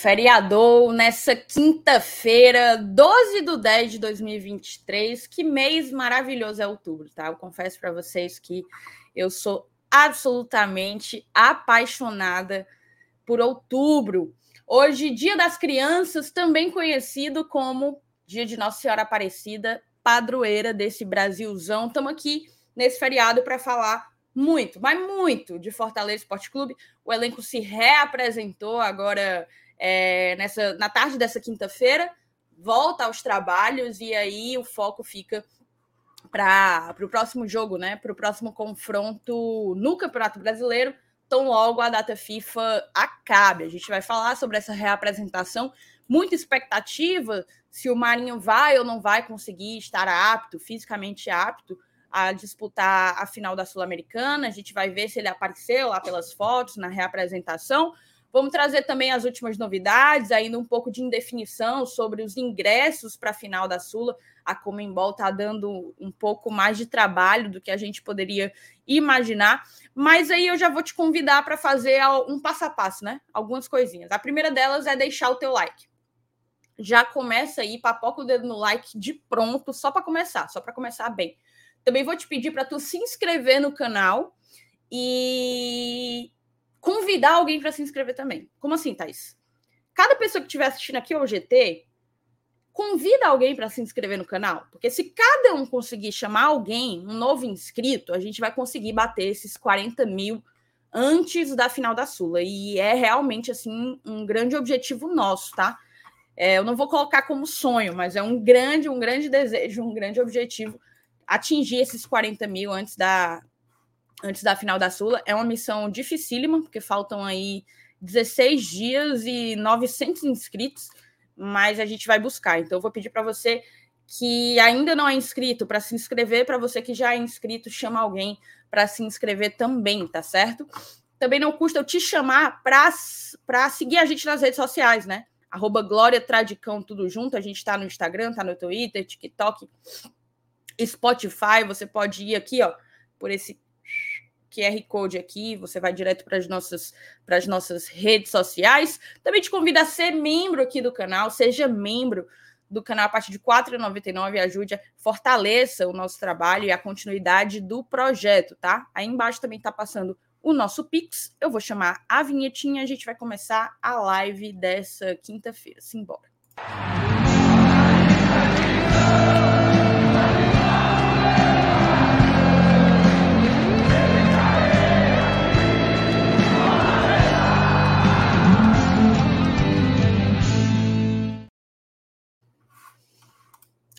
Feriadou nessa quinta-feira, 12 de 10 de 2023. Que mês maravilhoso é outubro, tá? Eu confesso para vocês que eu sou absolutamente apaixonada por outubro. Hoje, Dia das Crianças, também conhecido como Dia de Nossa Senhora Aparecida, padroeira desse Brasilzão. Estamos aqui nesse feriado para falar muito, mas muito de Fortaleza Esporte Clube. O elenco se reapresentou agora é, nessa, na tarde dessa quinta-feira, volta aos trabalhos e aí o foco fica para o próximo jogo, né? Para o próximo confronto no Campeonato Brasileiro, tão logo a data FIFA acabe. A gente vai falar sobre essa reapresentação, muita expectativa se o Marinho vai ou não vai conseguir estar apto, fisicamente apto a disputar a final da Sul-Americana. A gente vai ver se ele apareceu lá pelas fotos, na reapresentação. Vamos trazer também as últimas novidades, ainda um pouco de indefinição sobre os ingressos para a final da Sula. A Comembol está dando um pouco mais de trabalho do que a gente poderia imaginar. Mas aí eu já vou te convidar para fazer um passo a passo, né? Algumas coisinhas. A primeira delas é deixar o teu like. Já começa aí, papoca o dedo no like de pronto, só para começar, só para começar bem. Também vou te pedir para tu se inscrever no canal e convidar alguém para se inscrever também. Como assim, Thais? Cada pessoa que estiver assistindo aqui ao GT, convida alguém para se inscrever no canal, porque se cada um conseguir chamar alguém, um novo inscrito, a gente vai conseguir bater esses 40 mil antes da final da Sula. E é realmente assim um grande objetivo nosso, tá? É, eu não vou colocar como sonho, mas é um grande, um grande desejo, um grande objetivo atingir esses 40 mil antes da, antes da final da Sula. É uma missão dificílima, porque faltam aí 16 dias e 900 inscritos, mas a gente vai buscar. Então, eu vou pedir para você que ainda não é inscrito para se inscrever, para você que já é inscrito, chama alguém para se inscrever também, tá certo? Também não custa eu te chamar para seguir a gente nas redes sociais, né? Arroba Glória Tradicão, tudo junto. A gente está no Instagram, tá no Twitter, TikTok, Spotify, você pode ir aqui, ó, por esse QR Code aqui, você vai direto para as nossas, para as nossas redes sociais. Também te convido a ser membro aqui do canal, seja membro do canal a partir de R$ 4,99, ajude, fortaleça o nosso trabalho e a continuidade do projeto, tá? Aí embaixo também está passando o nosso Pix. Eu vou chamar a vinhetinha, a gente vai começar a live dessa quinta-feira. Simbora.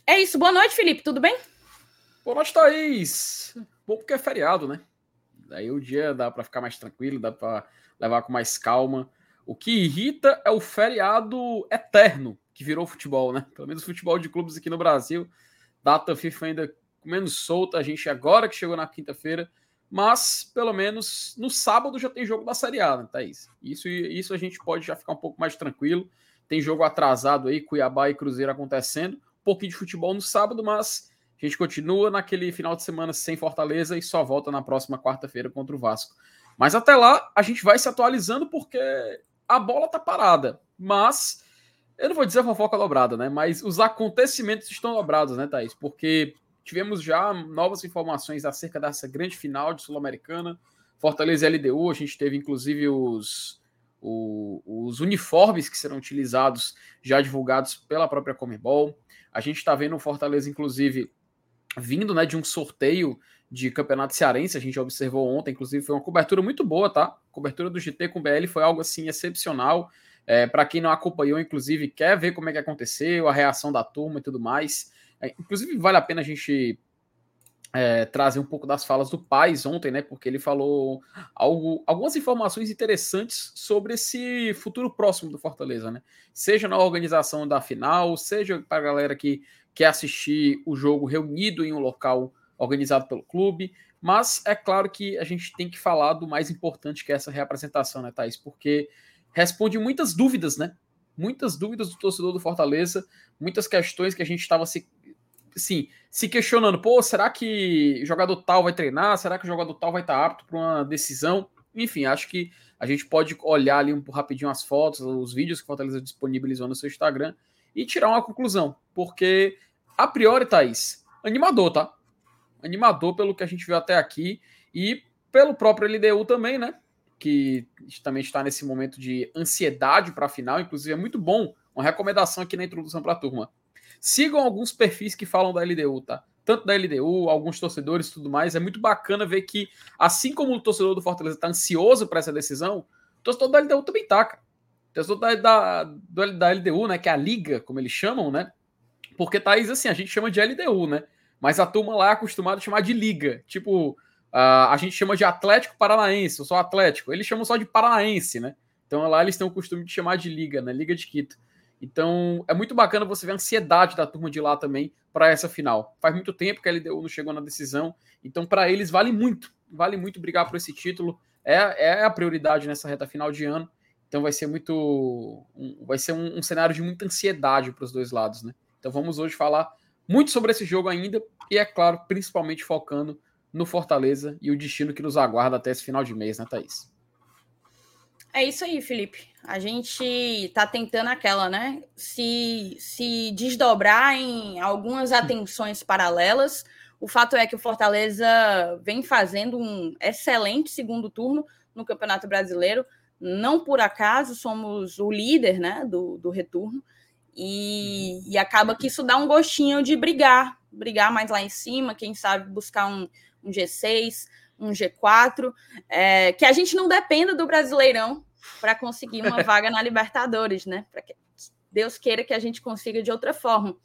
É isso. Boa noite, Felipe. Tudo bem? Boa noite, Thaís. Bom porque é feriado, né? Daí o dia dá para ficar mais tranquilo, dá para levar com mais calma. O que irrita é o feriado eterno que virou futebol, né? Pelo menos futebol de clubes aqui no Brasil. Data FIFA ainda menos solta. A gente agora que chegou na quinta-feira, mas pelo menos no sábado já tem jogo da Série A, né, Thaís? Isso, isso a gente pode já ficar um pouco mais tranquilo. Tem jogo atrasado aí, Cuiabá e Cruzeiro acontecendo pouquinho de futebol no sábado, mas a gente continua naquele final de semana sem Fortaleza e só volta na próxima quarta-feira contra o Vasco. Mas até lá a gente vai se atualizando porque a bola tá parada. Mas eu não vou dizer fofoca dobrada, né? Mas os acontecimentos estão dobrados, né, Thaís? Porque tivemos já novas informações acerca dessa grande final de Sul-Americana. Fortaleza e LDU, a gente teve inclusive os, o, os uniformes que serão utilizados já divulgados pela própria Comebol. A gente está vendo o Fortaleza, inclusive, vindo né, de um sorteio de campeonato cearense, a gente observou ontem, inclusive foi uma cobertura muito boa, tá? Cobertura do GT com o BL foi algo assim excepcional. É, Para quem não acompanhou, inclusive, quer ver como é que aconteceu, a reação da turma e tudo mais. É, inclusive, vale a pena a gente é, trazer um pouco das falas do Paz ontem, né? Porque ele falou algo, algumas informações interessantes sobre esse futuro próximo do Fortaleza, né? Seja na organização da final, seja para a galera que quer assistir o jogo reunido em um local organizado pelo clube. Mas é claro que a gente tem que falar do mais importante que é essa reapresentação, né, Thaís? Porque responde muitas dúvidas, né? Muitas dúvidas do torcedor do Fortaleza, muitas questões que a gente estava se assim, se questionando, pô, será que jogador tal vai treinar? Será que o jogador tal vai estar apto para uma decisão? Enfim, acho que A gente pode olhar ali um rapidinho as fotos, os vídeos que o Fortaleza disponibilizou no seu Instagram e tirar uma conclusão. Porque, a priori, Thaís, animador, tá? Animador pelo que a gente viu até aqui e pelo próprio LDU também, né? Que também está nesse momento de ansiedade para a final. Inclusive, é muito bom. Uma recomendação aqui na introdução para a turma. Sigam alguns perfis que falam da LDU, tá? Tanto da LDU, alguns torcedores e tudo mais. É muito bacana ver que, assim como o torcedor do Fortaleza está ansioso para essa decisão, o torcedor da LDU também tá, cara. O torcedor da, da, da LDU, né? Que é a Liga, como eles chamam, né? Porque, Thaís, assim, a gente chama de LDU, né? Mas a turma lá é acostumada a chamar de Liga. Tipo, Uh, a gente chama de Atlético Paranaense, eu sou Atlético. Eles chamam só de Paranaense, né? Então lá eles têm o costume de chamar de Liga, né? Liga de Quito. Então é muito bacana você ver a ansiedade da turma de lá também para essa final. Faz muito tempo que a LDU não chegou na decisão, então para eles vale muito, vale muito brigar por esse título. É, é a prioridade nessa reta final de ano. Então vai ser muito, um, vai ser um, um cenário de muita ansiedade para os dois lados, né? Então vamos hoje falar muito sobre esse jogo ainda e é claro, principalmente focando no Fortaleza e o destino que nos aguarda até esse final de mês, né, Thaís? É isso aí, Felipe. A gente tá tentando aquela, né? Se, se desdobrar em algumas atenções paralelas. O fato é que o Fortaleza vem fazendo um excelente segundo turno no Campeonato Brasileiro. Não por acaso somos o líder né, do, do retorno. E, e acaba que isso dá um gostinho de brigar, brigar mais lá em cima, quem sabe buscar um, um G6, um G4, é, que a gente não dependa do Brasileirão para conseguir uma vaga na Libertadores, né? Para que Deus queira que a gente consiga de outra forma.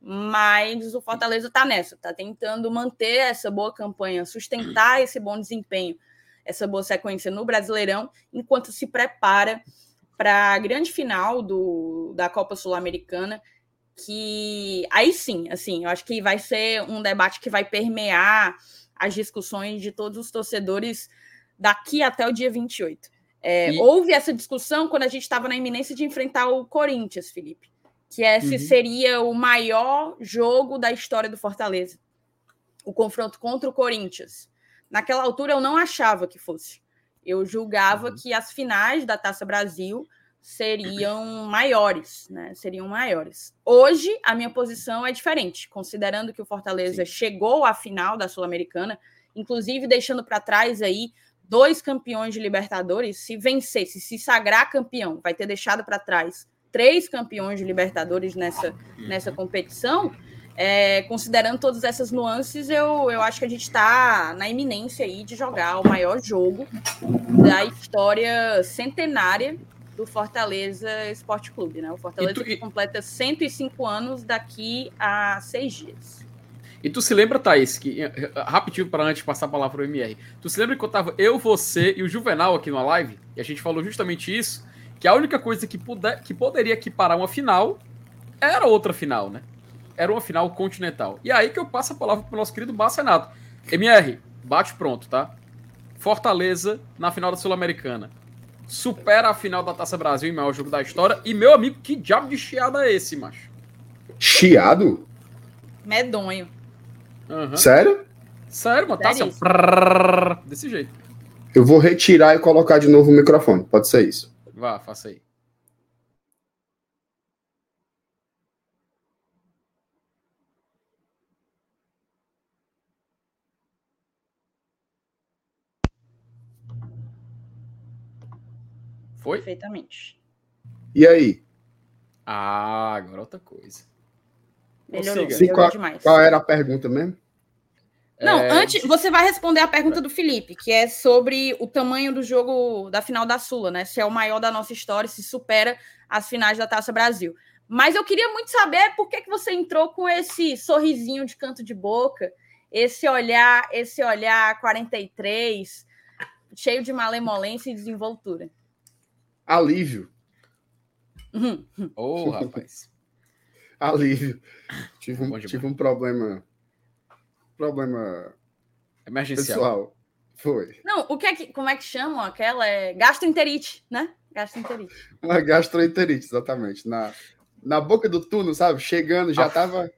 Mas o Fortaleza está nessa, está tentando manter essa boa campanha, sustentar esse bom desempenho, essa boa sequência no Brasileirão, enquanto se prepara para a grande final do, da Copa Sul-Americana, que aí sim, assim, eu acho que vai ser um debate que vai permear as discussões de todos os torcedores daqui até o dia 28. É, e... Houve essa discussão quando a gente estava na iminência de enfrentar o Corinthians, Felipe, que esse uhum. seria o maior jogo da história do Fortaleza. O confronto contra o Corinthians. Naquela altura eu não achava que fosse. Eu julgava uhum. que as finais da Taça Brasil seriam maiores, né? Seriam maiores. Hoje a minha posição é diferente, considerando que o Fortaleza Sim. chegou à final da Sul-Americana, inclusive deixando para trás aí dois campeões de Libertadores, se vencesse, se sagrar campeão, vai ter deixado para trás três campeões de Libertadores nessa, nessa uhum. competição. É, considerando todas essas nuances, eu, eu acho que a gente está na iminência aí de jogar o maior jogo da história centenária do Fortaleza Esporte Clube, né? O Fortaleza tu, e... completa 105 anos daqui a seis dias. E tu se lembra, Thaís, que rapidinho para antes passar a palavra para o MR, tu se lembra que eu tava eu, você e o Juvenal aqui numa live, e a gente falou justamente isso, que a única coisa que, puder, que poderia equiparar uma final era outra final, né? Era uma final continental. E aí que eu passo a palavra pro nosso querido Bacenato. MR, bate pronto, tá? Fortaleza na final da Sul-Americana supera a final da Taça Brasil em maior jogo da história. E, meu amigo, que diabo de chiado é esse, macho? Chiado? Medonho. Uhum. Sério? Sério, mano. Tá assim, desse jeito. Eu vou retirar e colocar de novo o microfone. Pode ser isso. Vá, faça aí. Foi? Perfeitamente. E aí? Ah, agora outra coisa. Melhorou, melhorou qual, demais. Qual era a pergunta mesmo? Não, é... antes você vai responder a pergunta do Felipe, que é sobre o tamanho do jogo da final da Sula, né? Se é o maior da nossa história, se supera as finais da Taça Brasil. Mas eu queria muito saber por que, que você entrou com esse sorrisinho de canto de boca, esse olhar, esse olhar 43, cheio de malemolência e desenvoltura alívio. Ô, oh, rapaz. alívio. Tive um, tive um problema. Problema. Emergencial. Pessoal. Foi. Não, o que é que, como é que chamam aquela? É gastroenterite, né? Gastroenterite. Uma gastroenterite, exatamente. Na, na boca do túnel, sabe? Chegando, já a, tava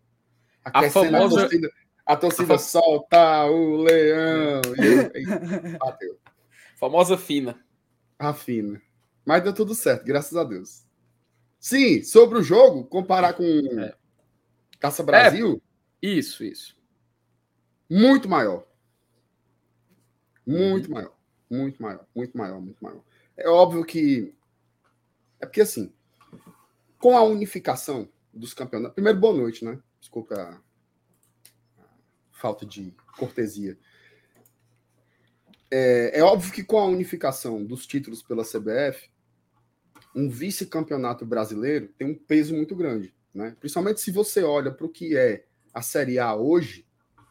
aquecendo a, famosa... a torcida. A torcida a solta o leão. E, e bateu. Famosa fina. Rafina. Mas deu tudo certo, graças a Deus. Sim, sobre o jogo, comparar com é. Taça Brasil. É. Isso, isso. Muito maior. Muito uhum. maior. Muito maior, muito maior, muito maior. É óbvio que. É porque assim, com a unificação dos campeonatos. Primeiro, boa noite, né? Desculpa a, a falta de cortesia. É, é, óbvio que com a unificação dos títulos pela CBF, um vice-campeonato brasileiro tem um peso muito grande. Né? Principalmente se você olha para o que é a Série A hoje,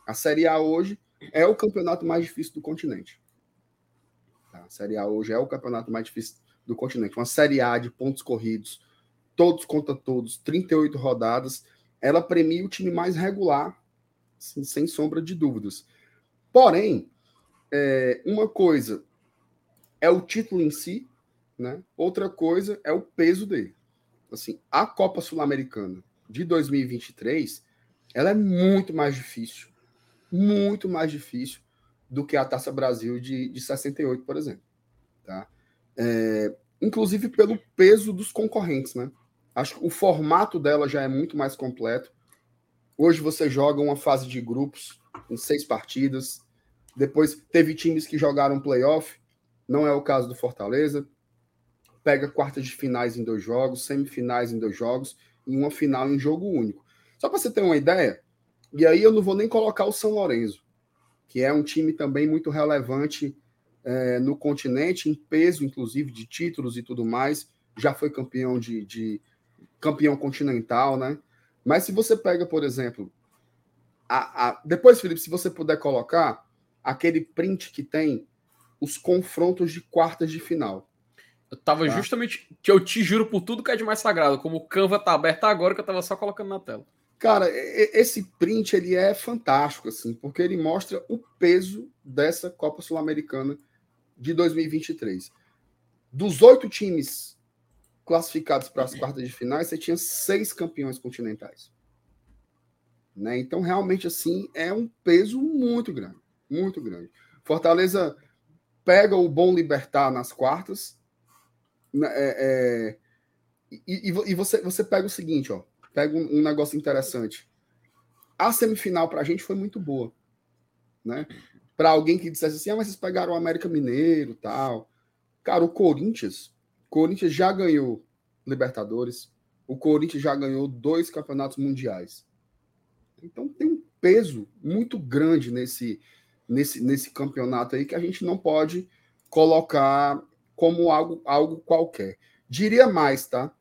a Série A hoje é o campeonato mais difícil do continente. Tá? A Série A hoje é o campeonato mais difícil do continente. Uma Série A de pontos corridos, todos contra todos, 38 rodadas, ela premia o time mais regular, sem sombra de dúvidas. Porém, é, uma coisa é o título em si, né? outra coisa é o peso dele. Assim, a Copa Sul-Americana de 2023 ela é muito mais difícil, muito mais difícil do que a Taça Brasil de, de 68, por exemplo. Tá? É, inclusive pelo peso dos concorrentes, né? Acho que o formato dela já é muito mais completo. Hoje você joga uma fase de grupos em seis partidas. Depois teve times que jogaram playoff, não é o caso do Fortaleza. Pega quartas de finais em dois jogos, semifinais em dois jogos e uma final em jogo único. Só para você ter uma ideia, e aí eu não vou nem colocar o São Lourenço, que é um time também muito relevante é, no continente, em peso, inclusive, de títulos e tudo mais. Já foi campeão de, de campeão continental, né? Mas se você pega, por exemplo, a, a, depois, Felipe, se você puder colocar aquele print que tem os confrontos de quartas de final. Eu tava tá? justamente. Que eu te juro por tudo que é de mais sagrado, como o Canva tá aberto agora, que eu tava só colocando na tela. Cara, esse print ele é fantástico, assim, porque ele mostra o peso dessa Copa Sul-Americana de 2023. Dos oito times classificados para as quartas de finais, você tinha seis campeões continentais. Né? Então, realmente, assim, é um peso muito grande. Muito grande. Fortaleza pega o bom Libertar nas quartas. É, é, e, e, você, você pega o seguinte, ó. Pega um, um negócio interessante. A semifinal para a gente foi muito boa. Né? Para alguém que dissesse assim, ah, mas vocês pegaram o América Mineiro tal. Cara, o Corinthians Corinthians já ganhou Libertadores, o Corinthians já ganhou dois campeonatos mundiais. Então tem um peso muito grande nesse, nesse, nesse campeonato aí que a gente não pode colocar como algo, algo qualquer. Diria mais, tá?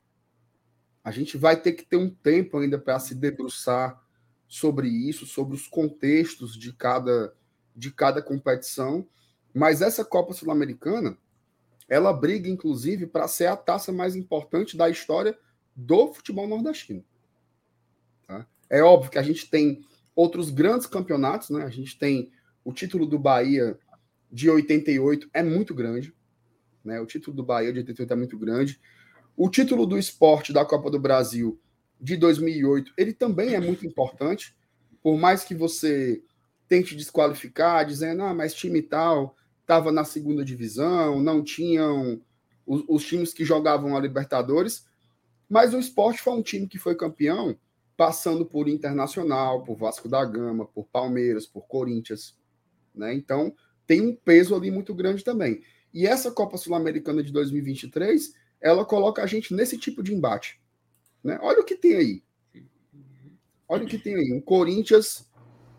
A gente vai ter que ter um tempo ainda para se debruçar sobre isso, sobre os contextos de cada, de cada competição. Mas essa Copa Sul-Americana, ela briga, inclusive, para ser a taça mais importante da história do futebol nordestino. Tá? É óbvio que a gente tem outros grandes campeonatos, né? A gente tem o título do Bahia de 88 é muito grande, né? O título do Bahia de 88 é muito grande. O título do esporte da Copa do Brasil de 2008, ele também é muito importante, por mais que você tente desqualificar, dizendo, ah, mas time tal estava na segunda divisão, não tinham os, os, times que jogavam a Libertadores, mas o esporte foi um time que foi campeão, passando por Internacional, por Vasco da Gama, por Palmeiras, por Corinthians. Né? Então, tem um peso ali muito grande também. E essa Copa Sul-Americana de 2023, ela coloca a gente nesse tipo de embate. Né? Olha o que tem aí. Olha o que tem aí. Um Corinthians,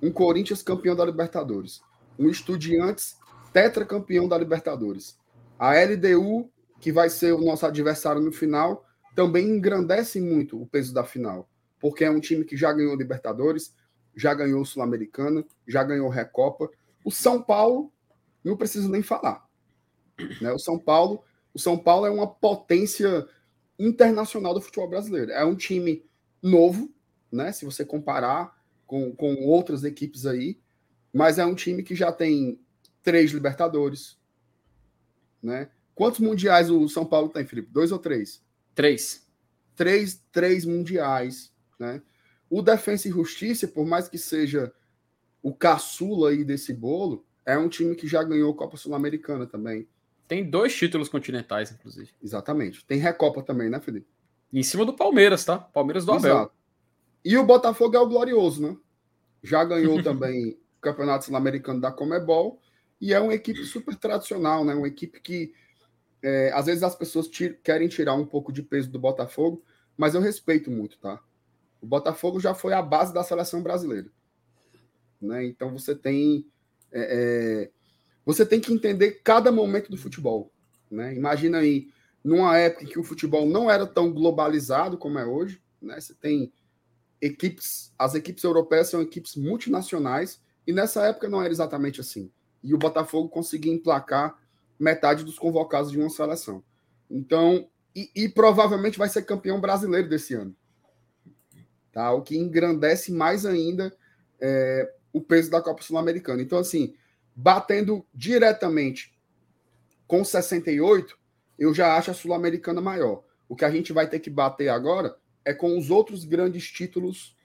um Corinthians campeão da Libertadores. Um Estudiantes tetracampeão da Libertadores. A LDU, que vai ser o nosso adversário no final, também engrandece muito o peso da final, porque é um time que já ganhou Libertadores, já ganhou Sul-Americana, já ganhou Recopa. O São Paulo, não preciso nem falar. Né? O São Paulo, o São Paulo é uma potência internacional do futebol brasileiro. É um time novo, né? Se você comparar com, com outras equipes aí, mas é um time que já tem três Libertadores. Né? Quantos mundiais o São Paulo tem, Felipe? Dois ou três? Três. Três, três mundiais. Né? O Defensa e Justiça, por mais que seja o caçula aí desse bolo, é um time que já ganhou Copa Sul-Americana também. Tem dois títulos continentais, inclusive. Exatamente. Tem Recopa também, né, Felipe? Em cima do Palmeiras, tá? Palmeiras do Abel. Exato. E o Botafogo é o glorioso, né? Já ganhou também o Campeonato Sul-Americano da Comebol e é uma equipe super tradicional, né? Uma equipe que é, às vezes as pessoas querem tirar um pouco de peso do Botafogo, mas eu respeito muito, tá? O Botafogo já foi a base da seleção brasileira, né? Então você tem é, é, você tem que entender cada momento do futebol, né? Imagina aí numa época em que o futebol não era tão globalizado como é hoje, né? Você tem equipes, as equipes europeias são equipes multinacionais e nessa época não era exatamente assim. E o Botafogo conseguia emplacar metade dos convocados de uma seleção. Então, e, e provavelmente vai ser campeão brasileiro desse ano. Tá? O que engrandece mais ainda é, o peso da Copa Sul-Americana. Então, assim, batendo diretamente com 68, eu já acho a Sul-Americana maior. O que a gente vai ter que bater agora é com os outros grandes títulos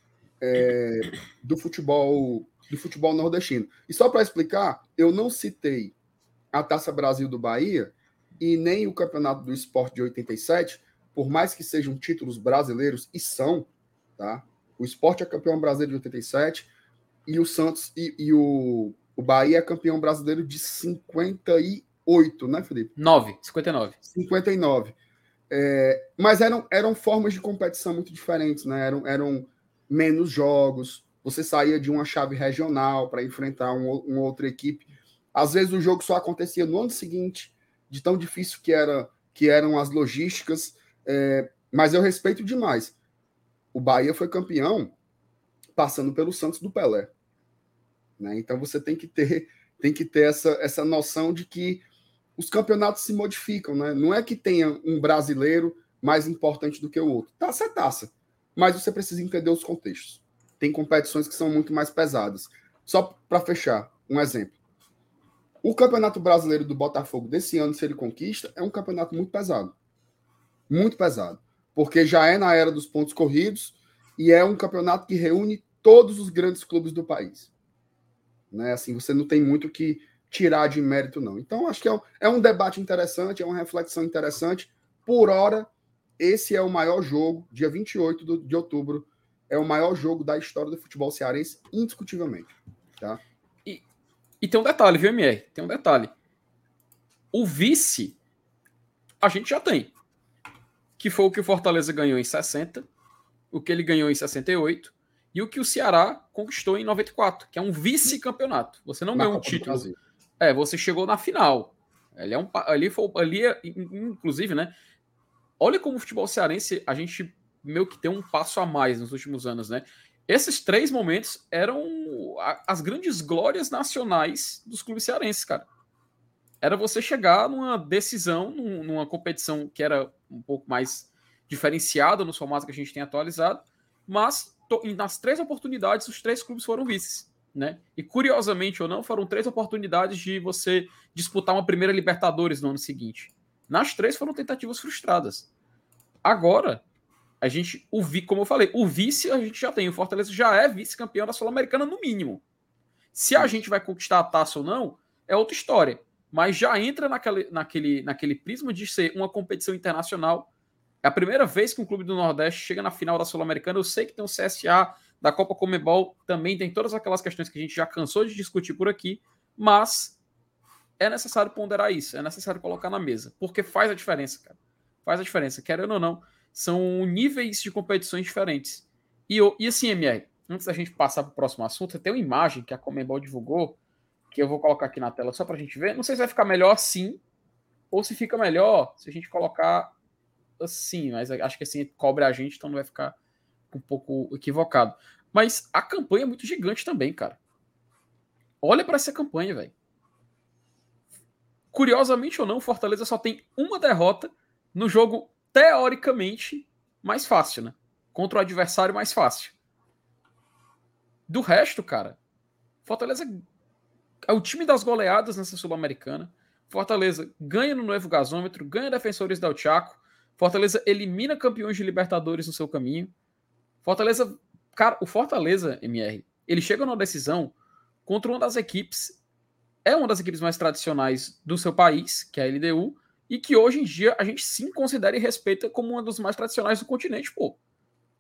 é, do futebol do futebol nordestino. E só para explicar, eu não citei a Taça Brasil do Bahia e nem o Campeonato do Esporte de 87, por mais que sejam títulos brasileiros, e são, tá? O Esporte é campeão brasileiro de 87 e o Santos e, e o, o Bahia é campeão brasileiro de 58, né, Felipe? 9, 59. 59. É, mas eram, eram formas de competição muito diferentes, né? Eram, eram menos jogos, você saía de uma chave regional para enfrentar um, uma outra equipe. Às vezes o jogo só acontecia no ano seguinte, de tão difícil que, era, que eram as logísticas. É, mas eu respeito demais. O Bahia foi campeão passando pelo Santos do Pelé. Né? Então você tem que ter, tem que ter essa, essa noção de que os campeonatos se modificam. Né? Não é que tenha um brasileiro mais importante do que o outro. Taça é taça. Mas você precisa entender os contextos tem competições que são muito mais pesadas. Só para fechar, um exemplo. O Campeonato Brasileiro do Botafogo desse ano, se ele conquista, é um campeonato muito pesado. Muito pesado. Porque já é na era dos pontos corridos e é um campeonato que reúne todos os grandes clubes do país. Né? Assim, você não tem muito que tirar de mérito, não. Então, acho que é um, é um debate interessante, é uma reflexão interessante. Por hora, esse é o maior jogo, dia 28 do, de outubro é o maior jogo da história do futebol cearense, indiscutivelmente. Tá? E, e tem um detalhe, viu, MR? Tem um detalhe. O vice, a gente já tem. Que foi o que o Fortaleza ganhou em 60, o que ele ganhou em 68 e o que o Ceará conquistou em 94, que é um vice-campeonato. Você não ganhou um título. É, você chegou na final. Ele é um, ali foi ali, inclusive, né? Olha como o futebol cearense a gente meio que ter um passo a mais nos últimos anos, né? Esses três momentos eram as grandes glórias nacionais dos clubes cearenses, cara. Era você chegar numa decisão, numa competição que era um pouco mais diferenciada nos formatos que a gente tem atualizado, mas nas três oportunidades os três clubes foram vices, né? E curiosamente ou não, foram três oportunidades de você disputar uma primeira Libertadores no ano seguinte. Nas três foram tentativas frustradas. Agora, a gente, o vi, como eu falei, o vice a gente já tem. O Fortaleza já é vice-campeão da Sul-Americana, no mínimo. Se a gente vai conquistar a taça ou não, é outra história. Mas já entra naquele, naquele, naquele prisma de ser uma competição internacional. É a primeira vez que um clube do Nordeste chega na final da Sul-Americana. Eu sei que tem o CSA da Copa Comebol, também tem todas aquelas questões que a gente já cansou de discutir por aqui, mas é necessário ponderar isso, é necessário colocar na mesa, porque faz a diferença, cara. Faz a diferença, querendo ou não são níveis de competições diferentes. E, e assim, MR, antes da gente passar para o próximo assunto, tem uma imagem que a Comembol divulgou, que eu vou colocar aqui na tela só para a gente ver. Não sei se vai ficar melhor assim, ou se fica melhor se a gente colocar assim, mas acho que assim cobre a gente, então não vai ficar um pouco equivocado. Mas a campanha é muito gigante também, cara. Olha para essa campanha, velho. Curiosamente ou não, Fortaleza só tem uma derrota no jogo teoricamente mais fácil, né? Contra o adversário mais fácil. Do resto, cara, Fortaleza é o time das goleadas nessa Sul-Americana. Fortaleza ganha no novo gasômetro, ganha defensores del Chaco. Fortaleza elimina campeões de Libertadores no seu caminho. Fortaleza, cara, o Fortaleza, MR, ele chega numa decisão contra uma das equipes é uma das equipes mais tradicionais do seu país, que é a LDU, e que hoje em dia a gente sim considera e respeita como uma das mais tradicionais do continente, pô.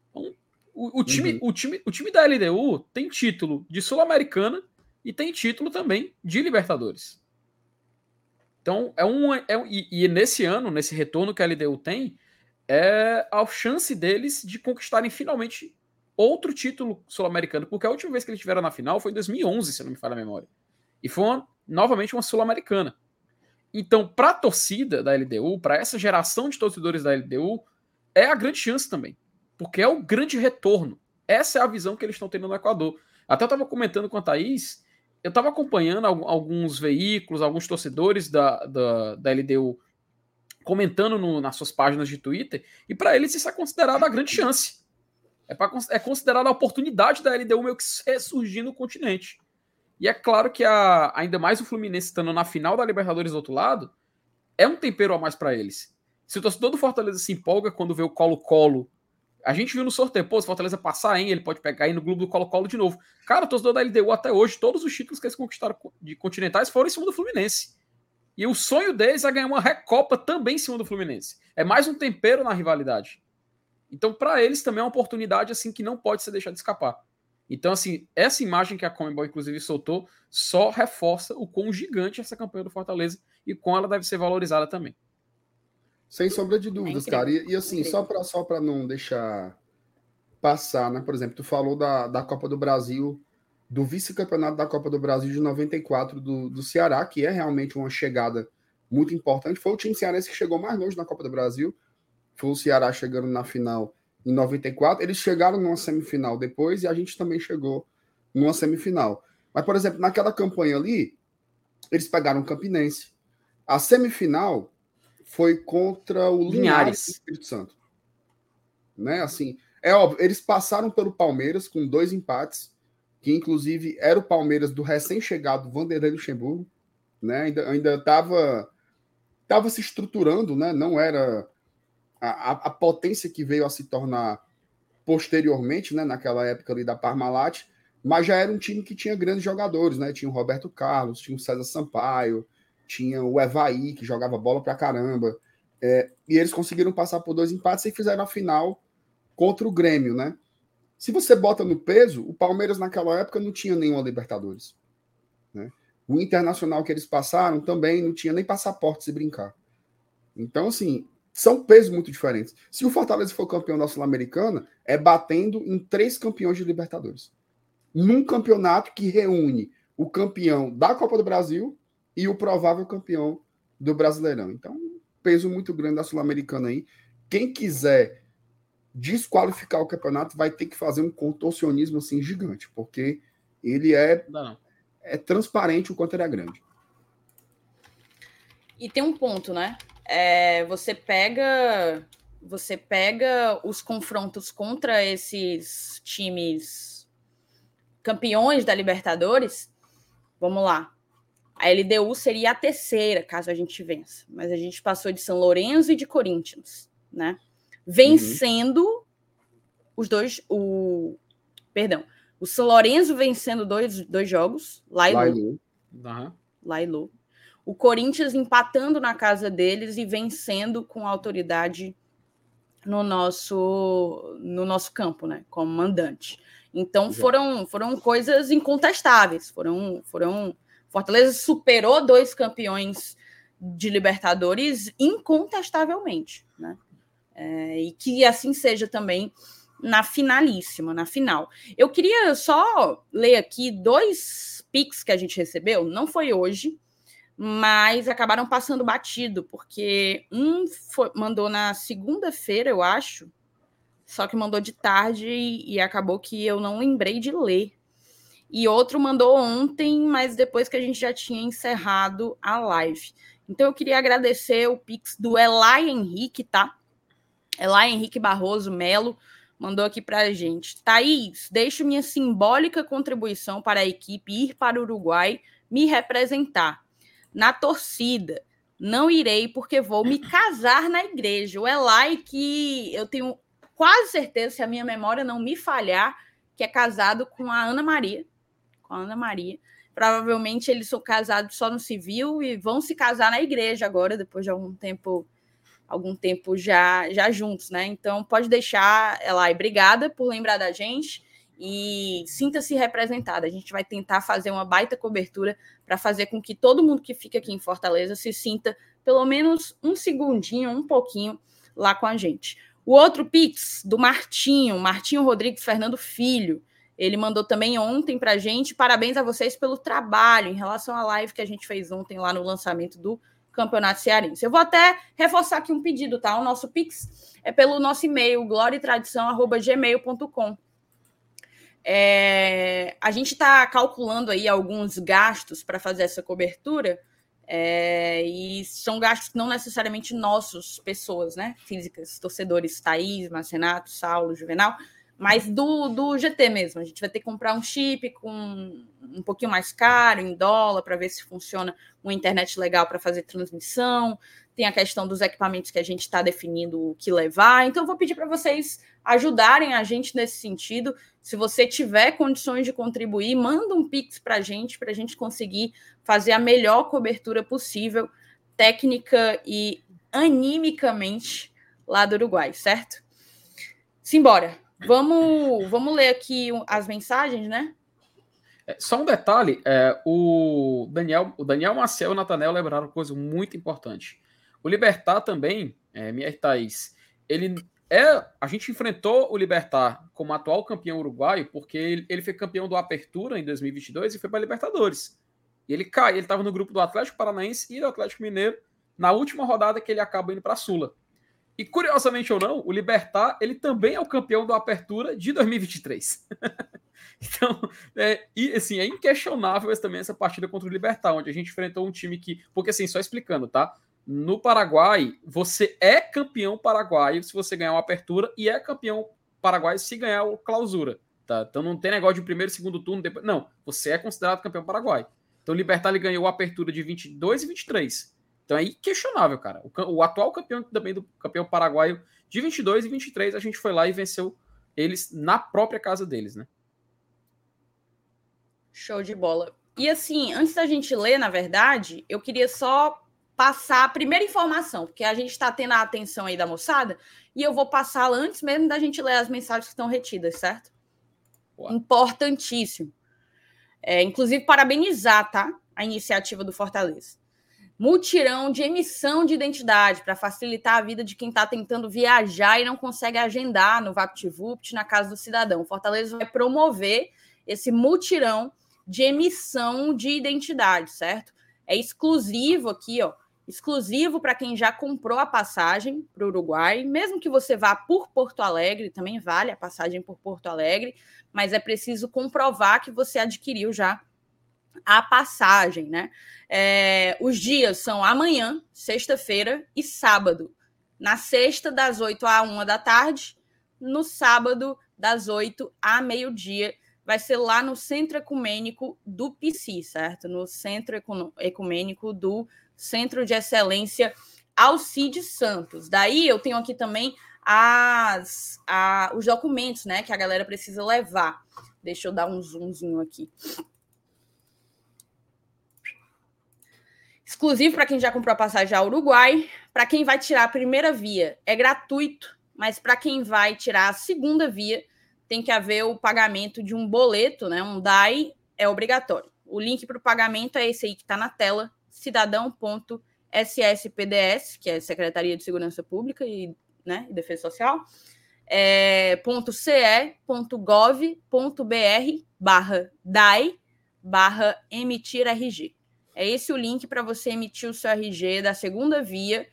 Então, o, o, time, uhum. o, time, o time da LDU tem título de Sul-Americana e tem título também de Libertadores. Então, é um. É, e, e, nesse ano, nesse retorno que a LDU tem, é a chance deles de conquistarem finalmente outro título sul-americano, porque a última vez que eles estiveram na final foi em 2011, se não me falha a memória. E foi uma, novamente uma sul-americana. Então, para a torcida da LDU, para essa geração de torcedores da LDU, é a grande chance também. Porque é o grande retorno. Essa é a visão que eles estão tendo no Equador. Até eu estava comentando com a Thaís, eu estava acompanhando alguns veículos, alguns torcedores da, da, da LDU comentando no, nas suas páginas de Twitter, e para eles isso é considerado a grande chance. É, pra, é considerada a oportunidade da LDU meio que ressurgir no continente. E é claro que a, ainda mais o Fluminense estando na final da Libertadores do outro lado, é um tempero a mais para eles. Se o torcedor do Fortaleza se empolga quando vê o Colo-Colo, a gente viu no sorteio, pô, se Fortaleza passar, hein, ele pode pegar aí no Globo do Colo-Colo de novo. Cara, o torcedor da LDU até hoje, todos os títulos que eles conquistaram de continentais foram em cima do Fluminense. E o sonho deles é ganhar uma Recopa também em cima do Fluminense. É mais um tempero na rivalidade. Então, para eles também é uma oportunidade assim que não pode ser deixada de escapar. Então, assim, essa imagem que a Comembol, inclusive, soltou só reforça o quão gigante é essa campanha do Fortaleza e como ela deve ser valorizada também. Sem sombra de dúvidas, é cara. E, e, assim, só para só não deixar passar, né? Por exemplo, tu falou da, da Copa do Brasil, do vice-campeonato da Copa do Brasil de 94 do, do Ceará, que é realmente uma chegada muito importante. Foi o time cearense que chegou mais longe na Copa do Brasil. Foi o Ceará chegando na final em 94. Eles chegaram numa semifinal depois e a gente também chegou numa semifinal. Mas, por exemplo, naquela campanha ali, eles pegaram o Campinense. A semifinal foi contra o Linhares, Linhares do Espírito Santo. Né? Assim, é óbvio, eles passaram pelo Palmeiras com dois empates, que inclusive era o Palmeiras do recém-chegado Vanderlei Luxemburgo, né? Ainda ainda estava tava se estruturando, né? Não era a, a, potência que veio a se tornar posteriormente, né, naquela época ali da Parmalat, mas já era um time que tinha grandes jogadores, né? Tinha o Roberto Carlos, tinha o César Sampaio, tinha o Evaí, que jogava bola pra caramba. É, e eles conseguiram passar por dois empates e fizeram a final contra o Grêmio, né? Se você bota no peso, o Palmeiras naquela época não tinha nenhuma Libertadores. Né? O Internacional que eles passaram também não tinha nem passaporte se brincar. Então, assim, são pesos muito diferentes. Se o Fortaleza for campeão da Sul-Americana, é batendo em três campeões de Libertadores. Num campeonato que reúne o campeão da Copa do Brasil e o provável campeão do Brasileirão. Então, peso muito grande da Sul-Americana aí. Quem quiser desqualificar o campeonato vai ter que fazer um contorcionismo assim gigante, porque ele é, é transparente o quanto ele é grande. E tem um ponto, né? é, você pega você pega os confrontos contra esses times campeões da Libertadores, vamos lá. A LDU seria a terceira, caso a gente vença. Mas a gente passou de São Lourenço e de Corinthians, né? Vencendo uhum. os dois. O, perdão. O São Lourenço vencendo dois, dois jogos. Lá e Lailu. Uhum. Lá e Lu o Corinthians empatando na casa deles e vencendo com autoridade no nosso no nosso campo, né, como mandante. Então foram foram coisas incontestáveis, foram foram Fortaleza superou dois campeões de Libertadores incontestavelmente, né? É, e que assim seja também na finalíssima, na final. Eu queria só ler aqui dois pics que a gente recebeu, não foi hoje, mas acabaram passando batido, porque um foi, mandou na segunda-feira, eu acho, só que mandou de tarde e, e, acabou que eu não lembrei de ler. E outro mandou ontem, mas depois que a gente já tinha encerrado a live. Então eu queria agradecer o Pix do Elai Henrique, tá? Elai Henrique Barroso Melo mandou aqui para a gente. Thaís, deixo minha simbólica contribuição para a equipe ir para o Uruguai me representar na torcida. Não irei porque vou me casar na igreja. O Elai, que eu tenho quase certeza, se a minha memória não me falhar, que é casado com a Ana Maria. Com a Ana Maria. Provavelmente eles são casados só no civil e vão se casar na igreja agora, depois de algum tempo algum tempo já já juntos, né? Então pode deixar ela e obrigada por lembrar da gente e sinta-se representada. A gente vai tentar fazer uma baita cobertura para fazer com que todo mundo que fica aqui em Fortaleza se sinta pelo menos um segundinho, um pouquinho lá com a gente. O outro Pix do Martinho, Martinho Rodrigues Fernando Filho. Ele mandou também ontem para a gente. Parabéns a vocês pelo trabalho em relação à live que a gente fez ontem lá no lançamento do Campeonato Cearense. Eu vou até reforçar aqui um pedido, tá? O nosso Pix é pelo nosso e-mail, gloriatradição.gmail.com. É, a gente está calculando aí alguns gastos para fazer essa cobertura. É, e são gastos não necessariamente nossos, pessoas, né? Físicas, torcedores, Thaís, Marcenato, Saulo, Juvenal, mas do, do GT mesmo. A gente vai ter que comprar um chip com um pouquinho mais caro, em dólar, para ver se funciona uma internet legal para fazer transmissão. Tem a questão dos equipamentos que a gente está definindo o que levar. Então, eu vou pedir para vocês ajudarem a gente nesse sentido. Se você tiver condições de contribuir, manda um Pix para a gente, para a gente conseguir fazer a melhor cobertura possível, técnica e animicamente lá do Uruguai, certo? Simbora. Vamos, vamos ler aqui as mensagens, né? É, só um detalhe, é, o Daniel, o Daniel Marcel e o Natanel lembraram coisa muito importante. O Libertar também, é, minha Thaís, ele é, a gente enfrentou o Libertar como atual campeão uruguaio porque ele, ele foi campeão do Apertura em 2022 e foi para Libertadores. E ele cai, ele estava no grupo do Atlético Paranaense e do Atlético Mineiro na última rodada que ele acaba indo para a Sula. E curiosamente ou não, o Libertar ele também é o campeão do Apertura de 2023. então, é, e, assim, é inquestionável também essa partida contra o Libertar, onde a gente enfrentou um time que, porque assim, só explicando, tá? No Paraguai, você é campeão paraguaio se você ganhar uma apertura e é campeão paraguaio se ganhar o clausura. Tá? Então não tem negócio de primeiro, segundo turno. Depois... Não, você é considerado campeão paraguai. Então o Libertar ele ganhou a apertura de 22 e 23. Então é inquestionável, cara. O, o, atual campeão também do campeão paraguaio de 22 e 23, a gente foi lá e venceu eles na própria casa deles, né? Show de bola. E assim, antes da gente ler, na verdade, eu queria só passar a primeira informação, porque a gente está tendo a atenção aí da moçada, e eu vou passá-la antes mesmo da gente ler as mensagens que estão retidas, certo? Importantíssimo. É, inclusive, parabenizar, tá? A iniciativa do Fortaleza mutirão de emissão de identidade para facilitar a vida de quem está tentando viajar e não consegue agendar no VaptVupt na casa do cidadão. Fortaleza vai promover esse mutirão de emissão de identidade, certo? É exclusivo aqui, ó, exclusivo para quem já comprou a passagem para o Uruguai, mesmo que você vá por Porto Alegre, também vale a passagem por Porto Alegre, mas é preciso comprovar que você adquiriu já a passagem, né? É, os dias são amanhã, sexta-feira e sábado. Na sexta, das 8 à 1 da tarde, no sábado, das 8 à meio-dia. Vai ser lá no Centro Ecumênico do PC, certo? No Centro Ecumênico do Centro de Excelência Alcides Santos. Daí eu tenho aqui também as, a, os documentos né, que a galera precisa levar. Deixa eu dar um zoomzinho aqui. Exclusivo para quem já comprou a passagem ao Uruguai. Para quem vai tirar a primeira via, é gratuito, mas para quem vai tirar a segunda via, tem que haver o pagamento de um boleto, né? Um DAI é obrigatório. O link para o pagamento é esse aí que está na tela, cidadão.sspds, que é Secretaria de Segurança Pública e, né, Defesa Social, é, .ce.gov.br barra DAI barra emitir RG. É esse o link para você emitir o seu RG da segunda via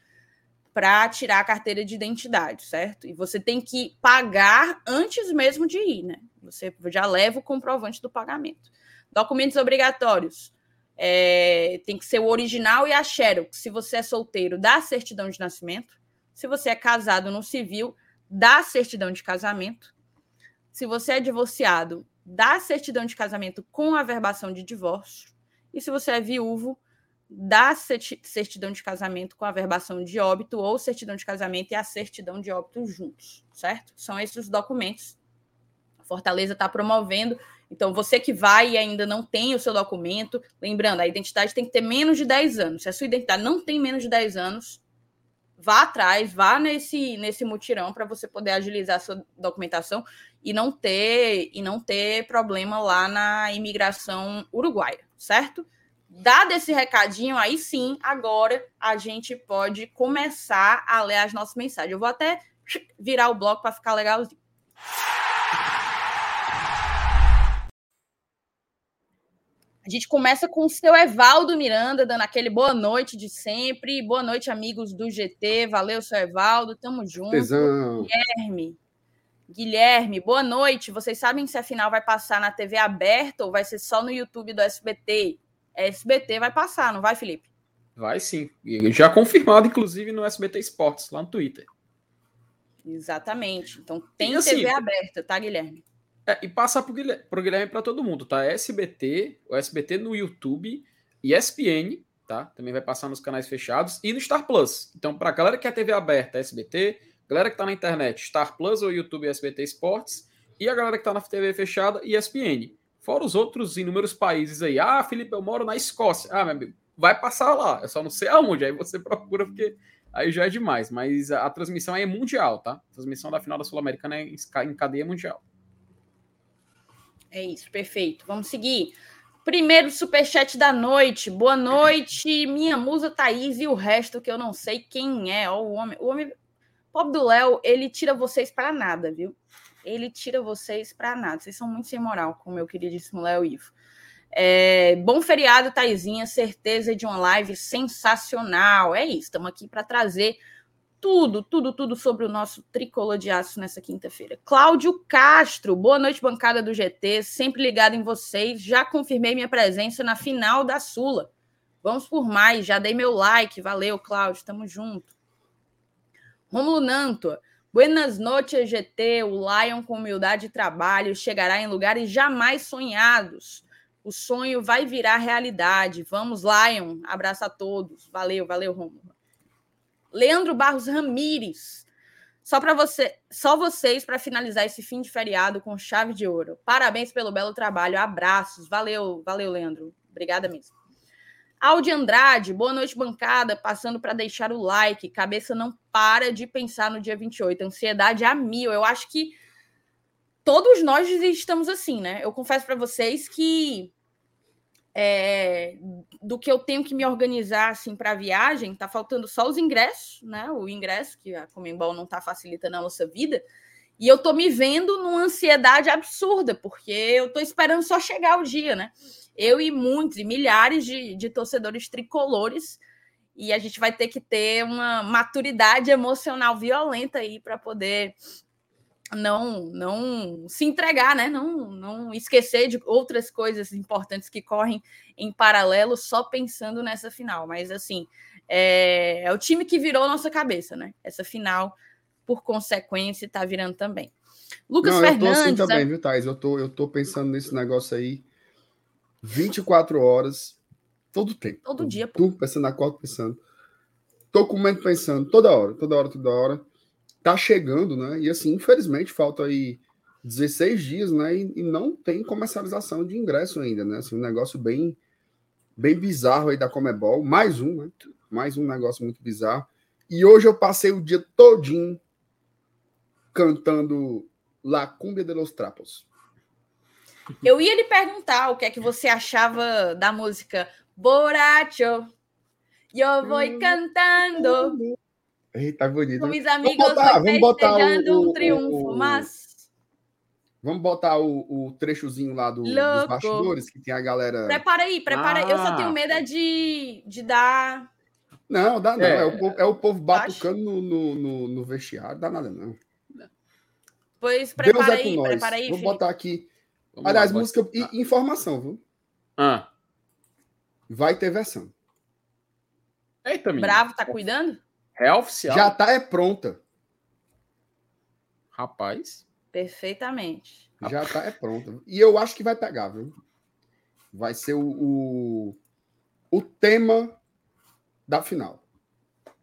para tirar a carteira de identidade, certo? E você tem que pagar antes mesmo de ir, né? Você já leva o comprovante do pagamento. Documentos obrigatórios. É, tem que ser o original e a xerox. Se você é solteiro, dá certidão de nascimento. Se você é casado no civil, dá certidão de casamento. Se você é divorciado, dá certidão de casamento com a verbação de divórcio. E se você é viúvo, dá certidão de casamento com a verbação de óbito ou certidão de casamento e a certidão de óbito juntos, certo? São esses os documentos. Fortaleza está promovendo Então, você que vai e ainda não tem o seu documento, lembrando, a identidade tem que ter menos de 10 anos. Se a sua identidade não tem menos de 10 anos, vá atrás, vá nesse, nesse mutirão para você poder agilizar a sua documentação e não ter e não ter problema lá na imigração uruguaia, certo? Dado esse recadinho, aí sim, agora a gente pode começar a ler as nossas mensagens. Eu vou até virar o bloco para ficar legalzinho. A gente começa com o seu Evaldo Miranda, dando aquele boa noite de sempre. Boa noite, amigos do GT. Valeu, seu Evaldo. Tamo junto. Tesão. Guilherme. Guilherme, boa noite. Vocês sabem se a final vai passar na TV aberta ou vai ser só no YouTube do SBT? SBT vai passar, não vai, Felipe? Vai sim. Já confirmado, inclusive, no SBT Esportes, lá no Twitter. Exatamente. Então tem assim, TV aberta, tá, Guilherme? É, e passar pro Guilherme, pro Guilherme para todo mundo, tá? SBT, o SBT no YouTube, ESPN, tá? Também vai passar nos canais fechados e no Star Plus. Então, para galera que quer TV aberta, SBT, galera que tá na internet, Star Plus ou YouTube SBT Esportes, e a galera que tá na TV fechada, ESPN. Fora os outros inúmeros países aí. Ah, Felipe, eu moro na Escócia. Ah, meu amigo, vai passar lá. Eu só não sei aonde. Aí você procura, porque aí já é demais. Mas a, a transmissão é mundial, tá? A transmissão da final da Sul-Americana é em, em cadeia mundial. É isso, perfeito. Vamos seguir. Primeiro superchat da noite. Boa noite, minha musa Thaís e o resto que eu não sei quem é. Ó, o homem, o homem pobre do Léo, ele tira vocês para nada, viu? Ele tira vocês para nada. Vocês são muito sem moral, como eu queridíssimo Léo Ivo. É, bom feriado, Taizinha. Certeza de uma live sensacional. É isso, estamos aqui para trazer tudo, tudo, tudo sobre o nosso tricolor de aço nessa quinta-feira. Cláudio Castro, boa noite, bancada do GT, sempre ligado em vocês. Já confirmei minha presença na final da Sula. Vamos por mais, já dei meu like, valeu, Cláudio, tamo junto. Romulo Nanto, buenas noites, GT. O Lion, com humildade e trabalho, chegará em lugares jamais sonhados. O sonho vai virar realidade. Vamos, Lion. Abraço a todos. Valeu, valeu, Romulo. Leandro Barros Ramires. Só para você, só vocês para finalizar esse fim de feriado com chave de ouro. Parabéns pelo belo trabalho. Abraços. Valeu, valeu, Leandro. Obrigada mesmo. Audi Andrade, boa noite, bancada. Passando para deixar o like. Cabeça não para de pensar no dia 28. Ansiedade a mil. Eu acho que todos nós estamos assim, né? Eu confesso para vocês que é, do que eu tenho que me organizar assim para a viagem, tá faltando só os ingressos, né? O ingresso que a Comembol não está facilitando a nossa vida. E eu tô me vendo numa ansiedade absurda, porque eu tô esperando só chegar o dia, né? Eu e muitos, e milhares de, de torcedores tricolores, e a gente vai ter que ter uma maturidade emocional violenta aí para poder não não se entregar, né? Não não esquecer de outras coisas importantes que correm em paralelo só pensando nessa final. Mas assim, é, é o time que virou nossa cabeça, né? Essa final, por consequência, está virando também. Lucas não, Fernandes. Eu tô assim também, viu, Thais? Eu tô, eu tô pensando nesse negócio aí 24 horas, todo tempo. Todo dia, pô. Tu pensando na quarta, pensando. Tô comendo pensando, toda hora, toda hora, toda hora tá chegando, né? E assim, infelizmente, falta aí 16 dias, né? E, e, não tem comercialização de ingresso ainda, né? Assim, um negócio bem, bem bizarro aí da Comebol. Mais um, né? Mais um negócio muito bizarro. E hoje eu passei o dia todinho cantando La Cumbia de los Trapos. Eu ia lhe perguntar o que é que você achava da música Boracho. Eu vou hum. cantando. Eita, bonito. Com meus amigos vamos botar, vamos botar o, um triunfo, o, mas... Vamos botar o, o trechozinho lá do, dos bastidores, que tem a galera... Prepara aí, prepara aí. Ah. Eu só tenho medo é de, de dar... Não, dá não. É, é o, povo, é o povo batucando no, no, no, no vestiário, dá nada não. Pois prepara Deus é aí, prepara aí, Vou Felipe. botar aqui... Vamos Aliás, lá, música e informação, viu? Ah. Vai ter versão. Eita, Bravo, tá cuidando? É oficial. Já tá é pronta. Rapaz. Perfeitamente. Já tá é pronta. E eu acho que vai pegar, viu? Vai ser o, o, o tema da final.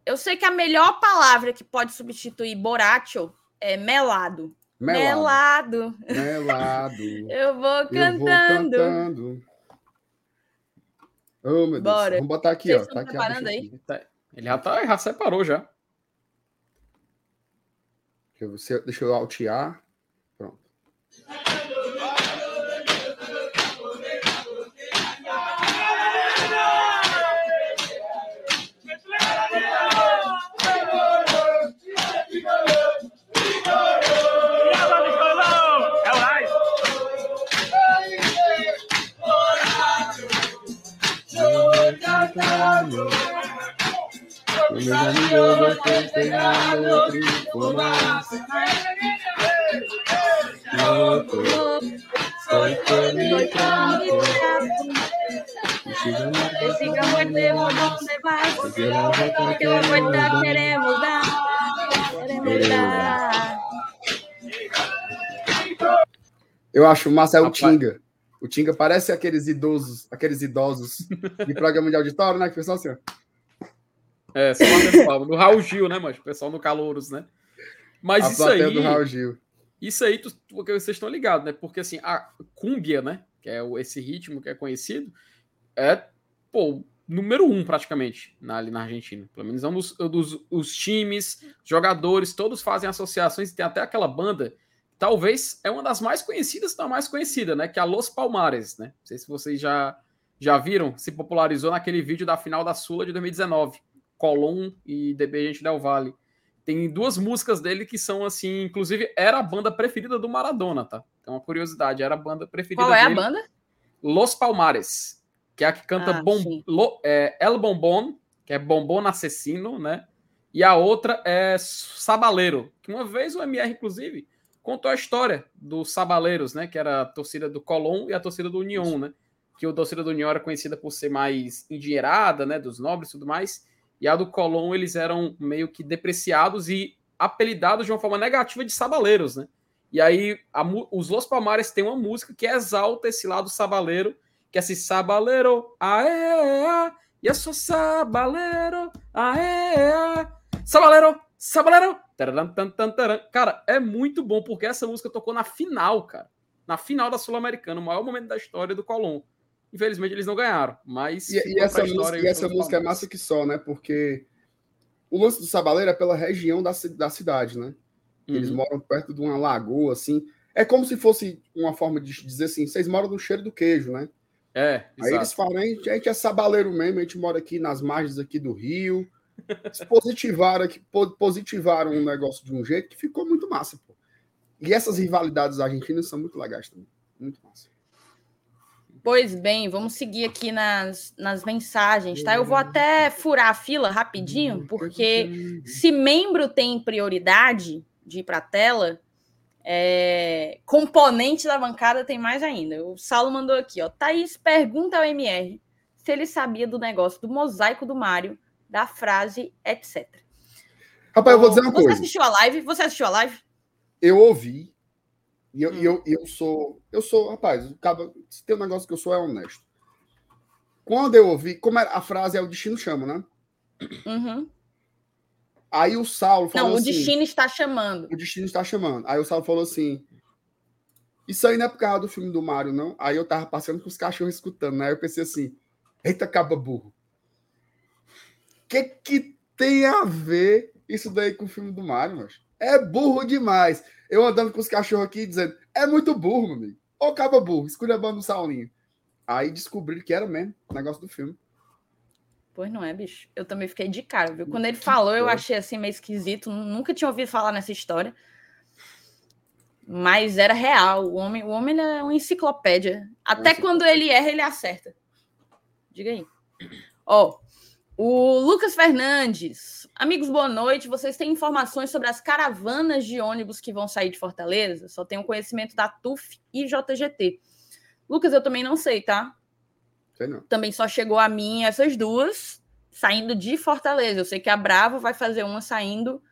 Eu sei que a melhor palavra que pode substituir Boracho é melado. Melado. Melado. Eu vou cantando. Eu vou cantando. Oh, meu Bora. Deus. Vamos botar aqui, Vocês ó. Tá aqui, aí? aqui. Tá- Ele já, tá, já separou já. Deixa eu, deixa eu altear. Pronto. Meus amigos, vocês têm nada transformar. Foi feliz pra Esse amor temos onde vai. Porque eu vou dar, queremos dar. Queremos dar. Eu acho massa é o Rapaz. Tinga. O Tinga parece aqueles idosos, aqueles idosos de programa de auditório, né? Que o pessoal assim, ó. É, só batendo palma. Do Raul Gil, né, mas o pessoal no Calouros, né? Mas a isso aí. do Raul Gil. Isso aí, tu- porque vocês estão ligados, né? Porque assim, a cúmbia, né? Que é esse ritmo que é conhecido, é, pô, número um praticamente na, ali na Argentina. Pelo menos é um dos, dos os times, jogadores, todos fazem associações e tem até aquela banda, talvez é uma das mais conhecidas, se não a mais conhecida, né? Que é a Los Palmares, né? Não sei se vocês já, já viram, se popularizou naquele vídeo da final da Sula de 2019. Colón e DB Gente Del Valle. Tem duas músicas dele que são assim, inclusive era a banda preferida do Maradona, tá? Então uma curiosidade, era a banda preferida Qual é a dele. banda? Los Palmares, que é a que canta Ah, bom. Lo- é, El Bombón, que é Bombom Assassino, né? E a outra é Sabaleiro, que uma vez o MR, inclusive, contou a história dos Sabaleiros, né? Que era a torcida do Colón e a torcida do União, né? Que a torcida do União era conhecida por ser mais endinheirada, né? Dos nobres e tudo mais. E a do Colón, eles eram meio que depreciados e apelidados de uma forma negativa de Sabaleiros, né? E aí, a os Los Palmares tem uma música que exalta esse lado sabaleiro, que é esse sabaleiro, aê, aê, e eu sou sabaleiro, aê, aê, sabaleiro, sabaleiro. Cara, é muito bom, porque essa música tocou na final, cara. Na final da Sul-Americana, o maior momento da história do Colón. Infelizmente, eles não ganharam, mas... E, e essa música, e essa música é massa que só, né? Porque o lance do Sabaleiro é pela região da, da cidade, né? Eles Uhum. moram perto de uma lagoa, assim. É como se fosse uma forma de dizer assim: vocês moram no cheiro do queijo, né? É, Aí eles exato. falam, a gente, a gente é sabaleiro mesmo, a gente mora aqui nas margens aqui do rio. Eles positivaram, aqui, po- positivaram um negócio de um jeito que ficou muito massa, pô. E essas rivalidades argentinas são muito legais também. Muito massa. Pois bem, vamos seguir aqui nas, nas mensagens, tá? Eu vou até furar a fila rapidinho, porque se membro tem prioridade de ir para a tela, é, componente da bancada tem mais ainda. O Saulo mandou aqui, ó. Thaís pergunta ao MR se ele sabia do negócio do mosaico do Mário, da frase, etc. Rapaz, eu vou dizer uma Você coisa. assistiu a live? Você assistiu a live? eu ouvi e eu, Hum. eu, eu sou eu sou rapaz o cara, se tem um negócio que eu sou é honesto quando eu ouvi como a frase é o destino chama né Uhum. aí o Saulo falou Não, o assim, destino está chamando. o destino está chamando aí o Saulo falou assim isso aí não é por causa do filme do Mário não aí eu tava passando com os cachorros escutando né aí eu pensei assim eita caba burro que que tem a ver isso daí com o filme do Mário mas é burro demais eu andando com os cachorros aqui dizendo, é muito burro, meu amigo. Ô, caba burro, esculhambando o Saulinho. Aí descobri que era mesmo o negócio do filme. Pois não é, bicho. Eu também fiquei de cara, viu? Quando ele falou, eu achei assim meio esquisito. Nunca tinha ouvido falar nessa história. Mas era real. O homem, o homem é uma enciclopédia. Até quando ele erra, ele acerta. Diga aí. Ó, o Lucas Fernandes. Amigos, boa noite. Vocês têm informações sobre as caravanas de ônibus que vão sair de Fortaleza? Só tenho conhecimento da TUF e JGT. Lucas, eu também não sei, tá? Sei não. também só chegou a mim essas duas saindo de Fortaleza. Eu sei que a Bravo vai fazer uma saindo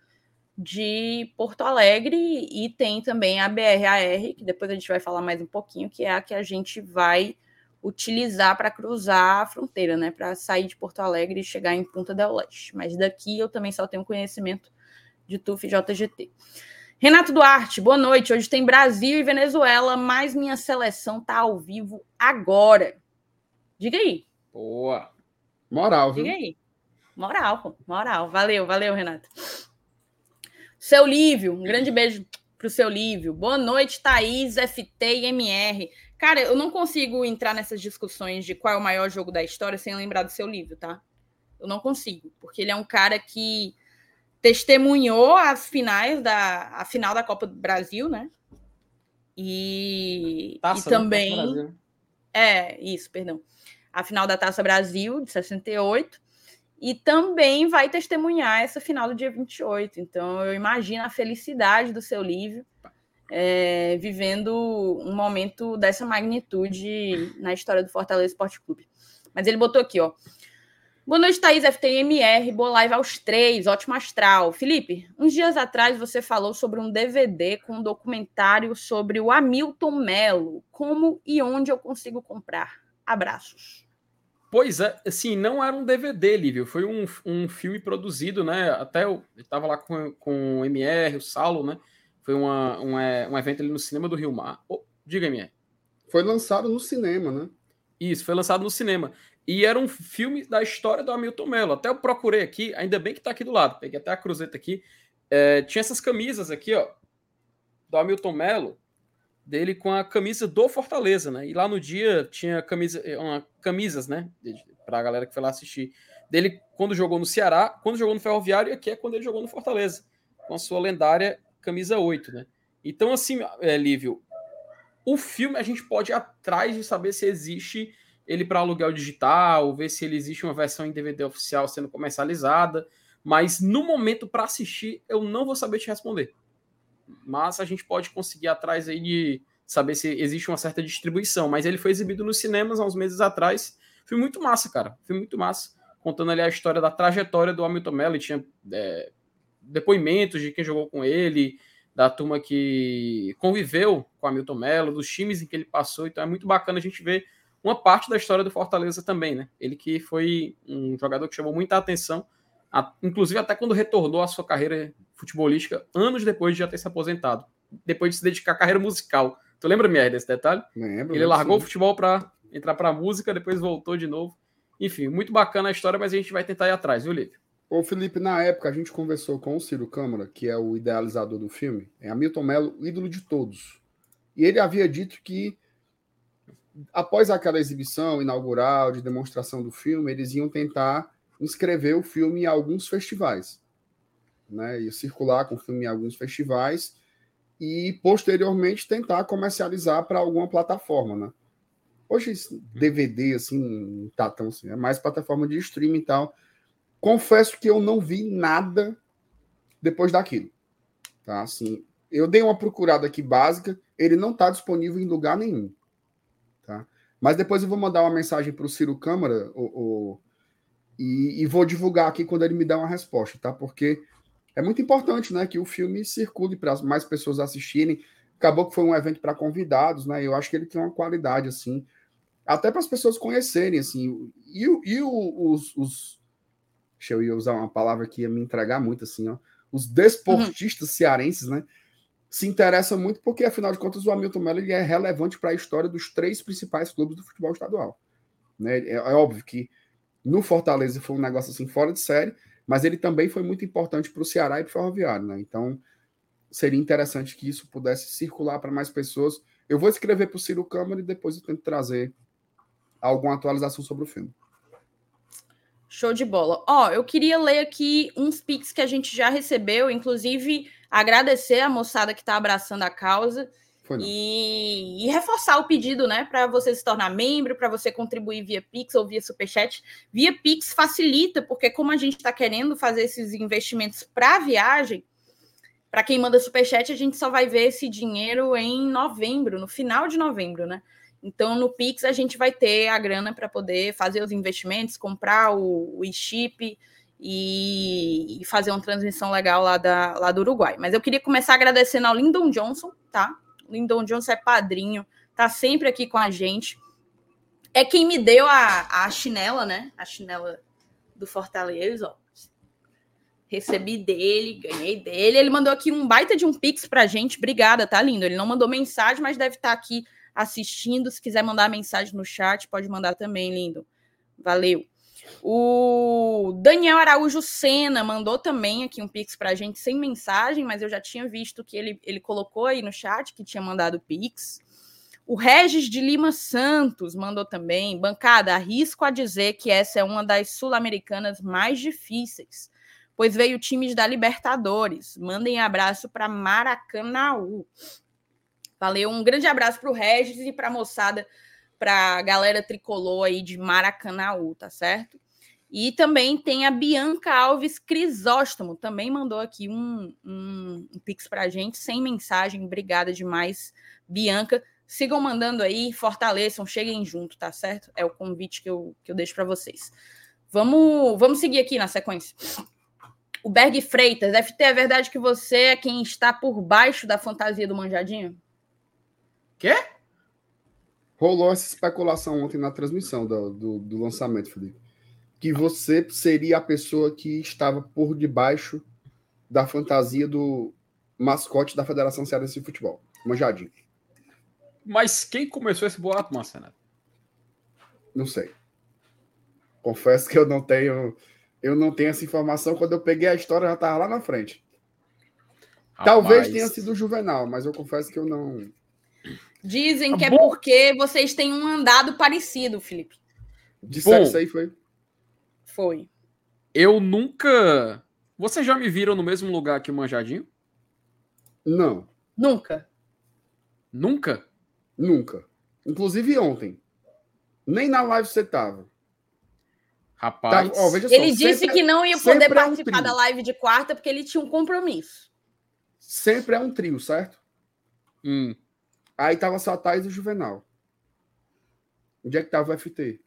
de Porto Alegre e tem também a BRAR, que depois a gente vai falar mais um pouquinho, que é a que a gente vai utilizar para cruzar a fronteira, né, para sair de Porto Alegre e chegar em Punta del Leste. Mas daqui eu também só tenho conhecimento de TUF e JGT. Renato Duarte, boa noite. Hoje tem Brasil e Venezuela, mas minha seleção tá ao vivo agora. Diga aí. Boa. Moral, viu? Diga aí. Moral. Moral. Valeu, valeu, Renato. Seu Lívio, um grande beijo pro seu Lívio. Boa noite, Thaís, FT e MR. Cara, eu não consigo entrar nessas discussões de qual é o maior jogo da história sem lembrar do seu Lívio, tá? Eu não consigo, porque ele é um cara que testemunhou as finais da a final da Copa do Brasil, né? E, Taça, e né? também né? é isso, perdão. A final da Taça Brasil de 68 e também vai testemunhar essa final do dia 28. Então eu imagino a felicidade do seu Lívio é, vivendo um momento dessa magnitude na história do Fortaleza Esporte Clube. Mas ele botou aqui, ó. Boa noite, Thaís, FTMR, boa live aos três, ótimo astral. Felipe, uns dias atrás você falou sobre um DVD com um documentário sobre o Hamilton Melo. Como e onde eu consigo comprar? Abraços. Pois é, assim, não era um DVD, Lívio, foi um, um filme produzido, né? Até eu estava lá com, com o MR, o Saulo, né? Foi uma, um, é, um evento ali no cinema do Rio Mar. Oh, diga, MR. Foi lançado no cinema, né? Isso, foi lançado no cinema. E era um filme da história do Hamilton Melo. Até eu procurei aqui, ainda bem que está aqui do lado. Peguei até a cruzeta aqui. É, tinha essas camisas aqui, ó, do Hamilton Melo, dele com a camisa do Fortaleza, né? E lá no dia tinha camisa, uma, camisas, né? Para a galera que foi lá assistir. Dele quando jogou no Ceará, quando jogou no Ferroviário, e aqui é quando ele jogou no Fortaleza, com a sua lendária camisa 8, né? Então, assim, é, Lívio, o filme a gente pode ir atrás de saber se existe ele para aluguel digital, ver se ele existe uma versão em DVD oficial sendo comercializada, mas no momento para assistir eu não vou saber te responder. Mas a gente pode conseguir atrás aí de saber se existe uma certa distribuição, mas ele foi exibido nos cinemas há uns meses atrás. Foi muito massa, cara. Foi muito massa. Contando ali a história da trajetória do Hamilton Mello. tinha é, depoimentos de quem jogou com ele, da turma que conviveu com o Hamilton Mello, dos times em que ele passou. Então é muito bacana a gente ver uma parte da história do Fortaleza também, né? Ele que foi um jogador que chamou muita atenção, inclusive até quando retornou à sua carreira futebolística, anos depois de já ter se aposentado, depois de se dedicar à carreira musical. Tu lembra, Mier, desse detalhe? Lembro. Ele largou sim. o futebol para entrar para a música, depois voltou de novo. Enfim, muito bacana a história, mas a gente vai tentar ir atrás, viu, Lívio? Ô, Felipe, na época a gente conversou com o Ciro Câmara, que é o idealizador do filme, é Hamilton Mello, ídolo de todos. E ele havia dito que após aquela exibição inaugural de demonstração do filme, eles iam tentar inscrever o filme em alguns festivais, né? E circular com o filme em alguns festivais e posteriormente tentar comercializar para alguma plataforma, né? Hoje DVD assim não tá tão assim, é mais plataforma de streaming e tal. Confesso que eu não vi nada depois daquilo. Tá? Assim, eu dei uma procurada aqui básica, ele não está disponível em lugar nenhum. Tá? Mas depois eu vou mandar uma mensagem para o Ciro Câmara o, o, e, e, vou divulgar aqui quando ele me der uma resposta, tá? Porque é muito importante né, que o filme circule para mais pessoas assistirem. Acabou que foi um evento para convidados, né? Eu acho que ele tem uma qualidade, assim, até para as pessoas conhecerem, assim. E, e os, os. Deixa eu usar uma palavra que ia me entregar muito, assim, ó. Os desportistas uhum. cearenses, né? se interessa muito porque, afinal de contas, o Hamilton Melo ele é relevante para a história dos três principais clubes do futebol estadual. Né? É, é, óbvio que no Fortaleza foi um negócio assim fora de série, mas ele também foi muito importante para o Ceará e para o Ferroviário. Né? Então, seria interessante que isso pudesse circular para mais pessoas. Eu vou escrever para o Ciro Câmara e depois eu tento trazer alguma atualização sobre o filme. Show de bola. Ó, eu queria ler aqui uns pics que a gente já recebeu, inclusive agradecer a moçada que está abraçando a causa e, e, reforçar o pedido, né, para você se tornar membro, para você contribuir via Pix ou via Superchat. Via Pix facilita, porque como a gente está querendo fazer esses investimentos para viagem, para quem manda Superchat, a gente só vai ver esse dinheiro em novembro, no final de novembro, né? Então, no Pix, a gente vai ter a grana para poder fazer os investimentos, comprar o, o e-chip, e, e, fazer uma transmissão legal lá, da, lá do Uruguai. Mas eu queria começar agradecendo ao Lyndon Johnson, tá? Lyndon Johnson é padrinho, tá sempre aqui com a gente. É quem me deu a, a chinela, né? A chinela do Fortaleza, ó. Recebi dele, ganhei dele. Ele mandou aqui um baita de um pix pra gente. Obrigada, tá lindo. Ele não mandou mensagem, mas deve estar tá aqui assistindo. Se quiser mandar mensagem no chat, pode mandar também, lindo. Valeu. O Daniel Araújo Sena mandou também aqui um pix pra gente sem mensagem, mas eu já tinha visto que ele, ele colocou aí no chat que tinha mandado pix. O Regis de Lima Santos mandou também. Bancada, arrisco a dizer que essa é uma das sul-americanas mais difíceis pois veio times da Libertadores. Mandem abraço para Maracanaú. Valeu, um grande abraço para o Regis e para a moçada, para a galera tricolor aí de Maracanaú, tá certo? E também tem a Bianca Alves Crisóstomo, também mandou aqui um, um, um pix para a gente, sem mensagem. Obrigada demais, Bianca. Sigam mandando aí, fortaleçam, cheguem junto, tá certo? É o convite que eu, que eu deixo para vocês. Vamos, vamos seguir aqui na sequência. O Berg Freitas, FT, é verdade que você é quem está por baixo da fantasia do Manjadinho? Quê? Rolou essa especulação ontem na transmissão do, do, do lançamento, Felipe. Que você seria a pessoa que estava por debaixo da fantasia do mascote da Federação Cearense de Futebol, Manjadinho. Mas quem começou esse boato, Marcelo? Não sei. Confesso que eu não tenho eu não tenho essa informação. Quando eu peguei a história, já estava lá na frente. Rapaz. Talvez tenha sido o Juvenal, mas eu confesso que eu não. Dizem que é porque vocês têm um andado parecido, Felipe. Disseram isso aí, foi? Foi. Eu nunca. Vocês já me viram no mesmo lugar que o Manjadinho? Não. Nunca. Nunca? Nunca. Inclusive ontem. Nem na live você tava. Rapaz. Tá, ó, só, ele disse que não ia poder participar é um da live de quarta porque ele tinha um compromisso. Sempre é um trio, certo? Hum. Aí tava só a Thais e o Juvenal. Onde é que tava o FT?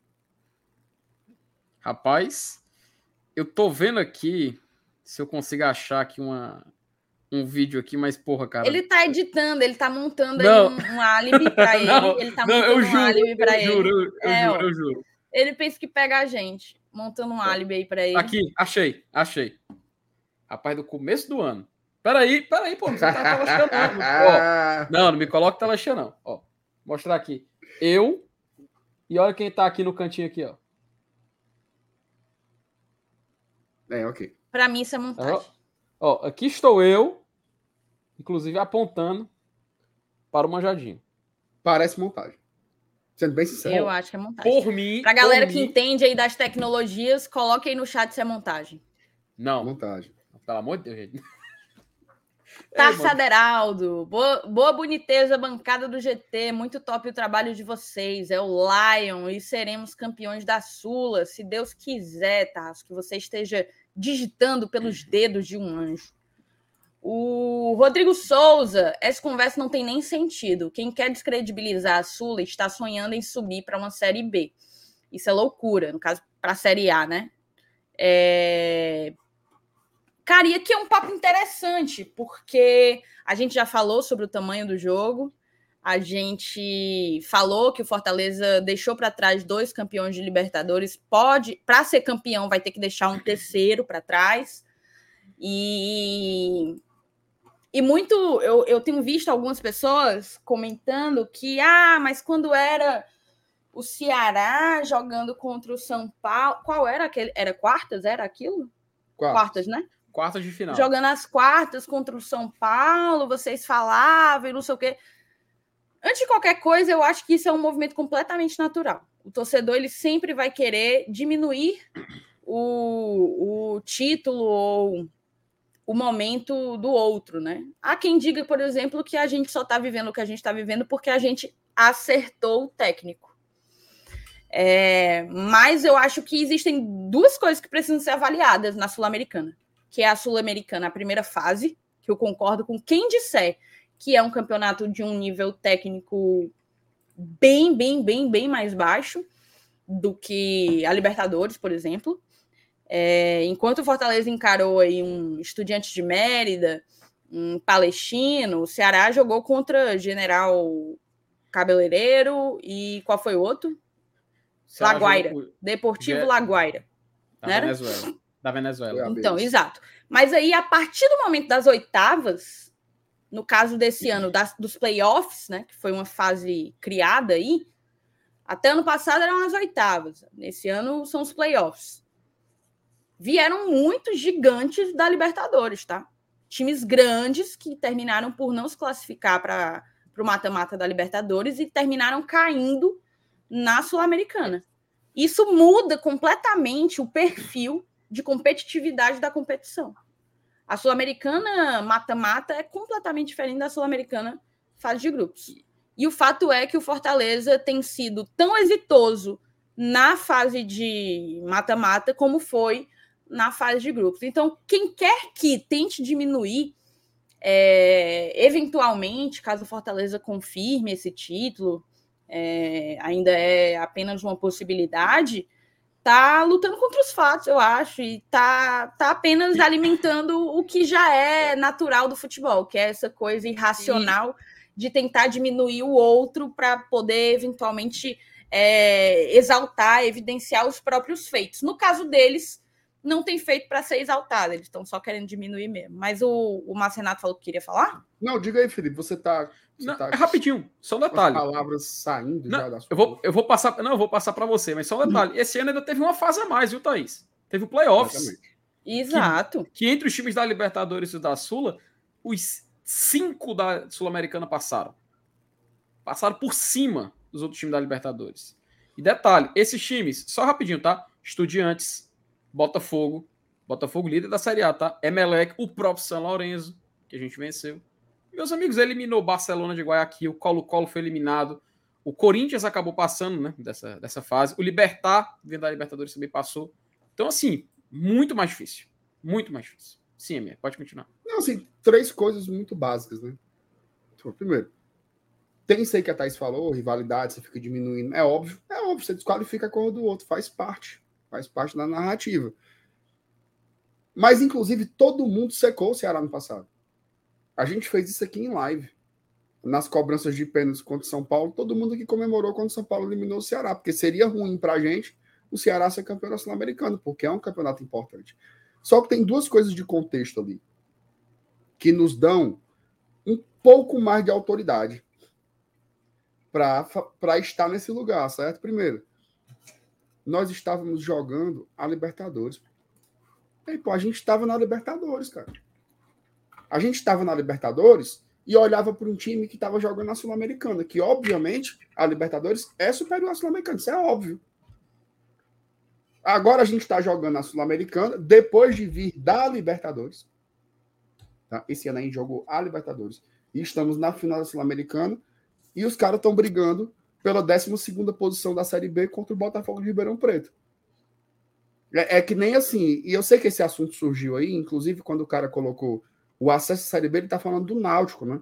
Rapaz, eu tô vendo aqui se eu consigo achar aqui uma, um vídeo aqui, mas porra, cara. Ele tá editando, ele tá montando não. aí um, um álibi pra ele. Não, ele tá montando não, um juro, álibi pra eu ele. Juro, eu, é, juro, eu juro. Ele pensa que pega a gente montando um álibi aí para ele. Aqui, achei, achei. Rapaz, do começo do ano. Peraí, peraí, pô, não tá não. não, não me coloca telexiando, não. Ó, mostrar aqui. Eu e olha quem tá aqui no cantinho aqui, ó. É, ok. Para mim isso é montagem. Ó, ó, aqui estou eu, inclusive apontando para o manjadinho. Parece montagem. Sendo bem sincero. Eu acho que é montagem. Por mim. Pra galera que mim... entende aí das tecnologias, coloque aí no chat se é montagem. Não. Montagem. Pelo amor de Deus, gente. Tarça Aderaldo, boa, boa boniteza, bancada do GT, muito top o trabalho de vocês. É o Lion e seremos campeões da Sula, se Deus quiser, tá? Que você esteja digitando pelos dedos de um anjo. O Rodrigo Souza, essa conversa não tem nem sentido. Quem quer descredibilizar a Sula está sonhando em subir para uma Série B. Isso é loucura, no caso, para a Série A, né? É... Cara, e aqui é um papo interessante, porque a gente já falou sobre o tamanho do jogo, a gente falou que o Fortaleza deixou para trás dois campeões de Libertadores, pode, para ser campeão, vai ter que deixar um terceiro para trás. E e muito, eu, eu tenho visto algumas pessoas comentando que, ah, mas quando era o Ceará jogando contra o São Paulo, qual era aquele? Era quartas? Era aquilo? Quartas, quartas né? Quartas de final. Jogando as quartas contra o São Paulo, vocês falavam e não sei o quê. Antes de qualquer coisa, eu acho que isso é um movimento completamente natural. O torcedor ele sempre vai querer diminuir o, o título ou o momento do outro, né? Há quem diga, por exemplo, que a gente só está vivendo o que a gente está vivendo porque a gente acertou o técnico. É, mas eu acho que existem duas coisas que precisam ser avaliadas na Sul-Americana, que é a Sul-Americana, a primeira fase, que eu concordo com quem disser que é um campeonato de um nível técnico bem, bem, bem, bem mais baixo do que a Libertadores, por exemplo. É, enquanto o Fortaleza encarou aí um Estudiante de Mérida, um Palestino, o Ceará jogou contra General Cabeleireiro e qual foi o outro? Laguaira. Deportivo Ge... Laguaira. Da Venezuela. Da Venezuela. Então, exato. Mas aí, a partir do momento das oitavas, no caso desse ano, das, dos playoffs, né? Que foi uma fase criada aí, até ano passado eram as oitavas. Nesse ano são os playoffs. Vieram muitos gigantes da Libertadores, tá? Times grandes que terminaram por não se classificar para o mata-mata da Libertadores e terminaram caindo na Sul-Americana. Isso muda completamente o perfil de competitividade da competição. A Sul-Americana mata-mata é completamente diferente da Sul-Americana fase de grupos. E o fato é que o Fortaleza tem sido tão exitoso na fase de mata-mata como foi na fase de grupos. Então, quem quer que tente diminuir, é, eventualmente, caso o Fortaleza confirme esse título, é, ainda é apenas uma possibilidade, tá lutando contra os fatos, eu acho, e tá, tá apenas alimentando o que já é natural do futebol, que é essa coisa irracional de tentar diminuir o outro para poder eventualmente é, exaltar, evidenciar os próprios feitos. No caso deles, não tem feito para ser exaltado, eles estão só querendo diminuir mesmo. Mas o, o Márcio Renato falou que queria falar? Não, diga aí, Felipe, você está não, tá é rapidinho, só um detalhe. palavras saindo não, já eu vou, eu vou passar, não, eu vou passar para você, mas só um detalhe. Esse ano ainda teve uma fase a mais, viu, Thaís? Teve o playoffs. Exatamente. Exato. Que, que, entre os times da Libertadores e da Sula, os cinco da Sul-Americana passaram. Passaram por cima dos outros times da Libertadores. E detalhe, esses times, só rapidinho, tá? Estudiantes, Botafogo, Botafogo líder da Série A, tá? Emelec, o próprio São Lourenço, que a gente venceu. Meus amigos, eliminou Barcelona de Guayaquil, o Colo-Colo foi eliminado, o Corinthians acabou passando, né, dessa, dessa fase, o Libertar, vindo da Libertadores, também passou. Então, assim, muito mais difícil. Muito mais difícil. Sim, Amir, pode continuar. Não, assim, três coisas muito básicas, né? Então, primeiro, tem aí que a Thais falou, rivalidade, você fica diminuindo. É óbvio, é óbvio, você desqualifica a cor do outro, faz parte. Faz parte da narrativa. Mas, inclusive, todo mundo secou o Ceará no passado. A gente fez isso aqui em live. Nas cobranças de pênaltis contra o São Paulo, todo mundo que comemorou quando o São Paulo eliminou o Ceará, porque seria ruim para a gente o Ceará ser campeão nacional americano, porque é um campeonato importante. Só que tem duas coisas de contexto ali que nos dão um pouco mais de autoridade para estar nesse lugar, certo? Primeiro, nós estávamos jogando a Libertadores. E, pô, a gente estava na Libertadores, cara. A gente estava na Libertadores e olhava para um time que estava jogando na Sul-Americana, que obviamente a Libertadores é superior à Sul-Americana, isso é óbvio. Agora a gente está jogando na Sul-Americana, depois de vir da Libertadores. Tá? Esse ano a gente jogou a Libertadores. E estamos na final da Sul-Americana. E os caras estão brigando pela 12 posição da Série B contra o Botafogo de Ribeirão Preto. É, é, que nem assim. E eu sei que esse assunto surgiu aí, inclusive quando o cara colocou o acesso à Série B, ele tá falando do Náutico, né?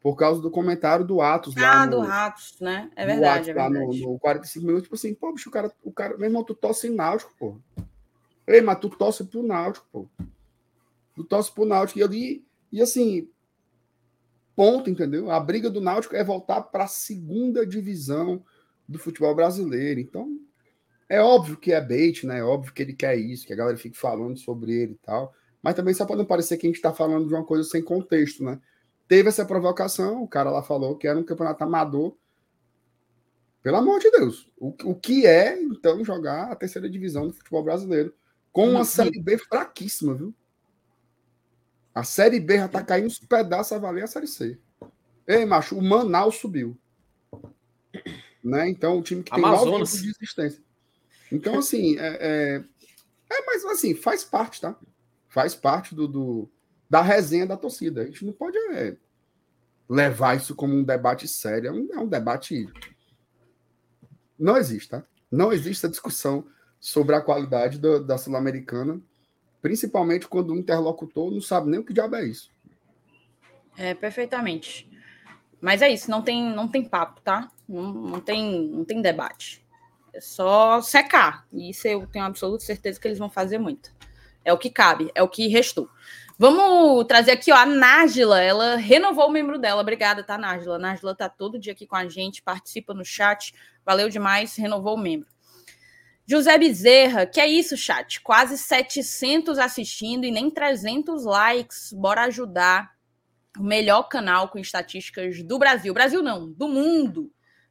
Por causa do comentário do Atos. Ah, no, do Atos, né? É verdade, Atos, é verdade. Lá no, no 45 minutos, tipo assim, pô, bicho, o cara, o cara, meu irmão, tu torce em Náutico, pô. Ei, mas tu torce pro Náutico, pô. Tu torce pro Náutico. E ali, e assim, ponto, entendeu? A briga do Náutico é voltar para a segunda divisão do futebol brasileiro. Então, é óbvio que é bait, né? É óbvio que ele quer isso, que a galera fique falando sobre ele e tal. Mas também só pode não parecer que a gente está falando de uma coisa sem contexto, né? Teve essa provocação, o cara lá falou que era um campeonato amador. Pelo amor de Deus. O, o que é, então, jogar a terceira divisão do futebol brasileiro com uma Série B fraquíssima, viu? A Série B já tá caindo uns pedaços a valer a Série C. Ei, macho, o Manaus subiu. Né? Então, o time que tem Amazonas. de existência. Então, assim, é, é, é, mas assim, faz parte, tá? Faz parte do, do, da resenha da torcida. A gente não pode é, levar isso como um debate sério. É um, é um debate. Não existe, tá? Não existe a discussão sobre a qualidade do, da Sul-Americana, principalmente quando o interlocutor não sabe nem o que diabo é isso. É, perfeitamente. Mas é isso, não tem, não tem papo, tá? Não, não, tem, não tem debate. É só secar. E isso eu tenho absoluta certeza que eles vão fazer muito. É o que cabe, é o que restou. Vamos trazer aqui ó, a Nájila, ela renovou o membro dela. Obrigada, tá, Nájila? Nájila tá todo dia aqui com a gente, participa no chat. Valeu demais, renovou o membro. José Bezerra, que é isso, chat? Quase 700 assistindo e nem 300 likes. Bora ajudar o melhor canal com estatísticas do Brasil. Brasil não, do mundo.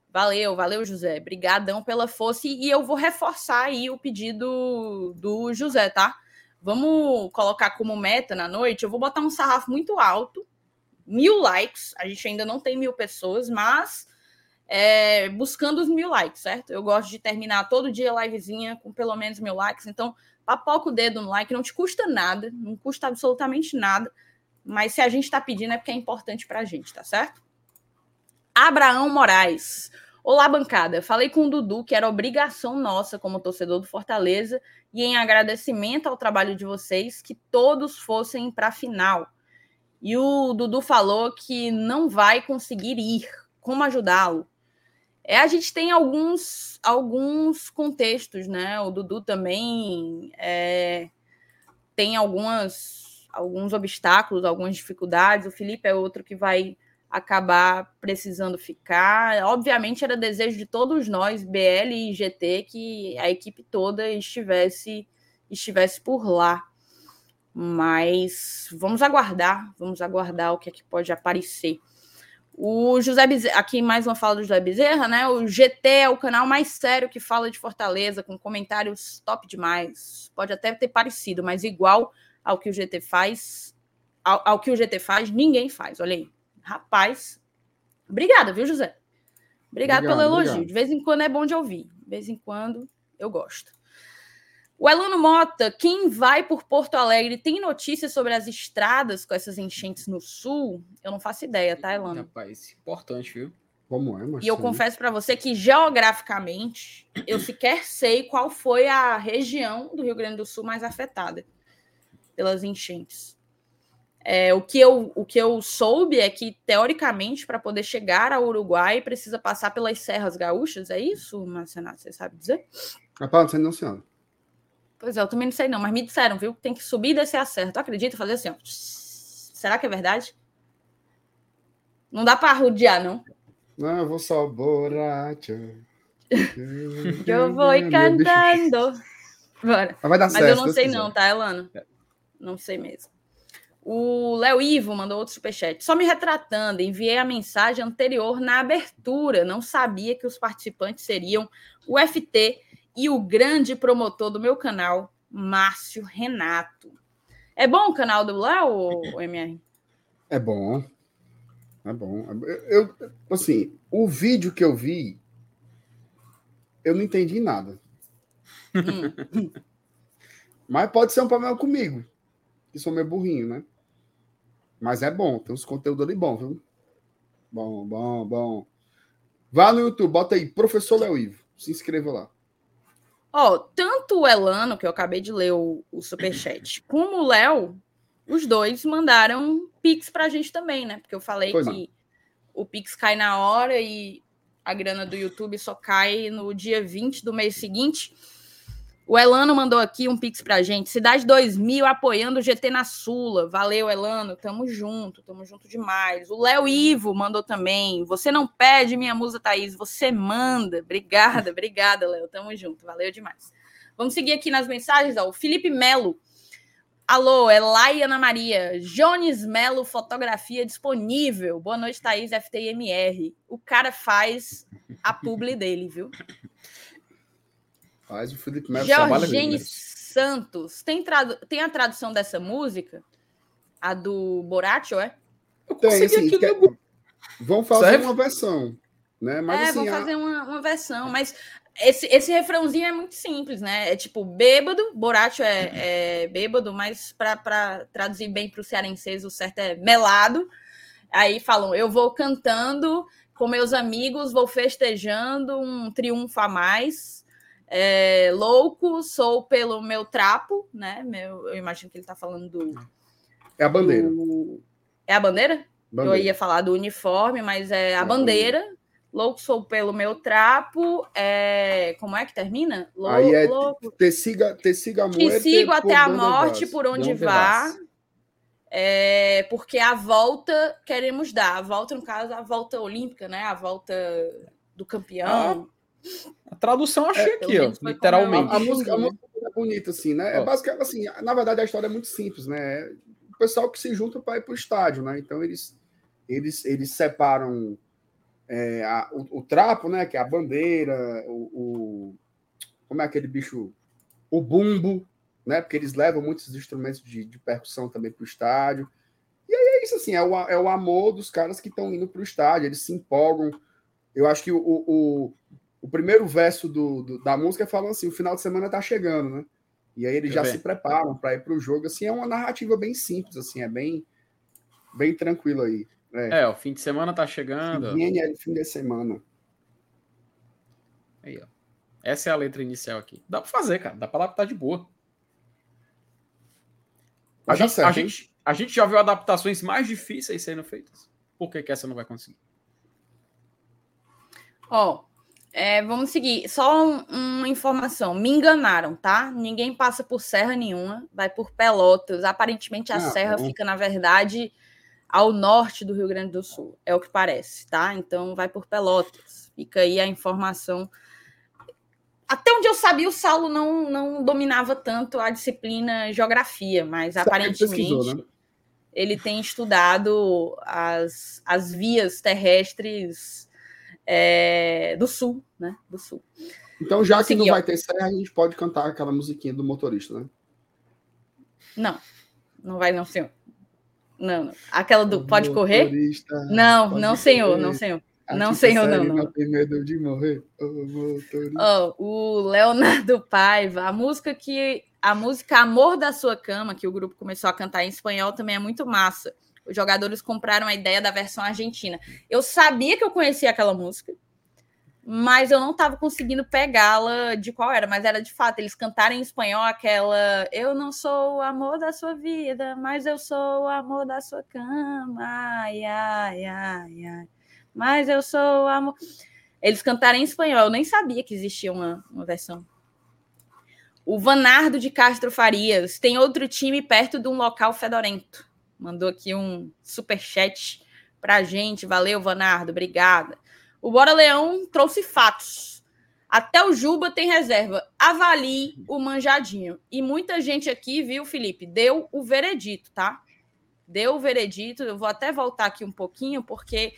Valeu, valeu, José. Brigadão pela força. E eu vou reforçar aí o pedido do José, tá? Vamos colocar como meta na noite. Eu vou botar um sarrafo muito alto. Mil likes. A gente ainda não tem mil pessoas, mas é, buscando os mil likes, certo? Eu gosto de terminar todo dia livezinha com pelo menos mil likes. Então, papoca o dedo no like. Não te custa nada. Não custa absolutamente nada. Mas se a gente está pedindo é porque é importante para a gente, tá certo? Abraão Moraes. Olá, bancada. Falei com o Dudu que era obrigação nossa, como torcedor do Fortaleza, e em agradecimento ao trabalho de vocês, que todos fossem para a final. E o Dudu falou que não vai conseguir ir. Como ajudá-lo? É, a gente tem alguns, alguns contextos, né? O Dudu também é, tem algumas, alguns obstáculos, algumas dificuldades. O Felipe é outro que vai acabar precisando ficar. Obviamente era desejo de todos nós, BL e GT, que a equipe toda estivesse estivesse por lá. Mas vamos aguardar, vamos aguardar o que é que pode aparecer. O José Bezerra, aqui mais uma fala do José Bezerra, né? O GT é o canal mais sério que fala de Fortaleza, com comentários top demais. Pode até ter parecido, mas igual ao que o GT faz, ao, ao que o GT faz, ninguém faz. Olha aí. Rapaz, obrigada, viu, José? Obrigado, obrigado pelo elogio. Obrigado. De vez em quando é bom de ouvir. De vez em quando eu gosto. O Elano Mota, quem vai por Porto Alegre tem notícias sobre as estradas com essas enchentes no sul? Eu não faço ideia, tá, Elano? Rapaz, importante, viu? Como é, E eu confesso para você que geograficamente eu sequer sei qual foi a região do Rio Grande do Sul mais afetada pelas enchentes. É, o, que eu, o que eu soube é que, teoricamente, para poder chegar ao Uruguai, precisa passar pelas Serras Gaúchas, é isso, Marcenato? Você sabe dizer? Rapaz, não sei não, senhora. Pois é, eu também não sei não, mas me disseram, viu? Tem que subir e descer a serra. Tu acredita? Fazer assim, ó. Será que é verdade? Não dá para rodear, não. Não, eu vou só borracho. eu vou cantando. Bora. Mas, vai dar mas certo, eu não sei não, tá, Elano? Não sei mesmo. O Léo Ivo mandou outro superchat. Só me retratando, enviei a mensagem anterior na abertura. Não sabia que os participantes seriam o FT e o grande promotor do meu canal, Márcio Renato. É bom o canal do Léo, MR? É bom. É bom. Eu, assim, o vídeo que eu vi, eu não entendi nada. Hum. Mas pode ser um problema comigo, que sou meio burrinho, né? Mas é bom, tem uns conteúdos ali bom, viu? Bom, bom, bom. Vá no YouTube, bota aí, Professor Léo Ivo. Se inscreva lá. Ó, tanto o Elano, que eu acabei de ler o, o superchat, como o Léo, os dois mandaram Pix pra gente também, né? Porque eu falei pois que não. o Pix cai na hora e a grana do YouTube só cai no dia 20 do mês seguinte. O Elano mandou aqui um pix pra gente. Cidade 2000 apoiando o GT na Sula. Valeu, Elano. Tamo junto, tamo junto demais. O Léo Ivo mandou também. Você não pede, minha musa Thaís, você manda. Obrigada, obrigada, Léo. Tamo junto. Valeu demais. Vamos seguir aqui nas mensagens. Ó. O Felipe Melo. Alô, é Lai Ana Maria. Jones Melo, fotografia disponível. Boa noite, Thaís, FTMR. O cara faz a publi dele, viu? Faz o Felipe Melo Georgine Santos. Tem, tradu... tem a tradução dessa música? A do Boracho, é? Eu Tem, assim, quer... Vão fazer Serve? uma versão. Né? Mas, é, assim, vão a... fazer uma, uma versão, mas esse, esse refrãozinho é muito simples, né? É tipo bêbado, Boracho é, é bêbado, mas para traduzir bem para o cearense, o certo é melado. Aí falam, eu vou cantando com meus amigos, vou festejando um triunfo a mais é, louco, sou pelo meu trapo, né? Meu, eu imagino que ele está falando do. É a bandeira. Do... É a bandeira? bandeira? Eu ia falar do uniforme, mas é a é bandeira. bandeira. Louco sou pelo meu trapo. É... Como é que termina? Lou... Aí é louco. Te siga, te siga a Te sigo até a morte por onde vá. É, porque a volta queremos dar. A volta, no caso, a volta olímpica, né? A volta do campeão. Ah A tradução eu achei É, aqui, ó, literalmente. A, a música, a música é bonita, assim, né? É Ó. basicamente assim, na verdade a história é muito simples, né? O pessoal que se junta para ir para o estádio, né? Então eles, eles, eles separam é, a- o, o trapo, né? Que é a bandeira, o, o- como é aquele bicho, o bumbo, né? Porque eles levam muitos instrumentos de, de percussão também para o estádio. E aí é isso assim, é o, é o amor dos caras que estão indo para o estádio, eles se empolgam. Eu acho que o, o, o primeiro verso do, do- da música fala assim: o final de semana tá chegando, né? E aí eles já ver. se preparam para ir para o jogo. Assim, é uma narrativa bem simples, assim, é bem, bem tranquilo aí. É, o fim de semana tá chegando. Viene é fim de semana. Aí, ó. Essa é a letra inicial aqui. Dá pra fazer, cara. Dá pra adaptar de boa. A gente, certo, a, gente, a gente já viu adaptações mais difíceis sendo feitas. Por que, que essa não vai conseguir? Ó, é, vamos seguir. Só um- uma informação. Me enganaram, tá? Ninguém passa por serra nenhuma, vai por Pelotas. Aparentemente a serra fica, na verdade, ao norte do Rio Grande do Sul. É o que parece, tá? Então vai por Pelotas. Fica aí a informação. Até onde eu sabia, o Saulo não, não dominava tanto a disciplina geografia, mas Sabe aparentemente né? ele tem estudado as, as vias terrestres é, do sul, né? Do sul. Então, já que não vai ter serra, a gente pode cantar aquela musiquinha do motorista, né? Não, não vai não, senhor. Não, não. Aquela do pode correr? Não, pode não, senhor, correr. não, senhor. A Não, senhor, não, não. tem medo de morrer. Motorista. Ó, o Leonardo Paiva, a música que a música Amor da Sua Cama, que o grupo começou a cantar em espanhol, também é muito massa. Os jogadores compraram a ideia da versão argentina. Eu sabia que eu conhecia aquela música, mas eu não estava conseguindo pegá-la de qual era, mas era de fato eles cantarem em espanhol aquela Eu não sou o amor da sua vida, mas eu sou o amor da sua cama. Ai, ai, ai, ai. Mas eu sou o amor. Eles cantaram em espanhol, eu nem sabia que existia uma, uma versão. O Vanardo de Castro Farias tem outro time perto de um local fedorento. Mandou aqui um super chat pra gente. Valeu, Vanardo, obrigada. O Bora Leão trouxe fatos. Até o Juba tem reserva. Avalie o manjadinho. E muita gente aqui, viu, Felipe, deu o veredito, tá? Deu o veredito. Eu vou até voltar aqui um pouquinho, porque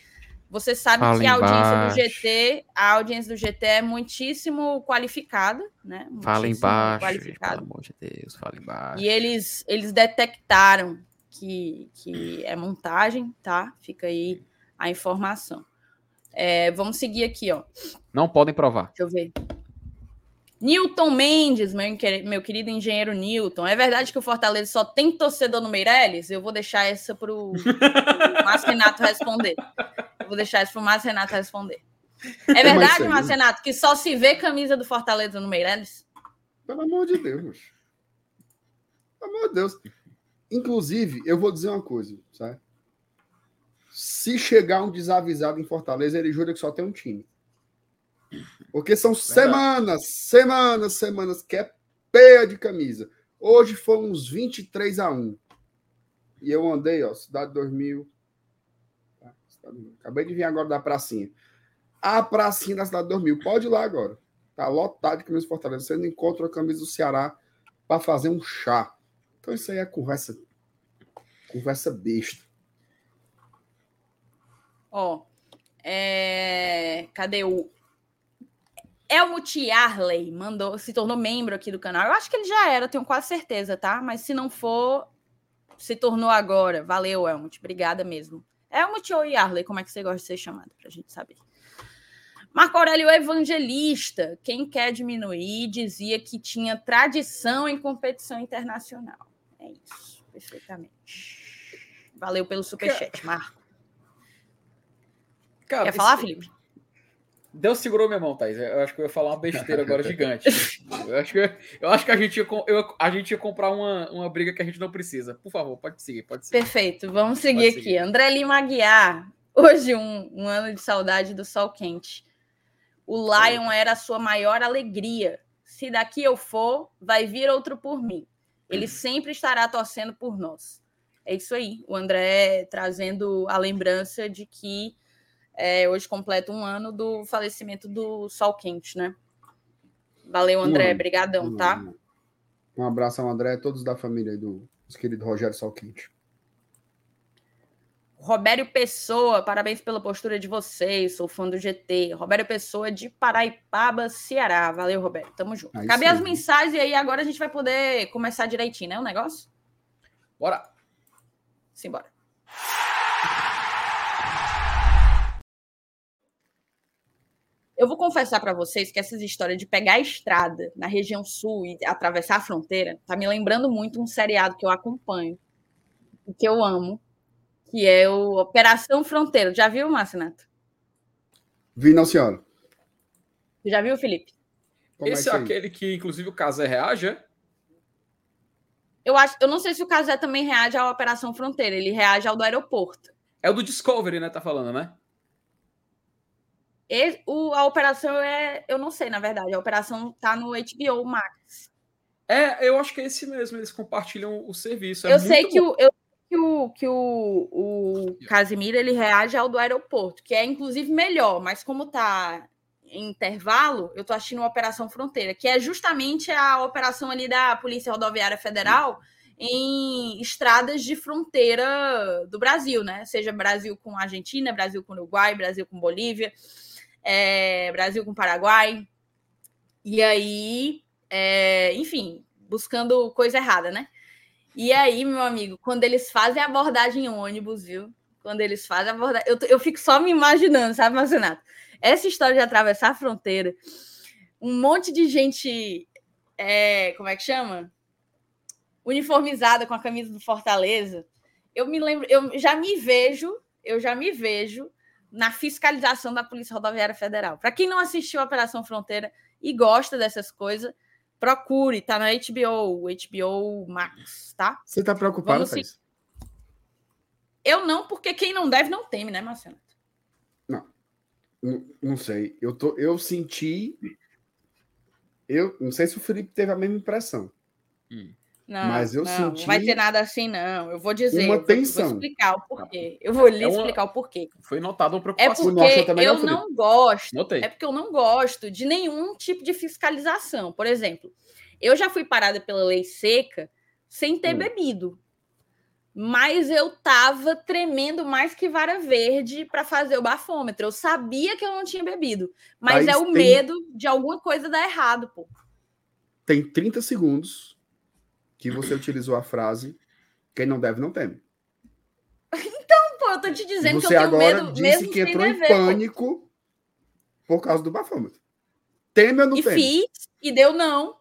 você sabe Fala que a audiência embaixo. do GT, a audiência do GT é muitíssimo qualificada, né? Fala Muitíssimo embaixo, gente, qualificada. pelo amor de Deus, fala embaixo. E eles, eles detectaram que, que é montagem, tá? Fica aí a informação. É, vamos seguir aqui, ó. Não podem provar. Deixa eu ver. Newton Mendes, meu, meu querido engenheiro Newton. É verdade que o Fortaleza só tem torcedor no Meirelles? Eu vou deixar essa para o Márcio Renato responder. Eu vou deixar isso para o Márcio Renato responder. É verdade, aí, Márcio né? Renato, que só se vê camisa do Fortaleza no Meirelles? Pelo amor de Deus. Pelo amor de Deus. Inclusive, eu vou dizer uma coisa, sabe? Se chegar um desavisado em Fortaleza, ele jura que só tem um time. Porque são semanas, semanas, semanas que é peia de camisa. Hoje foram uns 23 a 1. E eu andei, ó, Cidade 2000. Tá, Cidade 2000. Acabei de vir agora da pracinha. A pracinha da Cidade 2000. Pode ir lá agora. Tá lotado de camisa Fortaleza. Você não encontra a camisa do Ceará para fazer um chá. Então isso aí é conversa conversa besta. Ó, é... cadê o Elmut Yarley mandou, se tornou membro aqui do canal. Eu acho que ele já era, tenho quase certeza, tá? Mas se não for, se tornou agora. Valeu, Elmut. Obrigada mesmo. Elmut ou Yarley, como é que você gosta de ser chamado? Pra gente saber. Marco Aurélio Evangelista, quem quer diminuir, dizia que tinha tradição em competição internacional. É isso, perfeitamente. Valeu pelo superchat, Marco. Cara, Quer falar, Felipe? Deus segurou minha mão, Thaís. Eu acho que eu ia falar uma besteira agora gigante. Eu acho que, eu acho que a, gente ia, eu- a gente ia comprar uma, uma briga que a gente não precisa. Por favor, pode seguir, pode seguir. Perfeito, vamos seguir Pode aqui. seguir. André Lima Aguiar. Hoje, um, um ano de saudade do sol quente. O Lion era a sua maior alegria. Se daqui eu for, vai vir outro por mim. Ele sempre estará torcendo por nós. É isso aí. O André trazendo a lembrança de que É, hoje completa um ano do falecimento do Sol Quente, né? Valeu, André. Brigadão, um tá? Um abraço ao André, todos da família do querido Rogério Sol Quente. Robério Pessoa, parabéns pela postura de vocês, sou fã do GT. Robério Pessoa de Paraipaba, Ceará. Valeu, Roberto, tamo junto. Aí Cadê sim. as mensagens e aí agora a gente vai poder começar direitinho, né, o negócio? Bora. Simbora. Eu vou confessar para vocês que essas histórias de pegar a estrada na região sul e atravessar a fronteira tá me lembrando muito um seriado que eu acompanho e que eu amo, que é o Operação Fronteira. Já viu, Márcio Neto? Vi, não, senhora. Já viu, Felipe? Como Esse é, é aquele que, inclusive, o Casé reage, é? Eu, acho, eu não sei se o Casé também reage à Operação Fronteira, ele reage ao do aeroporto. É o do Discovery, né? Tá falando, né? E, o, a operação é. Eu não sei, na verdade. A operação tá no HBO Max. É, eu acho que é esse mesmo. Eles compartilham o serviço. É eu sei que o, eu que o, que o, o Casimiro ele reage ao do aeroporto, que é inclusive melhor, mas como tá em intervalo, eu tô assistindo a Operação Fronteira, que é justamente a operação ali da Polícia Rodoviária Federal em estradas de fronteira do Brasil, né? Seja Brasil com Argentina, Brasil com Uruguai, Brasil com Bolívia, é, Brasil com Paraguai. E aí, é, enfim, buscando coisa errada, né? E aí, meu amigo, quando eles fazem a abordagem em ônibus, viu? Quando eles fazem a abordagem. Eu, eu fico só me imaginando, sabe, Marcenato? Essa história de atravessar a fronteira, um monte de gente. É, como é que chama? Uniformizada com a camisa do Fortaleza. Eu me lembro, eu já me vejo, eu já me vejo na fiscalização da Polícia Rodoviária Federal. Para quem não assistiu a Operação Fronteira e gosta dessas coisas, Procure, tá na HBO, HBO Max, tá? Você tá preocupado, com isso? Eu não, porque quem não deve não teme, né, Marcelo? Não. Não, não sei. Eu, tô, eu senti. Eu não sei se o Felipe teve a mesma impressão. Hum. Não, mas eu não, senti. Não vai ter nada assim, não. Eu vou dizer. Uma tensão. Vou, explicar o porquê. Eu vou lhe é uma... explicar o porquê. Foi notado uma é preocupação. É porque eu não, não gosto. Notei. É porque eu não gosto de nenhum tipo de fiscalização. Por exemplo, eu já fui parada pela lei seca sem ter hum. bebido. Mas eu tava tremendo mais que vara verde para fazer o bafômetro. Eu sabia que eu não tinha bebido. Mas, mas é o tem... medo de alguma coisa dar errado, pô. Tem 30 segundos que você utilizou a frase quem não deve não teme. Então, pô, eu tô te dizendo você que eu tenho agora medo disse que entrou dever, em pânico pô. por causa do bafômetro. Teme ou não e teme? fiz, e deu não.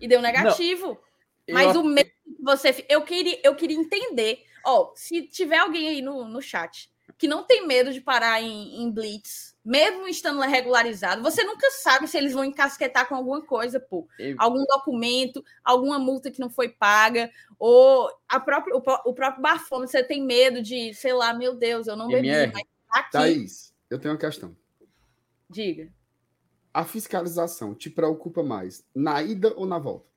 E deu negativo. Não. Mas eu... o medo que você... Eu queria, eu queria entender. Ó, se tiver alguém aí no, no chat que não tem medo de parar em, em blitz, mesmo estando regularizado, você nunca sabe se eles vão encasquetar com alguma coisa, pô. Eu... Algum documento, alguma multa que não foi paga, ou a própria, o, o próprio bafômetro, você tem medo de, sei lá, meu Deus, eu não bebi, MR. mas tá aqui. Thaís, eu tenho uma questão. Diga. A fiscalização te preocupa mais na ida ou na volta?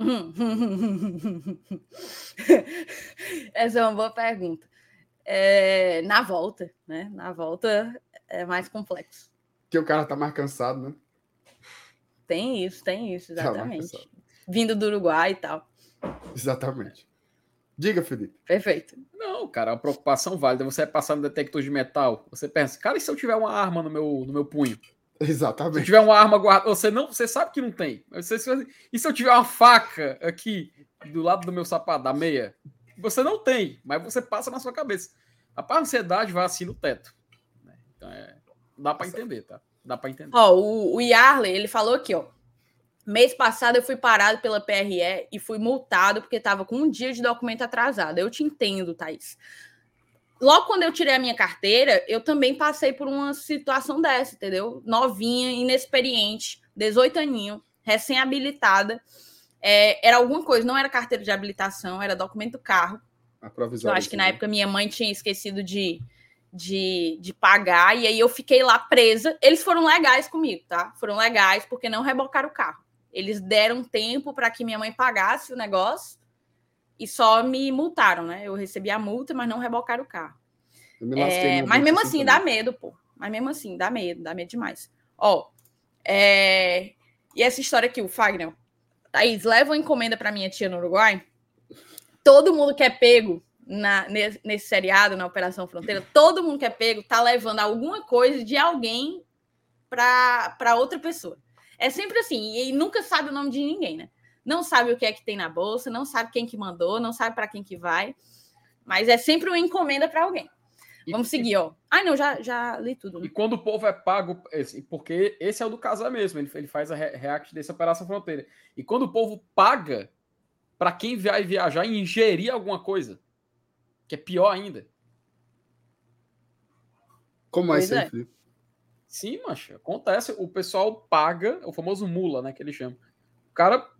Essa é uma boa pergunta é, na volta, né? Na volta é mais complexo. Que o cara tá mais cansado, né? Tem isso, tem isso, tá exatamente. Tá Vindo do Uruguai e tal. Exatamente. Diga, Felipe. Perfeito. Não, cara, a preocupação válida. Você vai passar no detector de metal, você pensa, cara, e se eu tiver uma arma no meu, no meu punho? Exatamente. Se eu tiver uma arma guardada, você não, você sabe que não tem. Você, e se eu tiver uma faca aqui do lado do meu sapato, da meia? Você não tem, mas você passa na sua cabeça. A ansiedade vai assim no teto. Né? Então é, dá para entender, tá? Dá para entender. Ó, o, o Yarley, ele falou aqui, ó. Mês passado eu fui parado pela PRE e fui multado porque estava com um dia de documento atrasado. Eu te entendo, Thaís. Logo quando eu tirei a minha carteira, eu também passei por uma situação dessa, entendeu? Novinha, inexperiente, 18 aninho, recém-habilitada. É, era alguma coisa, não era carteira de habilitação, era documento do carro. Eu acho que na época minha mãe tinha esquecido de, de, de pagar, e aí eu fiquei lá presa. Eles foram legais comigo, tá? Foram legais porque não rebocaram o carro. Eles deram tempo para que minha mãe pagasse o negócio e só me multaram, né? Eu recebi a multa, mas não rebocaram o carro. É, mas mesmo assim, dá medo, pô. Mas mesmo assim, dá medo, dá medo demais. Ó, é... e essa história aqui, o Fagner. Thaís, leva uma encomenda para minha tia no Uruguai. Todo mundo que é pego na, nesse, nesse seriado, na Operação Fronteira, todo mundo que é pego tá levando alguma coisa de alguém para outra pessoa. É sempre assim, e nunca sabe o nome de ninguém, né? Não sabe o que é que tem na bolsa, não sabe quem que mandou, não sabe para quem que vai, mas é sempre uma encomenda para alguém. Vamos seguir, ó. Ah, não, já, já li tudo. Né? E quando o povo é pago, porque esse é o do casa mesmo, ele, ele faz a react dessa Operação Fronteira. E quando o povo paga para quem vai viajar e ingerir alguma coisa, que é pior ainda. Como é isso é. Sim, macho, acontece. O pessoal paga, o famoso mula, né, que ele chama. O cara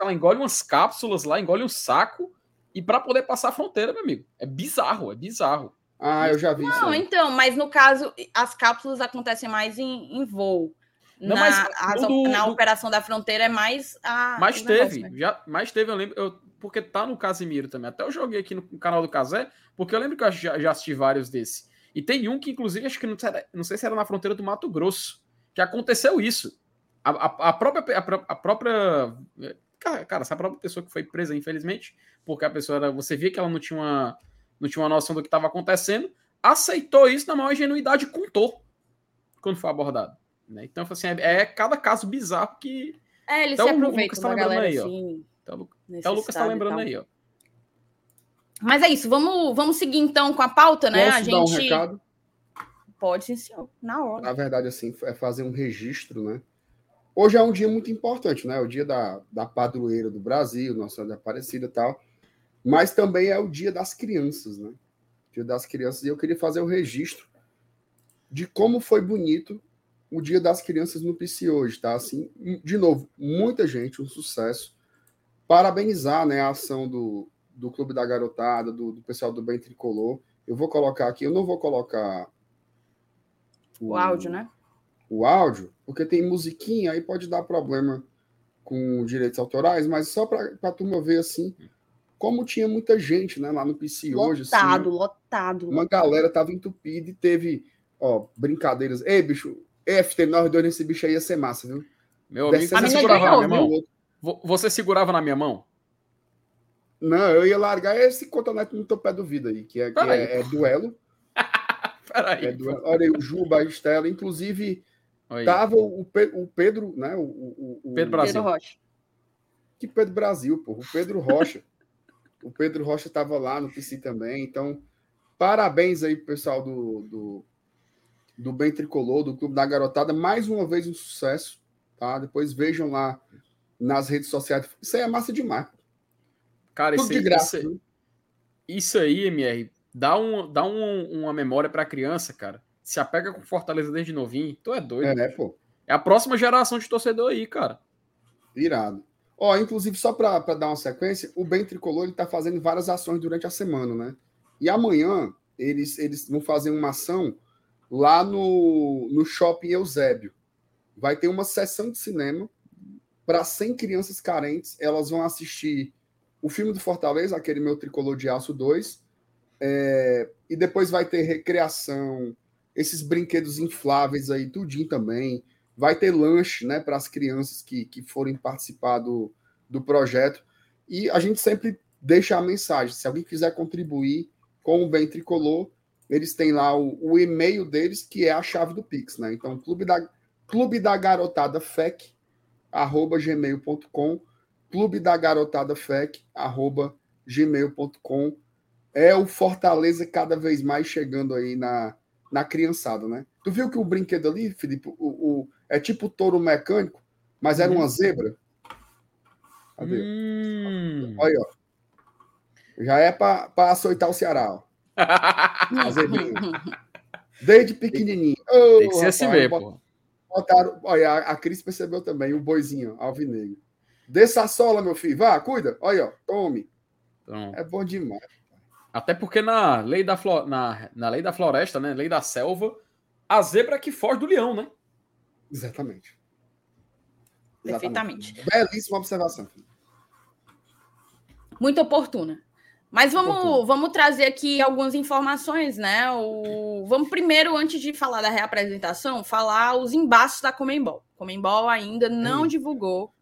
lá, engole umas cápsulas lá, engole um saco, e para poder passar a fronteira, meu amigo. É bizarro, é bizarro. Ah, eu já vi Não, isso então, mas no caso, as cápsulas acontecem mais em, em voo. Não, na, as, do, na do... operação da fronteira é mais a. Mas teve, negócio, né? já, mas teve, eu lembro, eu, porque tá no Casimiro também. Até eu joguei aqui no canal do Casé, porque eu lembro que eu já, já assisti vários desses. E tem um que, inclusive, acho que não, não sei se era na fronteira do Mato Grosso, que aconteceu isso. A, a, a própria. A, a, própria. Cara, essa própria pessoa que foi presa, infelizmente, porque a pessoa era. Você via que ela não tinha uma não tinha uma noção do que estava acontecendo, aceitou isso na maior ingenuidade e contou quando foi abordado. Né? Então, assim, é, é, cada caso bizarro que. É, ele se aproveita tá da galera aí, assim. Então, então o Lucas está lembrando aí, ó. Mas é isso, vamos, vamos seguir então com a pauta, né? Posso a gente. Dar um recado? Pode sim, senhor, na hora. Na verdade, assim, é fazer um registro, né? Hoje é um dia muito importante, né? O dia da, da padroeira do Brasil, Nossa Senhora Aparecida e tal. Mas também é o dia das crianças, né? Dia das crianças. E eu queria fazer o registro de como foi bonito o Dia das Crianças no PC hoje, tá? Assim, de novo, muita gente, um sucesso. Parabenizar né, a ação do, do Clube da Garotada, do, do pessoal do Bem Tricolor. Eu vou colocar aqui, eu não vou colocar o, o áudio, né? O áudio, porque tem musiquinha, aí pode dar problema com direitos autorais, mas só para a turma ver assim como tinha muita gente né, lá no PC lotado, hoje. Lotado, assim, lotado. Uma galera tava entupida e teve, ó, brincadeiras. Ei, bicho, FT, nós dois nesse bicho aí ia ser massa, viu? Meu amigo, você segurava na minha mão? Você segurava na minha mão? Não, eu ia largar esse cotonete no teu pé do vida aí, que é, que é, é duelo. Peraí. É duelo. Olha aí, o Juba, a Estela, inclusive, Oi. tava o, o, Pedro, né? O, o, o Pedro Brasil. Pedro Rocha. Que Pedro Brasil, pô. O Pedro Rocha. O Pedro Rocha estava lá no PC também. Então, parabéns aí pro pessoal do, do, do Bem Tricolor, do Clube da Garotada. Mais uma vez um sucesso. Tá? Depois vejam lá nas redes sociais. Isso aí é massa demais. Cara, Tudo isso, de graça, isso, isso, aí, MR, dá, um, dá um, uma memória pra criança, cara. Se apega com Fortaleza desde novinho. Tu é doido. É, pô. É a próxima geração de torcedor aí, cara. Irado. Ó, inclusive, só para dar uma sequência, o Bem Tricolor está fazendo várias ações durante a semana, né? E amanhã eles, eles vão fazer uma ação lá no, no Shopping Eusébio. Vai ter uma sessão de cinema para 100 crianças carentes. Elas vão assistir o filme do Fortaleza, aquele meu Tricolor de Aço 2. É, e depois vai ter recreação, esses brinquedos infláveis aí, tudinho também. Vai ter lanche né, para as crianças que, que forem participar do, do projeto. E a gente sempre deixa a mensagem: se alguém quiser contribuir com o Bem Tricolor, eles têm lá o, o e-mail deles, que é a chave do Pix. Né? Então, clube da, clube da garotada FEC, arroba gmail.com, clube da garotada FEC, arroba gmail.com. É o Fortaleza cada vez mais chegando aí na, na criançada, né? Tu viu que o brinquedo ali, Felipe, o, o é tipo touro mecânico, mas era uma uhum. zebra. Cadê? Hum. Olha, ó. Já é para açoitar o Ceará, ó. A zebrinha. Desde pequenininho. Oh, Tem que ser assim mesmo, pô. Botaram, olha, a, Cris percebeu também, o boizinho, alvinegro. Desça a sola, meu filho. Vá, cuida. Olha, ó, tome. Então, é bom demais. Até porque na lei da, flo... na, na lei da floresta, né? Lei da selva, a zebra é que foge do leão, né? Exatamente. Perfeitamente. Belíssima observação. Muito oportuna. Mas vamos, vamos trazer aqui algumas informações, né? O, vamos primeiro, antes de falar da reapresentação, falar os embaços da Comembol. Comembol ainda não divulgou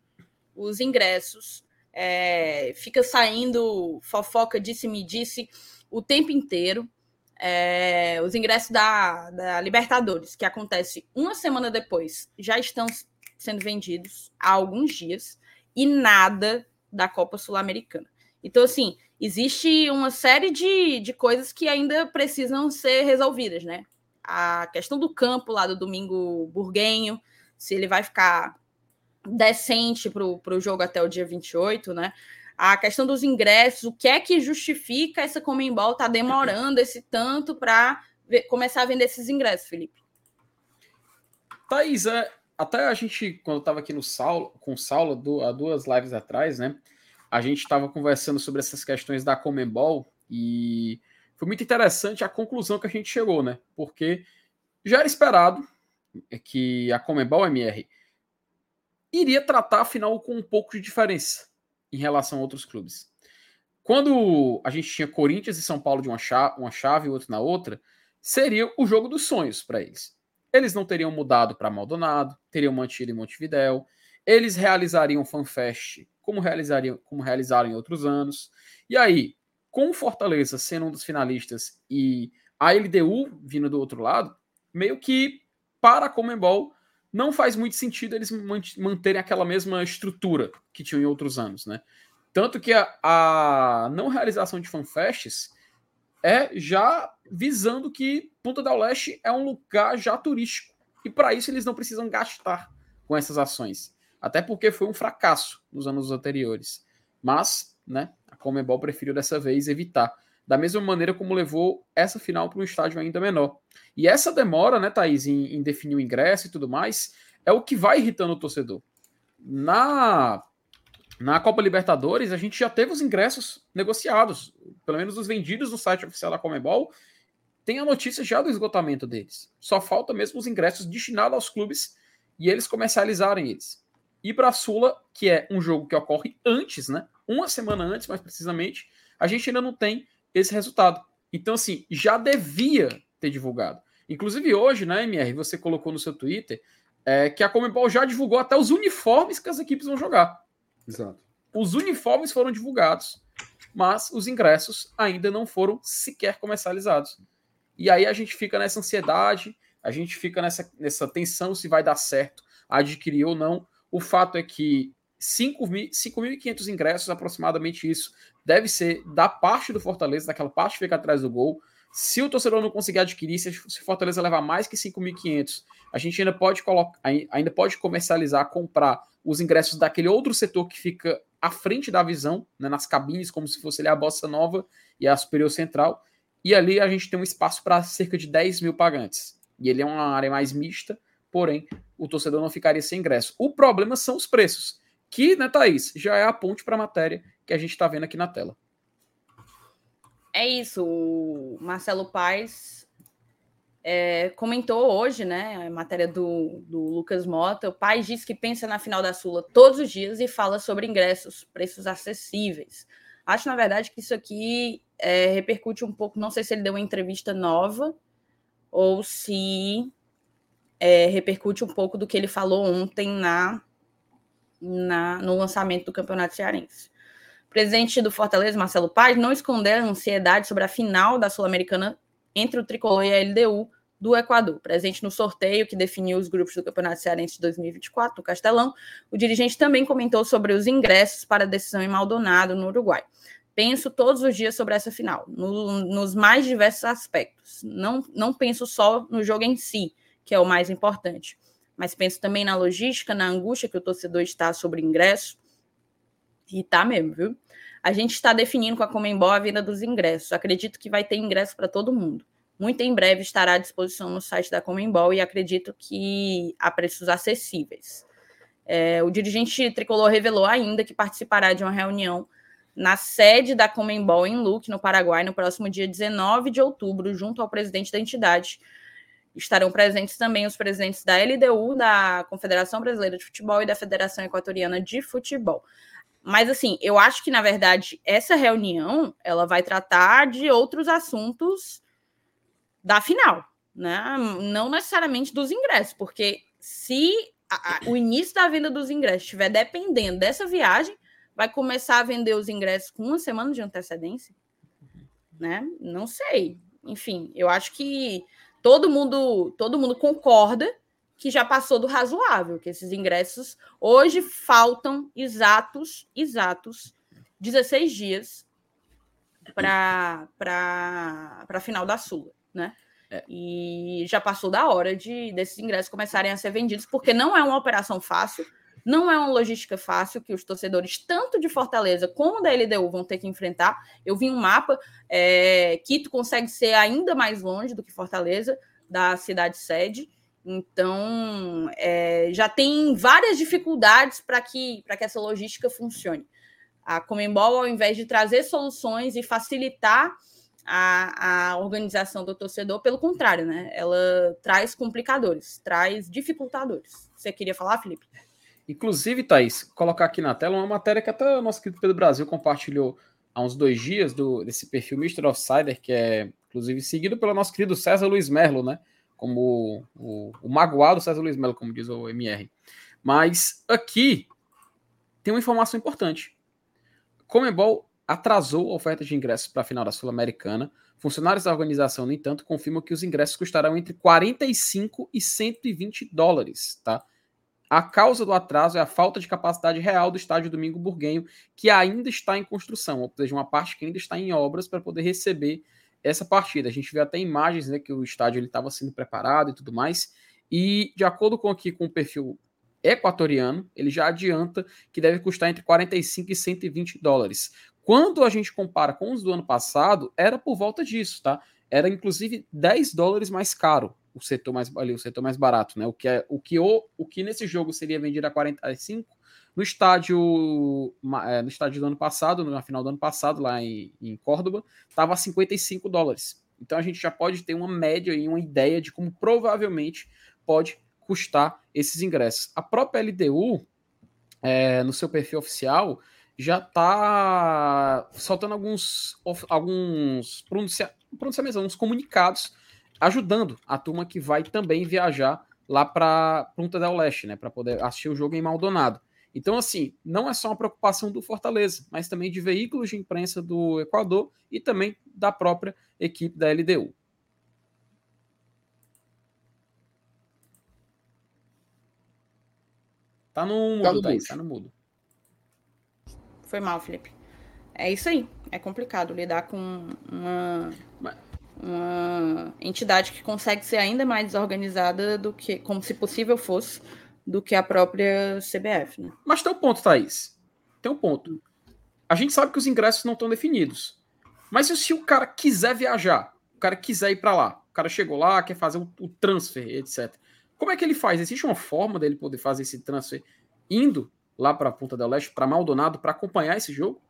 os ingressos. É, fica saindo fofoca disse-me disse o tempo inteiro. É, os ingressos da, da Libertadores, que acontece uma semana depois, já estão sendo vendidos há alguns dias e nada da Copa Sul-Americana. Então, assim, existe uma série de, de coisas que ainda precisam ser resolvidas, né? A questão do campo lá do domingo burguenho, se ele vai ficar decente para o jogo até o dia 28, né? A questão dos ingressos, o que é que justifica essa Comembol tá demorando esse tanto para começar a vender esses ingressos, Felipe? Thaís, é, até a gente, quando estava aqui no Saulo, com o Saulo, do, há duas lives atrás, né? a gente estava conversando sobre essas questões da Comembol e foi muito interessante a conclusão que a gente chegou, né? Porque já era esperado que a Comembol MR iria tratar final com um pouco de diferença em relação a outros clubes. Quando a gente tinha Corinthians e São Paulo de uma chave, uma chave e outro na outra, seria o jogo dos sonhos para eles. Eles não teriam mudado para Maldonado, teriam mantido em Montevidéu, eles realizariam FanFest como realizariam, como realizaram em outros anos. E aí, com o Fortaleza sendo um dos finalistas e a LDU vindo do outro lado, meio que para a Comembol não faz muito sentido eles manterem aquela mesma estrutura que tinham em outros anos, né? Tanto que a, a não realização de fanfests é já visando que Punta del Leste é um lugar já turístico. E para isso eles não precisam gastar com essas ações. Até porque foi um fracasso nos anos anteriores. Mas, né, a Comebol preferiu dessa vez evitar. Da mesma maneira como levou essa final para um estádio ainda menor. E essa demora, né, Thaís, em, em definir o ingresso e tudo mais, é o que vai irritando o torcedor. Na na Copa Libertadores, a gente já teve os ingressos negociados, pelo menos os vendidos no site oficial da Comebol, tem a notícia já do esgotamento deles. Só falta mesmo os ingressos destinados aos clubes e eles comercializarem eles e para a Sula, que é um jogo que ocorre antes, né? Uma semana antes, mais precisamente, a gente ainda não tem esse resultado. Então, assim, já devia ter divulgado. Inclusive hoje, né, MR, você colocou no seu Twitter é, que a Comembol já divulgou até os uniformes que as equipes vão jogar. Exato. Os uniformes foram divulgados, mas os ingressos ainda não foram sequer comercializados. E aí a gente fica nessa ansiedade, a gente fica nessa, nessa tensão se vai dar certo adquirir ou não. O fato é que 5.500 ingressos, aproximadamente isso, deve ser da parte do Fortaleza, daquela parte que fica atrás do gol. Se o torcedor não conseguir adquirir, se o Fortaleza levar mais que 5.500, a gente ainda pode colocar, ainda pode comercializar, comprar os ingressos daquele outro setor que fica à frente da visão, né, nas cabines, como se fosse ali a Bossa Nova e a Superior Central. E ali a gente tem um espaço para cerca de 10 mil pagantes. E ele é uma área mais mista, porém o torcedor não ficaria sem ingresso. O problema são os preços, que, né, Thaís, já é a ponte para a matéria que a gente está vendo aqui na tela. É isso, o Marcelo Paes é, comentou hoje, né, a matéria do, do Lucas Mota, o Paes diz que pensa na final da Sula todos os dias e fala sobre ingressos, preços acessíveis. Acho, na verdade, que isso aqui é, repercute um pouco, não sei se ele deu uma entrevista nova ou se é, repercute um pouco do que ele falou ontem na, na no lançamento do Campeonato Cearense. O presidente do Fortaleza, Marcelo Paz, não escondeu a ansiedade sobre a final da Sul-Americana entre o Tricolor e a LDU do Equador. Presente no sorteio que definiu os grupos do Campeonato Cearense de 2024 no Castelão, o dirigente também comentou sobre os ingressos para a decisão em Maldonado, no Uruguai. Penso todos os dias sobre essa final, no, nos mais diversos aspectos. Não, não penso só no jogo em si, que é o mais importante. Mas penso também na logística, na angústia que o torcedor está sobre ingresso. E tá mesmo, viu? A gente está definindo com a Comembol a venda dos ingressos. Acredito que vai ter ingresso para todo mundo. Muito em breve estará à disposição no site da Comembol e acredito que a preços acessíveis. É, o dirigente tricolor revelou ainda que participará de uma reunião na sede da Comembol em Luque, no Paraguai, no próximo dia 19 de outubro, junto ao presidente da entidade, Estarão presentes também os presidentes da LDU, da Confederação Brasileira de Futebol e da Federação Equatoriana de Futebol. Mas assim, eu acho que na verdade essa reunião ela vai tratar de outros assuntos da final, né? Não necessariamente dos ingressos, porque se a, a, o início da venda dos ingressos estiver dependendo dessa viagem, vai começar a vender os ingressos com uma semana de antecedência, né? Não sei. Enfim, eu acho que todo mundo todo mundo concorda que já passou do razoável, que esses ingressos hoje faltam exatos, exatos 16 dias para a final da Sula, né? É. E já passou da hora de desses ingressos começarem a ser vendidos, porque não é uma operação fácil, não é uma logística fácil que os torcedores, tanto de Fortaleza como da LDU, vão ter que enfrentar. Eu vi um mapa, é, Quito consegue ser ainda mais longe do que Fortaleza, da cidade sede. Então, é, já tem várias dificuldades para que, que essa logística funcione. A Comembol, ao invés de trazer soluções e facilitar a, a organização do torcedor, pelo contrário, né? Ela traz complicadores, traz dificultadores. Você queria falar, Felipe? Inclusive, Thaís, colocar aqui na tela uma matéria que até o nosso querido Pedro Brasil compartilhou há uns dois dias do, desse perfil Mr. Offsider, que é inclusive seguido pelo nosso querido César Luiz Merlo, né? como o, o magoado César Luiz Melo, como diz o MR. Mas aqui tem uma informação importante. Comebol atrasou a oferta de ingressos para a final da Sul-Americana. Funcionários da organização, no entanto, confirmam que os ingressos custarão entre 45 e 120 dólares, tá? A causa do atraso é a falta de capacidade real do estádio Domingo Burguenho, que ainda está em construção, ou seja, uma parte que ainda está em obras para poder receber essa partida. A gente vê até imagens né, que o estádio estava sendo preparado e tudo mais. E de acordo com aqui com o perfil equatoriano, ele já adianta que deve custar entre 45 e 120 dólares. Quando a gente compara com os do ano passado, era por volta disso, tá? Era inclusive 10 dólares mais caro o setor mais ali, o setor mais barato, né? O que é o que o, o que nesse jogo seria vendido a 45 no estádio, é, no estádio do ano passado, na final do ano passado, lá em, em Córdoba, estava a 55 dólares. Então a gente já pode ter uma média e uma ideia de como provavelmente pode custar esses ingressos. A própria LDU, é, no seu perfil oficial, já está soltando alguns, alguns pronuncia, pronunciamentos, alguns comunicados, ajudando a turma que vai também viajar lá para Punta del Leste, né, para poder assistir o jogo em Maldonado. Então, assim, não é só uma preocupação do Fortaleza, mas também de veículos de imprensa do Equador e também da própria equipe da LDU. Tá no mudo, tá no, Thaís, tá no mudo. Foi mal, Felipe. É isso aí. É complicado lidar com uma, uma entidade que consegue ser ainda mais desorganizada do que, como se possível fosse, do que a própria CBF. Né? Mas tem um ponto, Thaís. Tem um ponto. A gente sabe que os ingressos não estão definidos. Mas se o cara quiser viajar, o cara quiser ir para lá, o cara chegou lá, quer fazer o, o transfer, etc. Como é que ele faz? Existe uma forma dele poder fazer esse transfer indo lá para a Ponta del Leste, para Maldonado, para acompanhar esse jogo?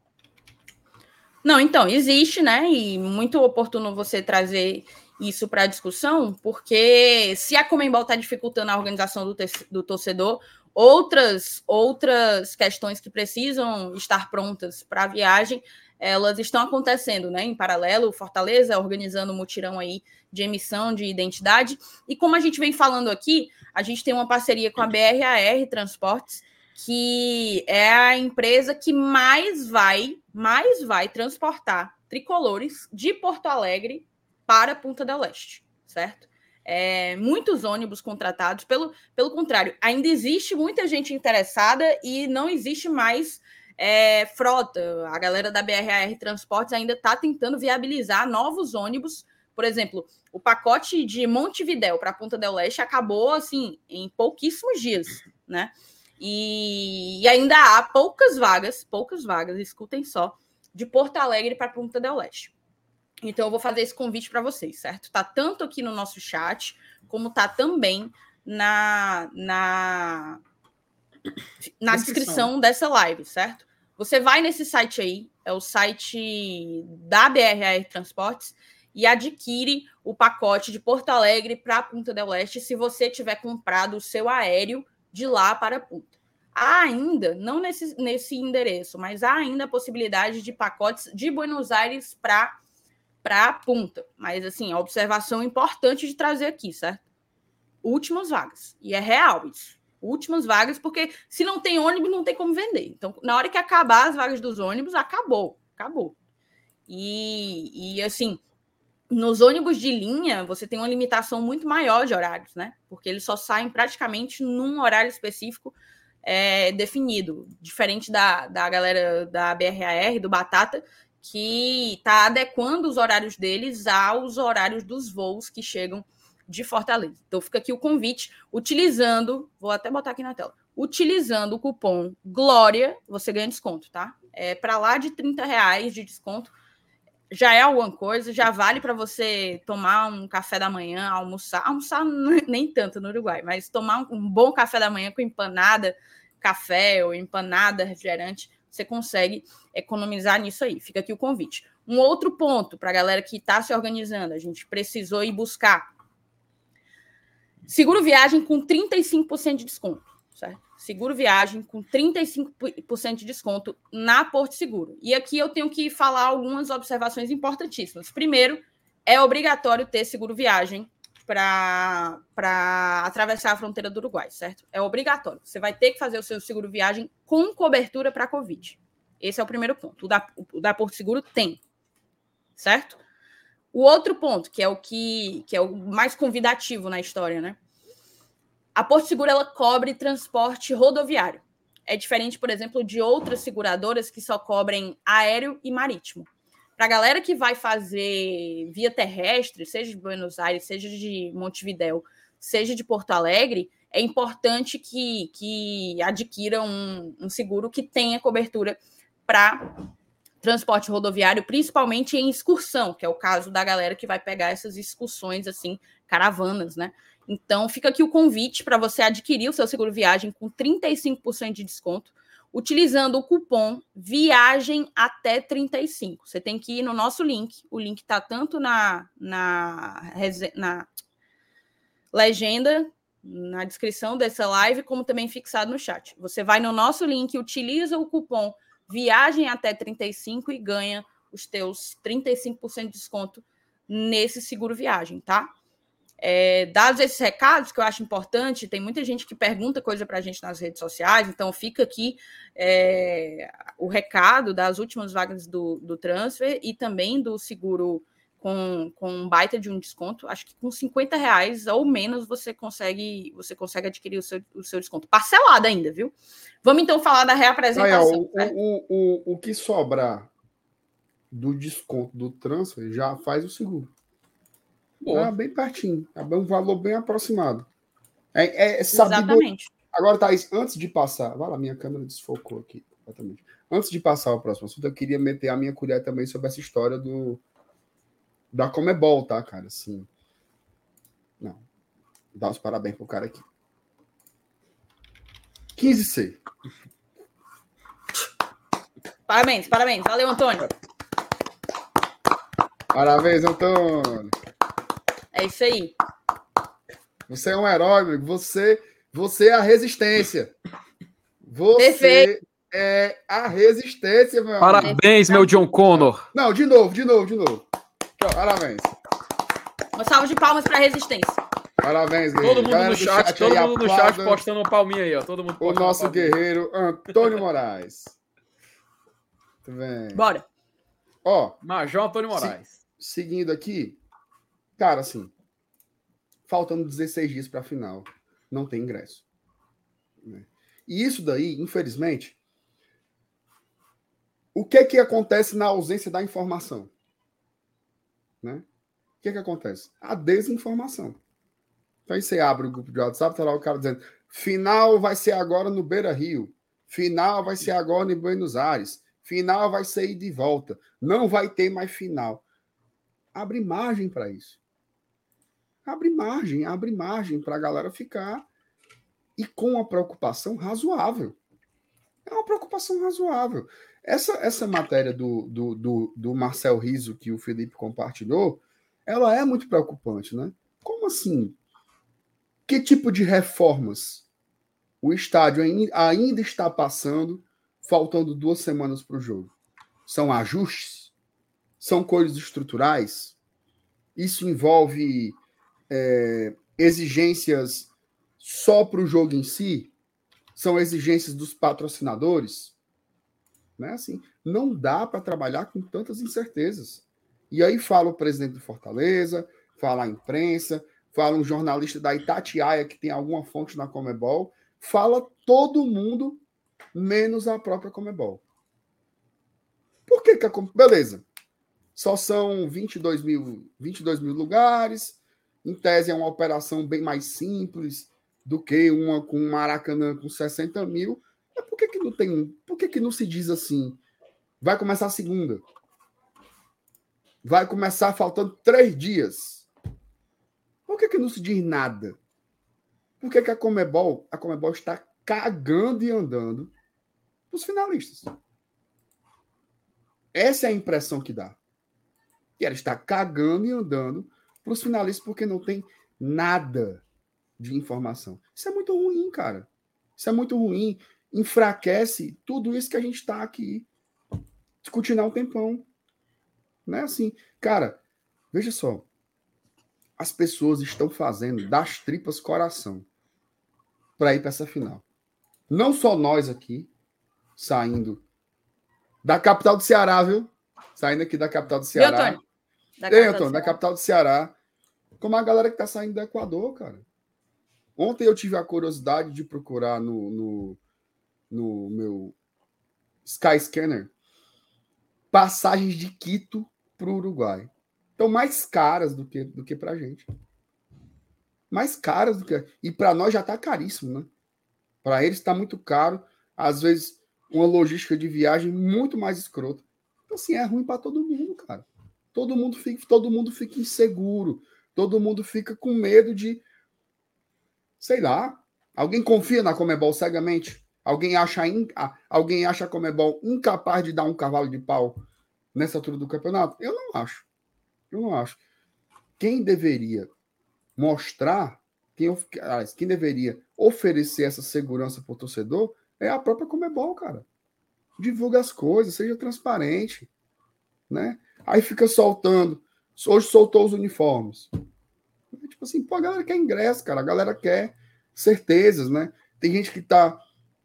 Não, então, existe, né? E muito oportuno você trazer isso para a discussão, porque se a Comembol está dificultando a organização do, do torcedor, outras, outras questões que precisam estar prontas para a viagem, elas estão acontecendo, né? Em paralelo, Fortaleza organizando um mutirão aí de emissão de identidade. E como a gente vem falando aqui, a gente tem uma parceria com a BRAR Transportes, que é a empresa que mais vai, mais vai transportar tricolores de Porto Alegre para Punta del Leste, certo? É, muitos ônibus contratados, pelo, pelo contrário, ainda existe muita gente interessada e não existe mais é, frota. A galera da BRR Transportes ainda está tentando viabilizar novos ônibus. Por exemplo, o pacote de Montevidéu para Punta del Leste acabou assim em pouquíssimos dias, né? E, e ainda há poucas vagas, poucas vagas, escutem só, de Porto Alegre para Punta del Leste. Então eu vou fazer esse convite para vocês, certo? Tá tanto aqui no nosso chat, como tá também na na na descrição dessa live, certo? Você vai nesse site aí, é o site da BRR Transportes e adquire o pacote de Porto Alegre para Punta del Leste se você tiver comprado o seu aéreo de lá para Punta. há ainda, não nesse, nesse endereço, mas há ainda a possibilidade de pacotes de Buenos Aires para para Punta. Mas, assim, a observação importante de trazer aqui, certo? Últimas vagas. E é real isso. Últimas vagas, porque se não tem ônibus, não tem como vender. Então, na hora que acabar as vagas dos ônibus, acabou. Acabou. E, e assim, nos ônibus de linha, você tem uma limitação muito maior de horários, né? Porque eles só saem praticamente num horário específico é, definido, diferente da, da galera da BRAR, do Batata, que está adequando os horários deles aos horários dos voos que chegam de Fortaleza. Então fica aqui o convite, utilizando, vou até botar aqui na tela, utilizando o cupom Glória, você ganha desconto, tá? É para lá de 30 reais de desconto. Já é alguma coisa, já vale para você tomar um café da manhã, almoçar, almoçar nem tanto no Uruguai, mas tomar um bom café da manhã com empanada, café ou empanada refrigerante você consegue economizar nisso aí. Fica aqui o convite. Um outro ponto para a galera que está se organizando, a gente precisou ir buscar seguro viagem com 35% de desconto? Seguro viagem com 35% de desconto na Porto Seguro. E aqui eu tenho que falar algumas observações importantíssimas. Primeiro, é obrigatório ter seguro viagem para atravessar a fronteira do Uruguai, certo? É obrigatório. Você vai ter que fazer o seu seguro viagem com cobertura para Covid. Esse é o primeiro ponto. O da, o da Porto Seguro tem, certo? O outro ponto, que é o que, que é o mais convidativo na história, né? A Porto Seguro ela cobre transporte rodoviário. É diferente, por exemplo, de outras seguradoras que só cobrem aéreo e marítimo. Para a galera que vai fazer via terrestre, seja de Buenos Aires, seja de Montevidéu, seja de Porto Alegre, é importante que, que adquira um, um seguro que tenha cobertura para transporte rodoviário, principalmente em excursão, que é o caso da galera que vai pegar essas excursões assim, caravanas, né? Então, fica aqui o convite para você adquirir o seu seguro viagem com 35% de desconto utilizando o cupom Viagem até 35. Você tem que ir no nosso link. O link está tanto na, na, na legenda, na descrição dessa live, como também fixado no chat. Você vai no nosso link, utiliza o cupom Viagem até 35 e ganha os teus 35% de desconto nesse seguro viagem, tá? É, dados esses recados que eu acho importante, tem muita gente que pergunta coisa para a gente nas redes sociais, então fica aqui é, o recado das últimas vagas do, do transfer e também do seguro com, com um baita de um desconto. Acho que com 50 reais ou menos você consegue você consegue adquirir o seu, o seu desconto. Parcelado ainda, viu? Vamos então falar da reapresentação. o, né? o, o, o que sobrar do desconto do transfer já faz o seguro. É bem pertinho. É um valor bem aproximado. É, é Exatamente. Agora, Thaís, antes de passar. Vai lá, minha câmera desfocou aqui completamente. Antes de passar ao próximo assunto, eu queria meter a minha colher também sobre essa história do da Comebol, tá, cara? Assim. Não. Dá os parabéns pro cara aqui. 15C. Parabéns, parabéns. Valeu, Antônio. Parabéns, Antônio. É isso aí. Você é um herói, amigo. Você, você é a resistência. Você Perfeito. é a resistência, meu Parabéns, meu John Connor. Não, de novo, de novo, de novo. Parabéns. Uma salva de palmas para a resistência. Parabéns, guerreiro. Todo mundo Galera no chat, chat todo mundo no chat postando uma palminha aí, ó. Todo mundo o nosso guerreiro Antônio Moraes. Muito bem. Bora. Ó, Major Antônio Moraes. Se, seguindo aqui, Cara, assim, faltando 16 dias para a final, não tem ingresso. Né? E isso daí, infelizmente, o que que acontece na ausência da informação? Né? O que que acontece? A desinformação. Então aí você abre o grupo de WhatsApp, tá lá o cara dizendo: final vai ser agora no Beira Rio, final vai ser agora em Buenos Aires, final vai ser de volta, não vai ter mais final. Abre margem para isso abre margem, abre margem para a galera ficar e com uma preocupação razoável. É uma preocupação razoável. Essa, essa matéria do, do, do, do Marcel Riso que o Felipe compartilhou, ela é muito preocupante, né? Como assim? Que tipo de reformas O estádio ainda está passando, faltando duas semanas para o jogo. São ajustes? São coisas estruturais? Isso envolve é, exigências só para o jogo em si? São exigências dos patrocinadores? Né? Assim, não dá para trabalhar com tantas incertezas. E aí fala o presidente do Fortaleza, fala a imprensa, fala um jornalista da Itatiaia que tem alguma fonte na Comebol, fala todo mundo, menos a própria Comebol. Por que, que a Beleza. Só são 22 mil, 22 mil lugares. Em tese, é uma operação bem mais simples do que uma com Maracanã com 60 mil. Mas por que, que não tem. Por que, que não se diz assim? Vai começar a segunda. Vai começar faltando três dias. Por que, que não se diz nada? Por que, que a Comebol, a Comebol está cagando e andando os finalistas? Essa é a impressão que dá. Que ela está cagando e andando para os finalistas porque não tem nada de informação. Isso é muito ruim, cara. Isso é muito ruim. Enfraquece tudo isso que a gente está aqui discutindo há um tempão. Não é assim. Cara, veja só. As pessoas estão fazendo das tripas coração para ir para essa final. Não só nós aqui, saindo da capital do Ceará, viu? Saindo aqui da capital do Ceará. Da capital, Antônio, da capital do Ceará. Como a galera que está saindo do Equador, cara. Ontem eu tive a curiosidade de procurar no, no, no meu Skyscanner passagens de Quito para o Uruguai. Estão mais caras do que, do que para gente. Mais caras do que. E para nós já está caríssimo, né? Para eles está muito caro. Às vezes, uma logística de viagem muito mais escrota. Então, assim, é ruim para todo mundo, cara. Todo mundo, fica, todo mundo fica inseguro. Todo mundo fica com medo de. Sei lá. Alguém confia na Comebol cegamente? Alguém acha, in, alguém acha a Comebol incapaz de dar um cavalo de pau nessa altura do campeonato? Eu não acho. Eu não acho. Quem deveria mostrar, quem, quem deveria oferecer essa segurança para o torcedor é a própria Comebol, cara. Divulga as coisas, seja transparente. Né? Aí fica soltando. Hoje soltou os uniformes. Tipo assim, pô, a galera quer ingresso, cara. A galera quer certezas, né? Tem gente que tá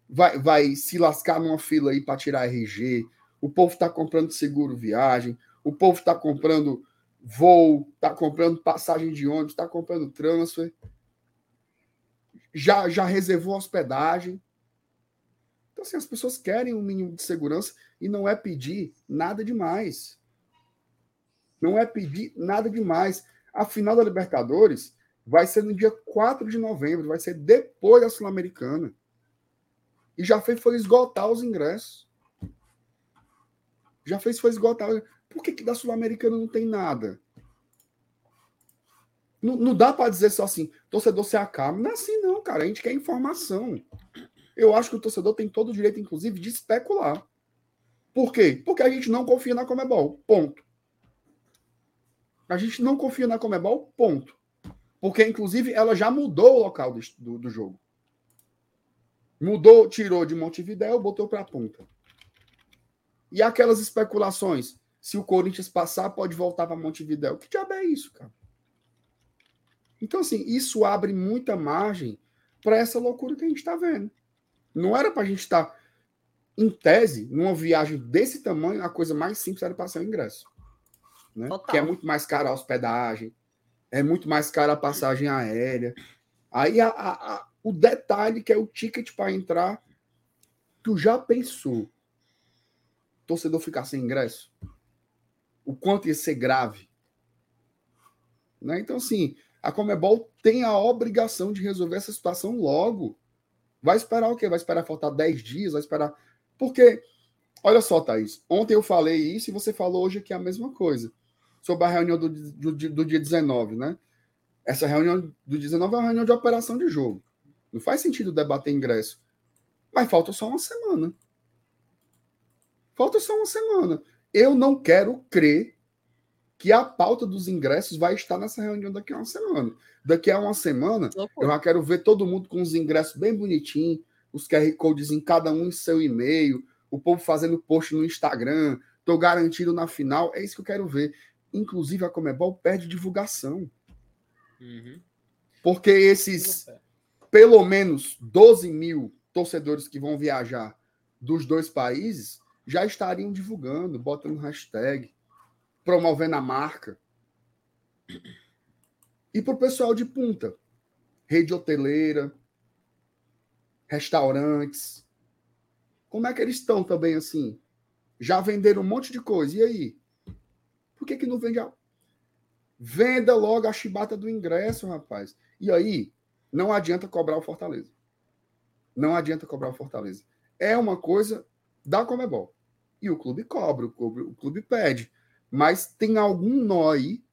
vai, vai se lascar numa fila aí para tirar RG. O povo está comprando seguro viagem. O povo está comprando voo, está comprando passagem de ônibus, está comprando transfer. Já, já reservou hospedagem. Então, assim, as pessoas querem um mínimo de segurança e não é pedir nada demais. Não é pedir nada demais. A final da Libertadores vai ser no dia 4 de novembro, vai ser depois da Sul-Americana. E já fez foi esgotar os ingressos. Já fez foi esgotar. Por que, que da Sul-Americana não tem nada? Não, não dá para dizer só assim, torcedor se acalma. Não é assim, não, cara. A gente quer informação. Eu acho que o torcedor tem todo o direito, inclusive, de especular. Por quê? Porque a gente não confia na Comebol. Ponto. A gente não confia na Comebol, ponto. Porque, inclusive, ela já mudou o local do, do, do jogo. Mudou, tirou de Montevidéu, botou para a ponta. E aquelas especulações? Se o Corinthians passar, pode voltar para Montevidéu. Que diabo é isso, cara? Então, assim, isso abre muita margem para essa loucura que a gente está vendo. Não era para a gente estar, tá, em tese, numa viagem desse tamanho, a coisa mais simples era passar o ingresso. Né? Que é muito mais cara a hospedagem, é muito mais cara a passagem aérea. Aí a, a, a, o detalhe que é o ticket para entrar, tu já pensou torcedor ficar sem ingresso? O quanto ia ser grave? Né? Então, assim, a Comebol tem a obrigação de resolver essa situação logo. Vai esperar o quê? Vai esperar faltar 10 dias? Vai esperar. Porque, olha só, Thaís, ontem eu falei isso e você falou hoje aqui a mesma coisa. Sobre a reunião do, do, do dia 19, né? Essa reunião do 19 é uma reunião de operação de jogo. Não faz sentido debater ingresso. Mas falta só uma semana. Falta só uma semana. Eu não quero crer que a pauta dos ingressos vai estar nessa reunião daqui a uma semana. Daqui a uma semana, eu já quero ver todo mundo com os ingressos bem bonitinhos, os QR Codes em cada um em seu e-mail, o povo fazendo post no Instagram, tô garantido na final. É isso que eu quero ver. Inclusive, a Comebol perde divulgação. Uhum. Porque esses pelo menos 12 mil torcedores que vão viajar dos dois países já estariam divulgando, botando hashtag, promovendo a marca. E para o pessoal de punta, rede hoteleira, restaurantes, como é que eles estão também assim? Já venderam um monte de coisa, e aí? Por que, que não vende a... Venda logo a chibata do ingresso, rapaz. E aí, não adianta cobrar o Fortaleza. Não adianta cobrar o Fortaleza. É uma coisa da Comebol. E o clube cobra, o clube, o clube pede. Mas tem algum nó aí,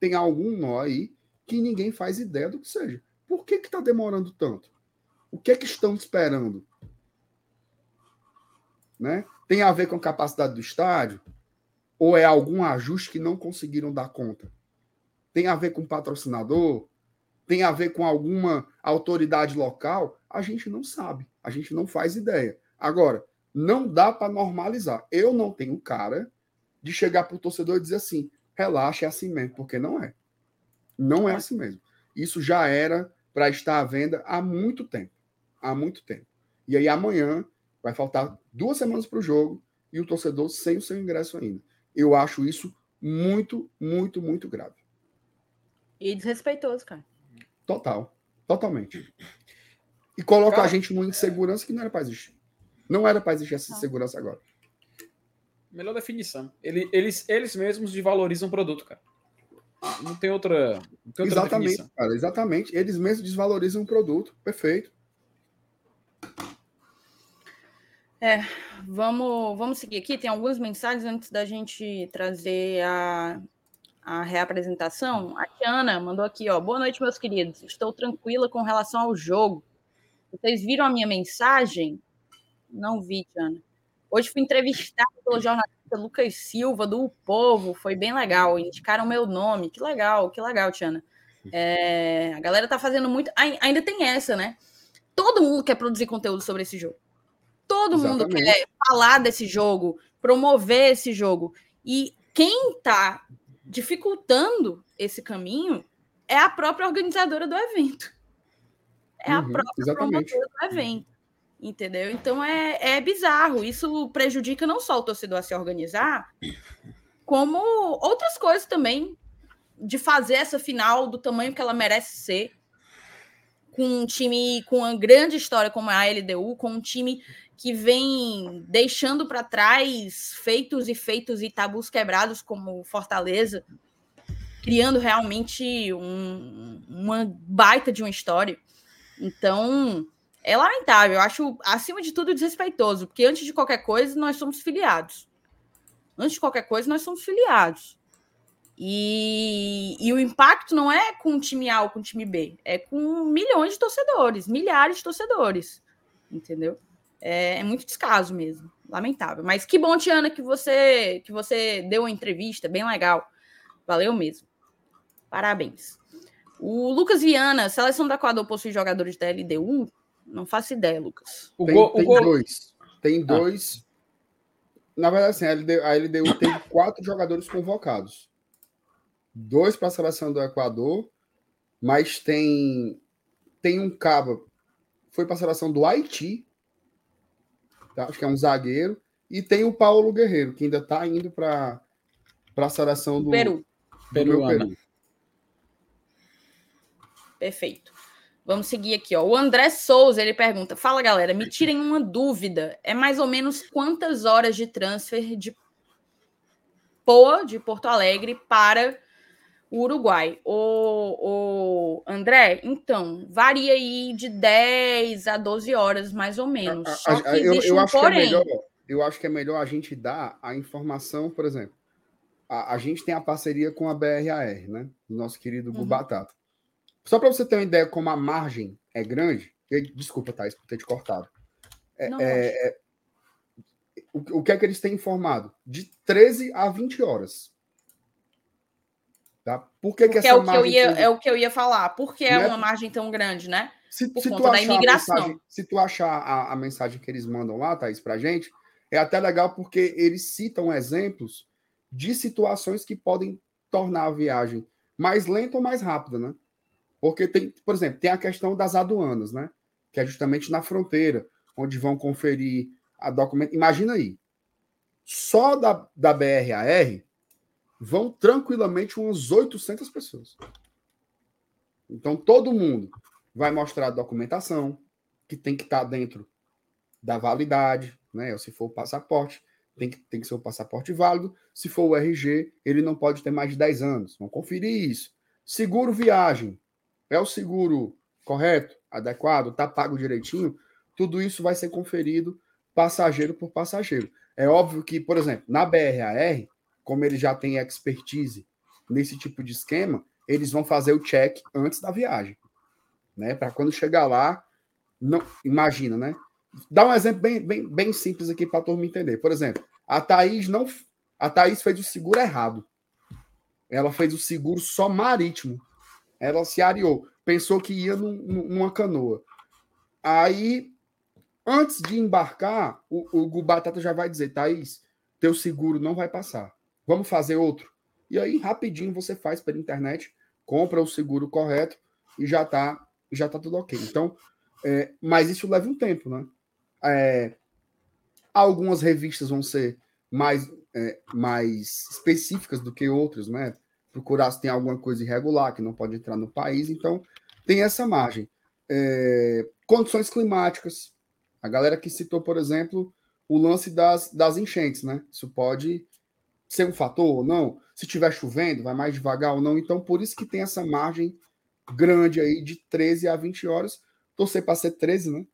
tem algum nó aí que ninguém faz ideia do que seja. Por que está demorando tanto? O que é que estão esperando? Né? Tem a ver com a capacidade do estádio? Ou é algum ajuste que não conseguiram dar conta? Tem a ver com patrocinador? Tem a ver com alguma autoridade local? A gente não sabe, a gente não faz ideia. Agora, não dá para normalizar. Eu não tenho cara de chegar para o torcedor e dizer assim: relaxa, é assim mesmo, porque não é. Não é assim mesmo. Isso já era para estar à venda há muito tempo. Há muito tempo. E aí amanhã vai faltar duas semanas para o jogo e o torcedor sem o seu ingresso ainda. Eu acho isso muito, muito, muito grave. E desrespeitoso, cara. Total. Totalmente. E coloca cara, a gente numa insegurança que não era para existir. Não era para existir essa insegurança agora. Melhor definição. Ele, eles, eles mesmos desvalorizam o produto, cara. Não tem outra. Não tem outra exatamente, definição. cara. Exatamente. Eles mesmos desvalorizam o produto. Perfeito. É, vamos, vamos seguir aqui. Tem algumas mensagens antes da gente trazer a, a reapresentação. A Tiana mandou aqui, ó. Boa noite, meus queridos. Estou tranquila com relação ao jogo. Vocês viram a minha mensagem? Não vi, Tiana. Hoje fui entrevistada pelo jornalista Lucas Silva, do o Povo. Foi bem legal. Indicaram meu nome. Que legal, que legal, Tiana. É, a galera tá fazendo muito. Ainda tem essa, né? Todo mundo quer produzir conteúdo sobre esse jogo. Todo Exatamente. mundo quer falar desse jogo, promover esse jogo. E quem está dificultando esse caminho é a própria organizadora do evento. É uhum, a própria exatamente. promotora do evento. Entendeu? Então é, é bizarro. Isso prejudica não só o torcedor a se organizar, como outras coisas também, de fazer essa final do tamanho que ela merece ser com um time com uma grande história como a LDU, com um time que vem deixando para trás feitos e feitos e tabus quebrados como Fortaleza, criando realmente um, uma baita de uma história. Então, é lamentável, eu acho, acima de tudo, desrespeitoso, porque antes de qualquer coisa, nós somos filiados. Antes de qualquer coisa, nós somos filiados. E, e o impacto não é com o time A ou com o time B, é com milhões de torcedores, milhares de torcedores, entendeu? É, é, muito descaso mesmo, lamentável. Mas que bom, Tiana, que você que você deu uma entrevista, bem legal. Valeu mesmo. Parabéns. O Lucas Viana, seleção do Equador possui jogadores da LDU? Não faço ideia, Lucas. O tem, gol, tem gol... dois. Tem ah. dois. Na verdade, assim, a LDU, a LDU tem quatro jogadores convocados dois para a seleção do Equador, mas tem tem um cabo foi para a seleção do Haiti? Acho que é um zagueiro, e tem o Paulo Guerreiro que ainda está indo para para a seleção do Peru. Do Peru. Peru. Perfeito. Vamos seguir aqui, ó. O André Souza, ele pergunta: "Fala, galera, me tirem uma dúvida. É mais ou menos quantas horas de transfer de Poa de Porto Alegre para o Uruguai. O, o André, então, varia aí de 10 a 12 horas, mais ou menos. Eu, eu um acho é melhor, eu acho que é melhor a gente dar a informação, por exemplo. A, gente tem a parceria com a BRAR, né? Nosso querido uhum. Batata. Só para você ter uma ideia como a margem é grande, desculpa, Thais, por ter te cortado. É, Não, é, é, o, o que é que eles têm informado? De 13 a 20 horas Tá? Por que, que Porque essa é o que, eu ia, é o que eu ia falar. Por que é Não é- uma margem tão grande, né? Se, por se conta tu da achar a imigração. mensagem- se tu achar a, a mensagem que eles mandam lá, Thaís, pra gente, é até legal porque eles citam exemplos de situações que podem tornar a viagem mais lenta ou mais rápida, né? Porque tem, por exemplo, tem a questão das aduanas, né? Que é justamente na fronteira, onde vão conferir a documento. Imagina aí, só da, da BRAR vão tranquilamente umas 800 pessoas. Então, todo mundo vai mostrar a documentação, que tem que estar dentro da validade, né? Se for o passaporte, tem que, tem que ser o passaporte válido. Se for o RG, ele não pode ter mais de 10 anos. Vão conferir isso. Seguro viagem. É o seguro correto, adequado, tá pago direitinho? Tudo isso vai ser conferido passageiro por passageiro. É óbvio que, por exemplo, na BRAR, como ele já tem expertise nesse tipo de esquema, eles vão fazer o check antes da viagem, né? Para quando chegar lá, não imagina, né? Dá um exemplo bem, bem, bem simples aqui para a turma entender. Por exemplo, a Thaís não, a Thaís fez o seguro errado. Ela fez o seguro só marítimo. Ela se areou, pensou que ia num- num- numa canoa. Aí, antes de embarcar, o, o Gu Batata já vai dizer, Thaís, teu seguro não vai passar. Vamos fazer outro. E aí, rapidinho, você faz pela internet, compra o seguro correto e já tá, já tá tudo ok. Então, é, mas isso leva um tempo, né? É, algumas revistas vão ser mais, é, mais específicas do que outras, né? Procurar se tem alguma coisa irregular que não pode entrar no país. Então, tem essa margem. É, condições climáticas. A galera que citou, por exemplo, o lance das, das enchentes, né? Isso pode ser um fator ou não. Se tiver chovendo, vai mais devagar ou não. Então, por isso que tem essa margem grande aí de 13 a 20 horas. Torcer para ser 13, né?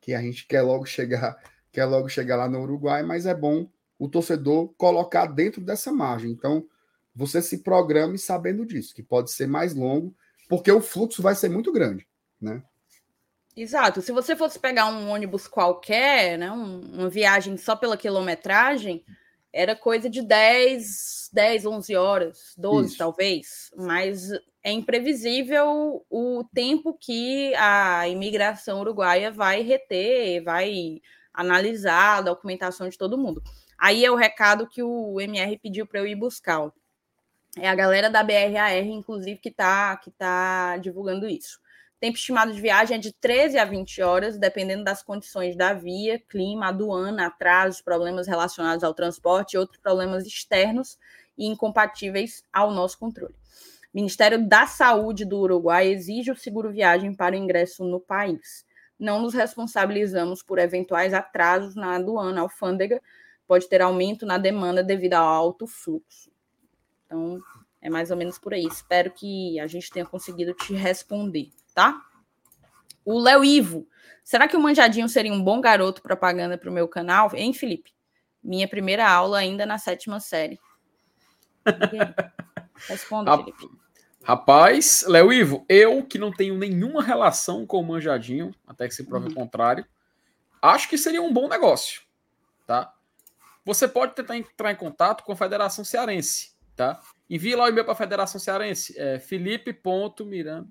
Que a gente quer logo chegar, quer logo chegar lá no Uruguai, mas é bom o torcedor colocar dentro dessa margem. Então, você se programe sabendo disso, que pode ser mais longo, porque o fluxo vai ser muito grande, né? Exato. Se você fosse pegar um ônibus qualquer, né, um- uma viagem só pela quilometragem, era coisa de 10, 10, 11 horas, 12 Isso. talvez. Mas é imprevisível o tempo que a imigração uruguaia vai reter, vai analisar a documentação de todo mundo. Aí é o recado que o MR pediu para eu ir buscar. ó. É a galera da BRAR, inclusive, que está que tá divulgando isso. Tempo estimado de viagem é de 13 a 20 horas, dependendo das condições da via, clima, aduana, atrasos, problemas relacionados ao transporte e outros problemas externos e incompatíveis ao nosso controle. O Ministério da Saúde do Uruguai exige o seguro viagem para o ingresso no país. Não nos responsabilizamos por eventuais atrasos na aduana, alfândega, pode ter aumento na demanda devido ao alto fluxo. Então, é mais ou menos por aí. Espero que a gente tenha conseguido te responder, tá? O Léo Ivo. Será que o Manjadinho seria um bom garoto propaganda para o meu canal? Hein, Felipe? Minha primeira aula ainda na sétima série. Responda, Felipe. Rapaz, Léo Ivo, eu que não tenho nenhuma relação com o Manjadinho, até que se prove o contrário, acho que seria um bom negócio, tá? Você pode tentar entrar em contato com a Federação Cearense, tá? Envie lá o e-mail para a Federação Cearense, é felipe.miranda.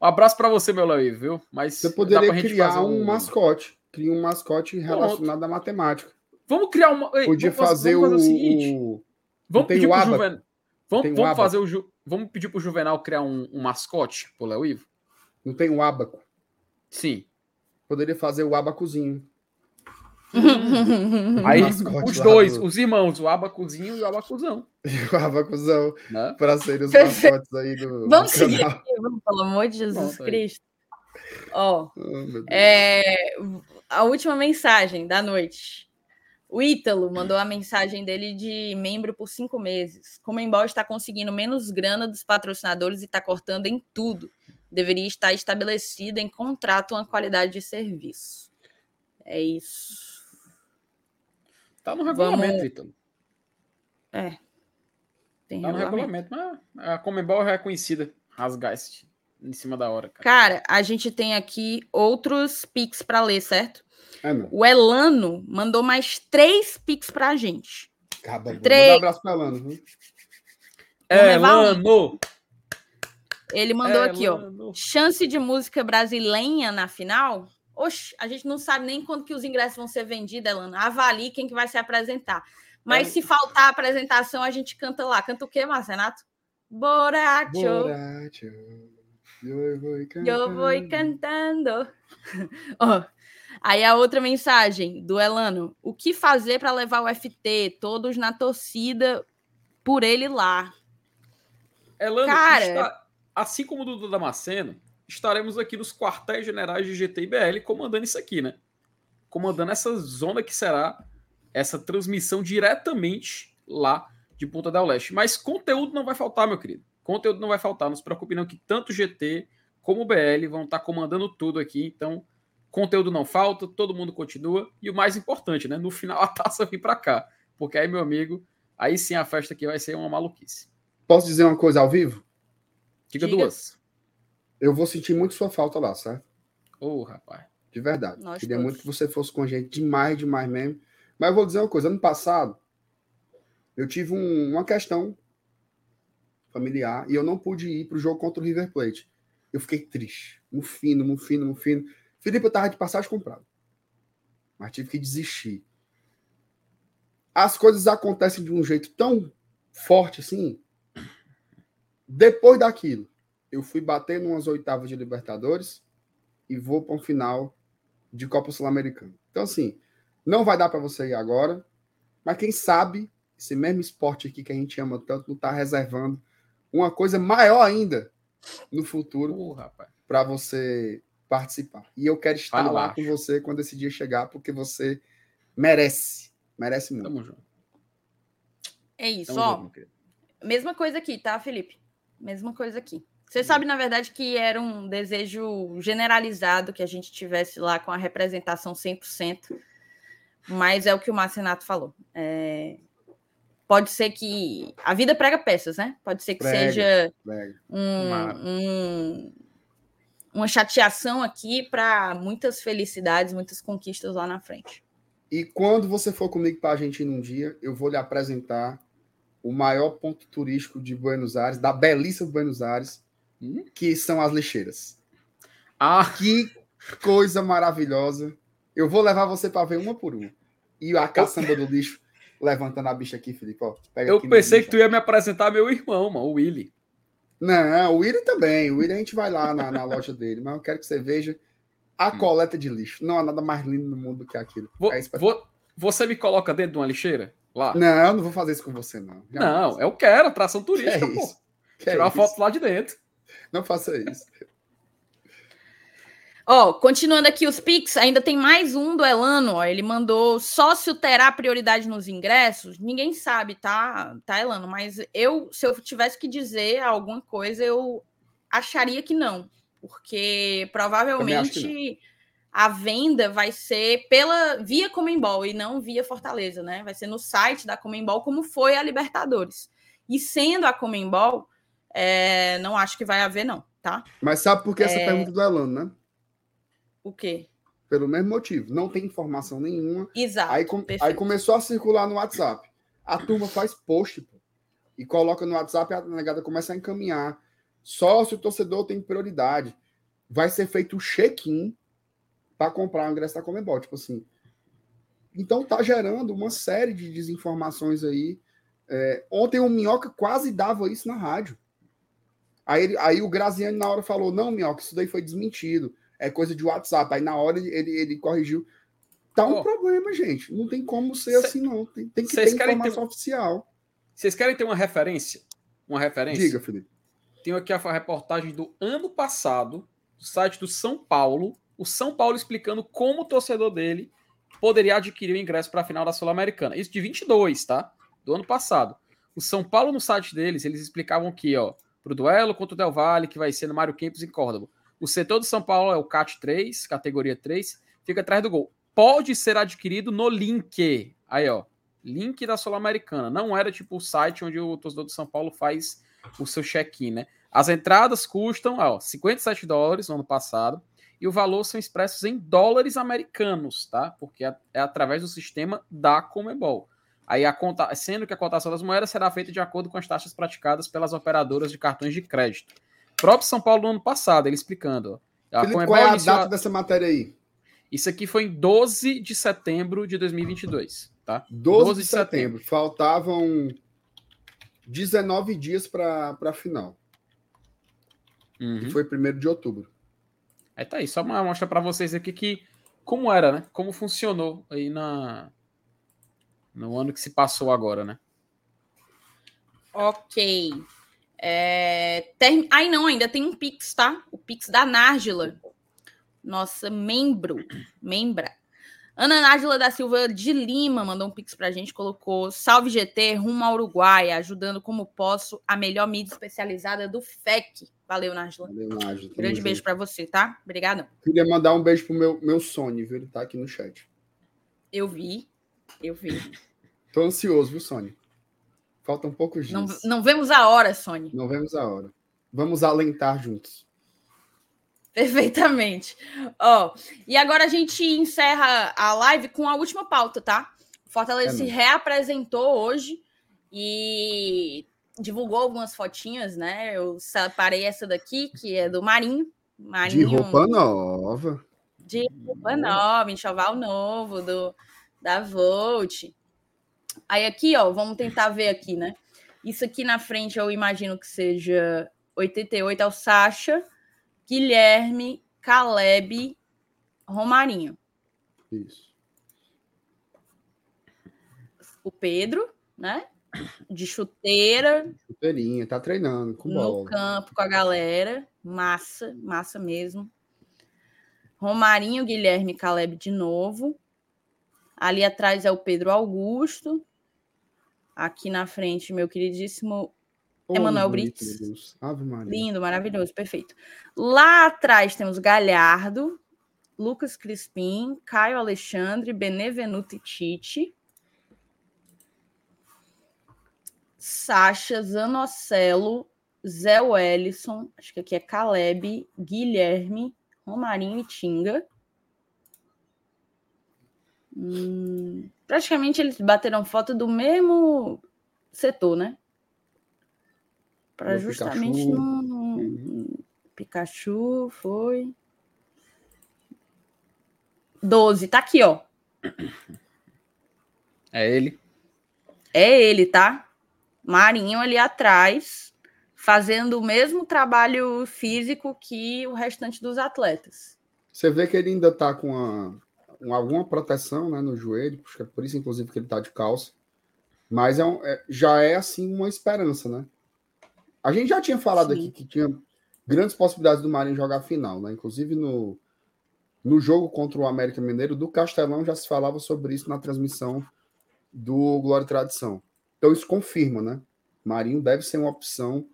Um abraço para você, meu Ivo, viu? Mas Você poderia criar fazer um mascote. Cria um mascote relacionado à matemática. Vamos criar uma. Ei, Podia vamos fazer, vamos o, o seguinte. Vamos pedir pro. Juvenal. Vamos, vamos fazer o Ju- Vamos pedir pro Juvenal criar um, um mascote pro Léo Ivo? Não tem o abaco. Sim. Poderia fazer o abacuzinho. Aí mascote os dois, do- os irmãos, o abacuzinho e o abacuzão. o abacuzão Né? para serem os mascotes aí do, Vamos do seguir canal. aqui, pelo amor de Jesus. Cristo. Ó, Oh, meu Deus. É, a última mensagem da noite. O Ítalo mandou a mensagem dele de membro por cinco meses. Como Embol está conseguindo menos grana dos patrocinadores e está cortando em tudo. Deveria estar estabelecido em contrato uma qualidade de serviço. É isso. Tá no regulamento, Vamos- Ítalo. É. Tem Tá no regulamento. Mas a Comembol é reconhecida. Rasgar esse em cima da hora, cara. Cara, a gente tem aqui outros pics para ler, certo? É, não. O Elano mandou mais três pics para a gente. Bom. Três. Manda um abraço pra Elano, viu? Elano! Ele mandou aqui, ó. Elano. Chance de música brasileira na final? Oxe, a gente não sabe nem quando que os ingressos vão ser vendidos, Elano. Avalie quem que vai se apresentar. Mas É. se faltar a apresentação, a gente canta lá. Canta o quê, Marcenato? Boracho, Borracho, eu vou eu vou cantando. cantando. Ó, aí a outra mensagem do Elano. O que fazer para levar o FT? Todos na torcida por ele lá. Elano, Cara- está- assim como o Dudu Damasceno, estaremos aqui nos quartéis generais de GT e BL comandando isso aqui, né? Comandando essa zona que será essa transmissão diretamente lá de Ponta del Leste. Mas conteúdo não vai faltar, meu querido. Conteúdo não vai faltar. Não se preocupe não que tanto o GT como o BL vão estar comandando tudo aqui. Então, conteúdo não falta, todo mundo continua. E o mais importante, né? No final a taça vem para cá. Porque aí, meu amigo, aí sim a festa aqui vai ser uma maluquice. Posso dizer uma coisa ao vivo? Diga, Diga. duas. Eu vou sentir muito sua falta lá, certo? Ô, rapaz. De verdade. Nós Queria todos. muito que você fosse com a gente demais, demais mesmo. Mas eu vou dizer uma coisa: ano passado, eu tive um- uma questão familiar e eu não pude ir para o jogo contra o River Plate. Eu fiquei triste. Mufino, mufino, mufino. Felipe, eu tava de passagem comprado. Mas tive que desistir. As coisas acontecem de um jeito tão forte assim. Depois daquilo, eu fui bater numas oitavas de Libertadores e vou para um final de Copa Sul-Americana. Então, assim, não vai dar para você ir agora, mas quem sabe esse mesmo esporte aqui que a gente ama tanto não está reservando uma coisa maior ainda no futuro rapaz. para você participar. E eu quero estar lá com você quando esse dia chegar, porque você merece. Merece muito. Tamo junto. É isso, Tamo ó. junto. Mesma coisa aqui, tá, Felipe? Mesma coisa aqui. Você sabe, na verdade, que era um desejo generalizado que a gente tivesse lá com a representação 100%, mas é o que o Marcenato falou. É, Pode ser que. A vida prega peças, né? Pode ser que Prega. seja Legal. um- Mara. um- uma chateação aqui para muitas felicidades, muitas conquistas lá na frente. E quando você for comigo para a Argentina um dia, eu vou lhe apresentar o maior ponto turístico de Buenos Aires, da belíssima Buenos Aires, Hum? que são as lixeiras. Ah, Que coisa maravilhosa. Eu vou levar você para ver uma por uma. E a caçamba do lixo levantando a bicha aqui, Felipe. Ó, eu aqui pensei que tu ia me apresentar meu irmão, mano, o Willy. Não, o William também. O William a gente vai lá na, na loja dele, mas eu quero que você veja a coleta de lixo. Não há nada mais lindo no mundo do que aquilo. Vou- É vou- você me coloca dentro de uma lixeira? Lá? Não, eu não vou fazer isso com você, não. Não, eu quero, atração Que é turística, pô. Que é Tirar uma isso? foto lá de dentro. Não faça isso. Ó, continuando aqui os Pix, ainda tem mais um do Elano, ó. Ele mandou sócio terá prioridade nos ingressos? Ninguém sabe, tá, tá, Elano? Mas eu, se eu tivesse que dizer alguma coisa, eu acharia que não. Porque provavelmente a venda vai ser pela via Comembol e não via Fortaleza, né? Vai ser no site da Comembol, como foi a Libertadores. E sendo a Comembol, é, não acho que vai haver, não, tá? Mas sabe por que essa É. pergunta do Elano, né? O quê? Pelo mesmo motivo. Não tem informação nenhuma. Exato. Aí, com- aí começou a circular no WhatsApp. A turma faz post pô, e coloca no WhatsApp e a negada começa a encaminhar. Só se o torcedor tem prioridade. Vai ser feito o check-in para comprar o ingresso da Comebol. Tipo assim. Então tá gerando uma série de desinformações aí. É, ontem o Minhoca quase dava isso na rádio. Aí, ele- aí o Graziani na hora falou: não, Minhoca, isso daí foi desmentido. É coisa de WhatsApp. Aí na hora ele, ele, ele corrigiu. Tá um Ó. problema, gente. Não tem como ser Cê- assim, não. Tem, tem que ter querem ter- informação oficial. Vocês querem ter uma referência? Uma referência? Diga, Felipe. Tenho aqui a reportagem do ano passado, do site do São Paulo. O São Paulo explicando como o torcedor dele poderia adquirir o ingresso para a final da Sul-Americana. Isso de 22, tá? Do ano passado. O São Paulo, no site deles, eles explicavam que, ó, pro duelo contra o Del Valle, que vai ser no Mário Campos em Córdoba. O setor do São Paulo é o CAT 3, categoria 3, fica atrás do gol. Pode ser adquirido no link. Aí, ó. Link da Sul-Americana. Não era tipo o site onde o torcedor do São Paulo faz o seu check-in, né? As entradas custam ó, 57 dólares no ano passado e o valor são expressos em dólares americanos, tá? Porque é, é através do sistema da Comebol. Aí a conta, sendo que a cotação das moedas será feita de acordo com as taxas praticadas pelas operadoras de cartões de crédito. Próprio São Paulo no ano passado, ele explicando. Ó. Felipe, qual é a data dessa matéria aí? Isso aqui foi em 12 de setembro de 2022, tá? 12, 12 de, setembro. setembro. Faltavam 19 dias para a final. Uhum. Que foi 1 de outubro. Aí tá aí, só mostra para vocês aqui que como era, né? Como funcionou aí na no ano que se passou agora, né? Ok. É... Term... Aí não, ainda tem um Pix, tá? O Pix da Nárgila. Nossa membro, membra. Ana Nájila da Silva de Lima mandou um pix pra gente, colocou Salve GT, rumo ao Uruguai, ajudando como posso a melhor mídia especializada do FEC. Valeu, Nájila. Valeu, Nájila. Grande beijo para você, tá? Obrigado. Queria mandar um beijo pro meu, meu Sony, viu? Ele tá aqui no chat. Eu vi, eu vi. Tô ansioso, viu, Sony? Faltam poucos dias. Não, não vemos a hora, Sony. Não vemos a hora. Vamos alentar juntos. Perfeitamente. Ó, e agora a gente encerra a live com a última pauta, tá? Fortaleza é se reapresentou hoje e divulgou algumas fotinhas, né? Eu separei essa daqui, que é do Marinho. Marinho de roupa nova. De roupa nova, enxoval novo do da Volt. Aí aqui, ó, vamos tentar ver aqui, né? Isso aqui na frente eu imagino que seja 88 é o Sacha. Guilherme, Caleb, Romarinho. Isso. O Pedro, né? De chuteira. Chuteirinha, tá treinando com bola. No campo com a galera. Massa, massa mesmo. Romarinho, Guilherme, Caleb de novo. Ali atrás é o Pedro Augusto. Aqui na frente, meu queridíssimo Oh, Emanuel Brits. Lindo, maravilhoso, perfeito. Lá atrás temos Galhardo, Lucas Crispim, Caio Alexandre, Benevenuto e Tite. Sacha, Zanocelo, Zé Wellison, acho que aqui é Caleb, Guilherme, Romarinho e Tinga. Hum, praticamente eles bateram foto do mesmo setor, né? Para justamente Pikachu. não. Uhum. Pikachu foi. 12, tá aqui, ó. É ele. É ele, tá? Marinho ali atrás, fazendo o mesmo trabalho físico que o restante dos atletas. Você vê que ele ainda tá com uma, alguma proteção né, no joelho, é por isso, inclusive, que ele tá de calça. Mas é, um, é já é assim uma esperança, né? A gente já tinha falado Sim. aqui que tinha grandes possibilidades do Marinho jogar a final, né? Inclusive no, no jogo contra o América Mineiro do Castelão já se falava sobre isso na transmissão do Glória e Tradição. Então isso confirma, né? Marinho deve ser uma opção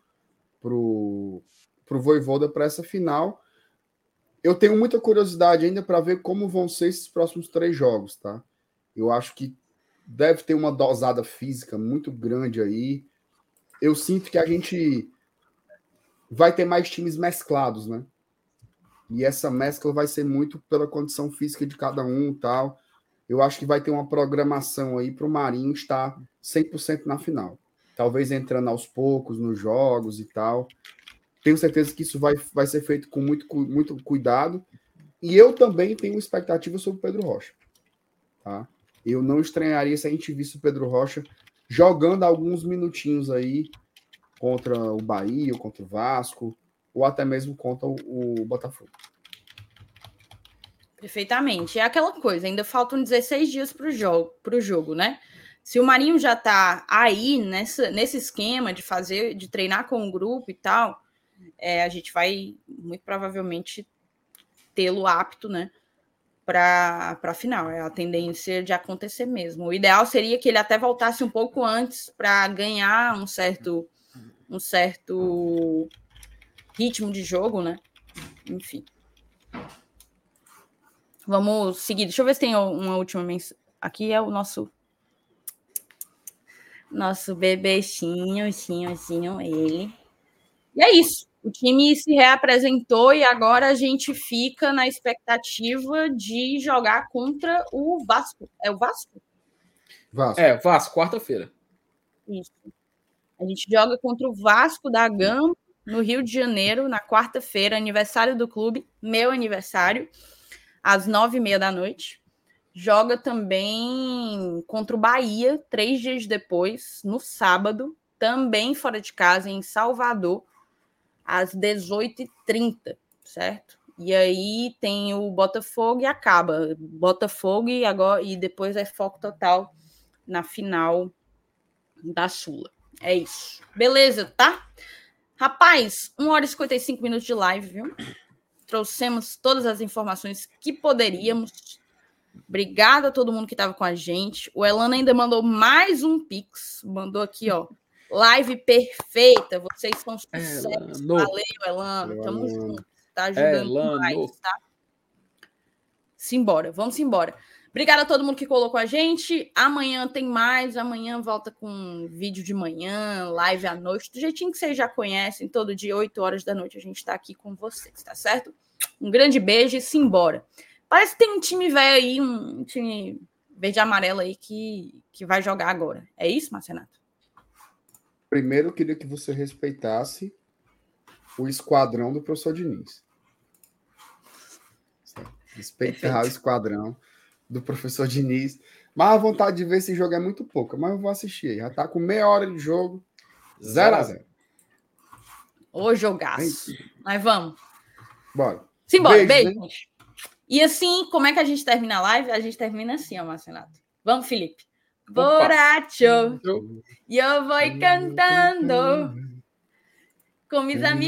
pro pro Voivoda para essa final. Eu tenho muita curiosidade ainda para ver como vão ser esses próximos três jogos, tá? Eu acho que deve ter uma dosada física muito grande aí eu sinto que a gente vai ter mais times mesclados, né? E essa mescla vai ser muito pela condição física de cada um tal. Eu acho que vai ter uma programação aí para o Marinho estar 100% na final. Talvez entrando aos poucos nos jogos e tal. Tenho certeza que isso vai, vai ser feito com muito, muito cuidado. E eu também tenho expectativa sobre o Pedro Rocha. Tá? Eu não estranharia se a gente visse o Pedro Rocha jogando alguns minutinhos aí contra o Bahia, contra o Vasco, ou até mesmo contra o, Botafogo. Perfeitamente. É aquela coisa, ainda faltam 16 dias para o jogo, jogo, né? Se o Marinho já está aí nessa, nesse esquema de fazer, de treinar com o grupo e tal, é, a gente vai muito provavelmente tê-lo apto, né? para a final. É a tendência de acontecer mesmo. O ideal seria que ele até voltasse um pouco antes para ganhar um certo um certo ritmo de jogo, né? Enfim. Vamos seguir. Deixa eu ver se tem uma última mensagem. Aqui é o nosso nosso bebecinho, sim, sim, ele. E é isso. O time se reapresentou e agora a gente fica na expectativa de jogar contra o Vasco. É o Vasco? Vasco. É, Vasco, quarta-feira. Isso. A gente joga contra o Vasco da Gama no Rio de Janeiro, na quarta-feira, aniversário do clube, meu aniversário, às nove e meia da noite. Joga também contra o Bahia, três dias depois, no sábado, também fora de casa, em Salvador, às 18h30, certo? E aí tem o Botafogo e acaba. Botafogo e agora e depois é foco total na final da Sula. É isso. Beleza, tá? Rapaz, 1 hora e 55 minutos de live, viu? Trouxemos todas as informações que poderíamos. Obrigada a todo mundo que estava com a gente. O Elano ainda mandou mais um pix. Mandou aqui, ó. Live perfeita. Vocês são sucesso. Elano. Valeu, Elano. Tamo Elano. junto. Tá ajudando Elano. demais, tá? Simbora, vamos embora. Obrigada a todo mundo que colocou a gente. Amanhã tem mais. Amanhã volta com vídeo de manhã, live à noite, do jeitinho que vocês já conhecem. Todo dia, 8 horas da noite, a gente está aqui com vocês, tá certo? Um grande beijo e simbora. Parece que tem um time velho aí, um time verde e amarelo aí que, que vai jogar agora. É isso, Marcenato? Primeiro, eu queria que você respeitasse o esquadrão do professor Diniz. Respeitar o esquadrão do professor Diniz. Mas a vontade de ver esse jogo é muito pouca, mas eu vou assistir aí. Já tá com meia hora de jogo, 0 a 0 Ô, jogaço. Mas vamos. Bora. Simbora, Beijo, beijo. E assim, como é que a gente termina a live? A gente termina assim, ó, Marcenato. Vamos, Felipe. Opa. Borracho, Eu- yo voy cantando con mis amigos.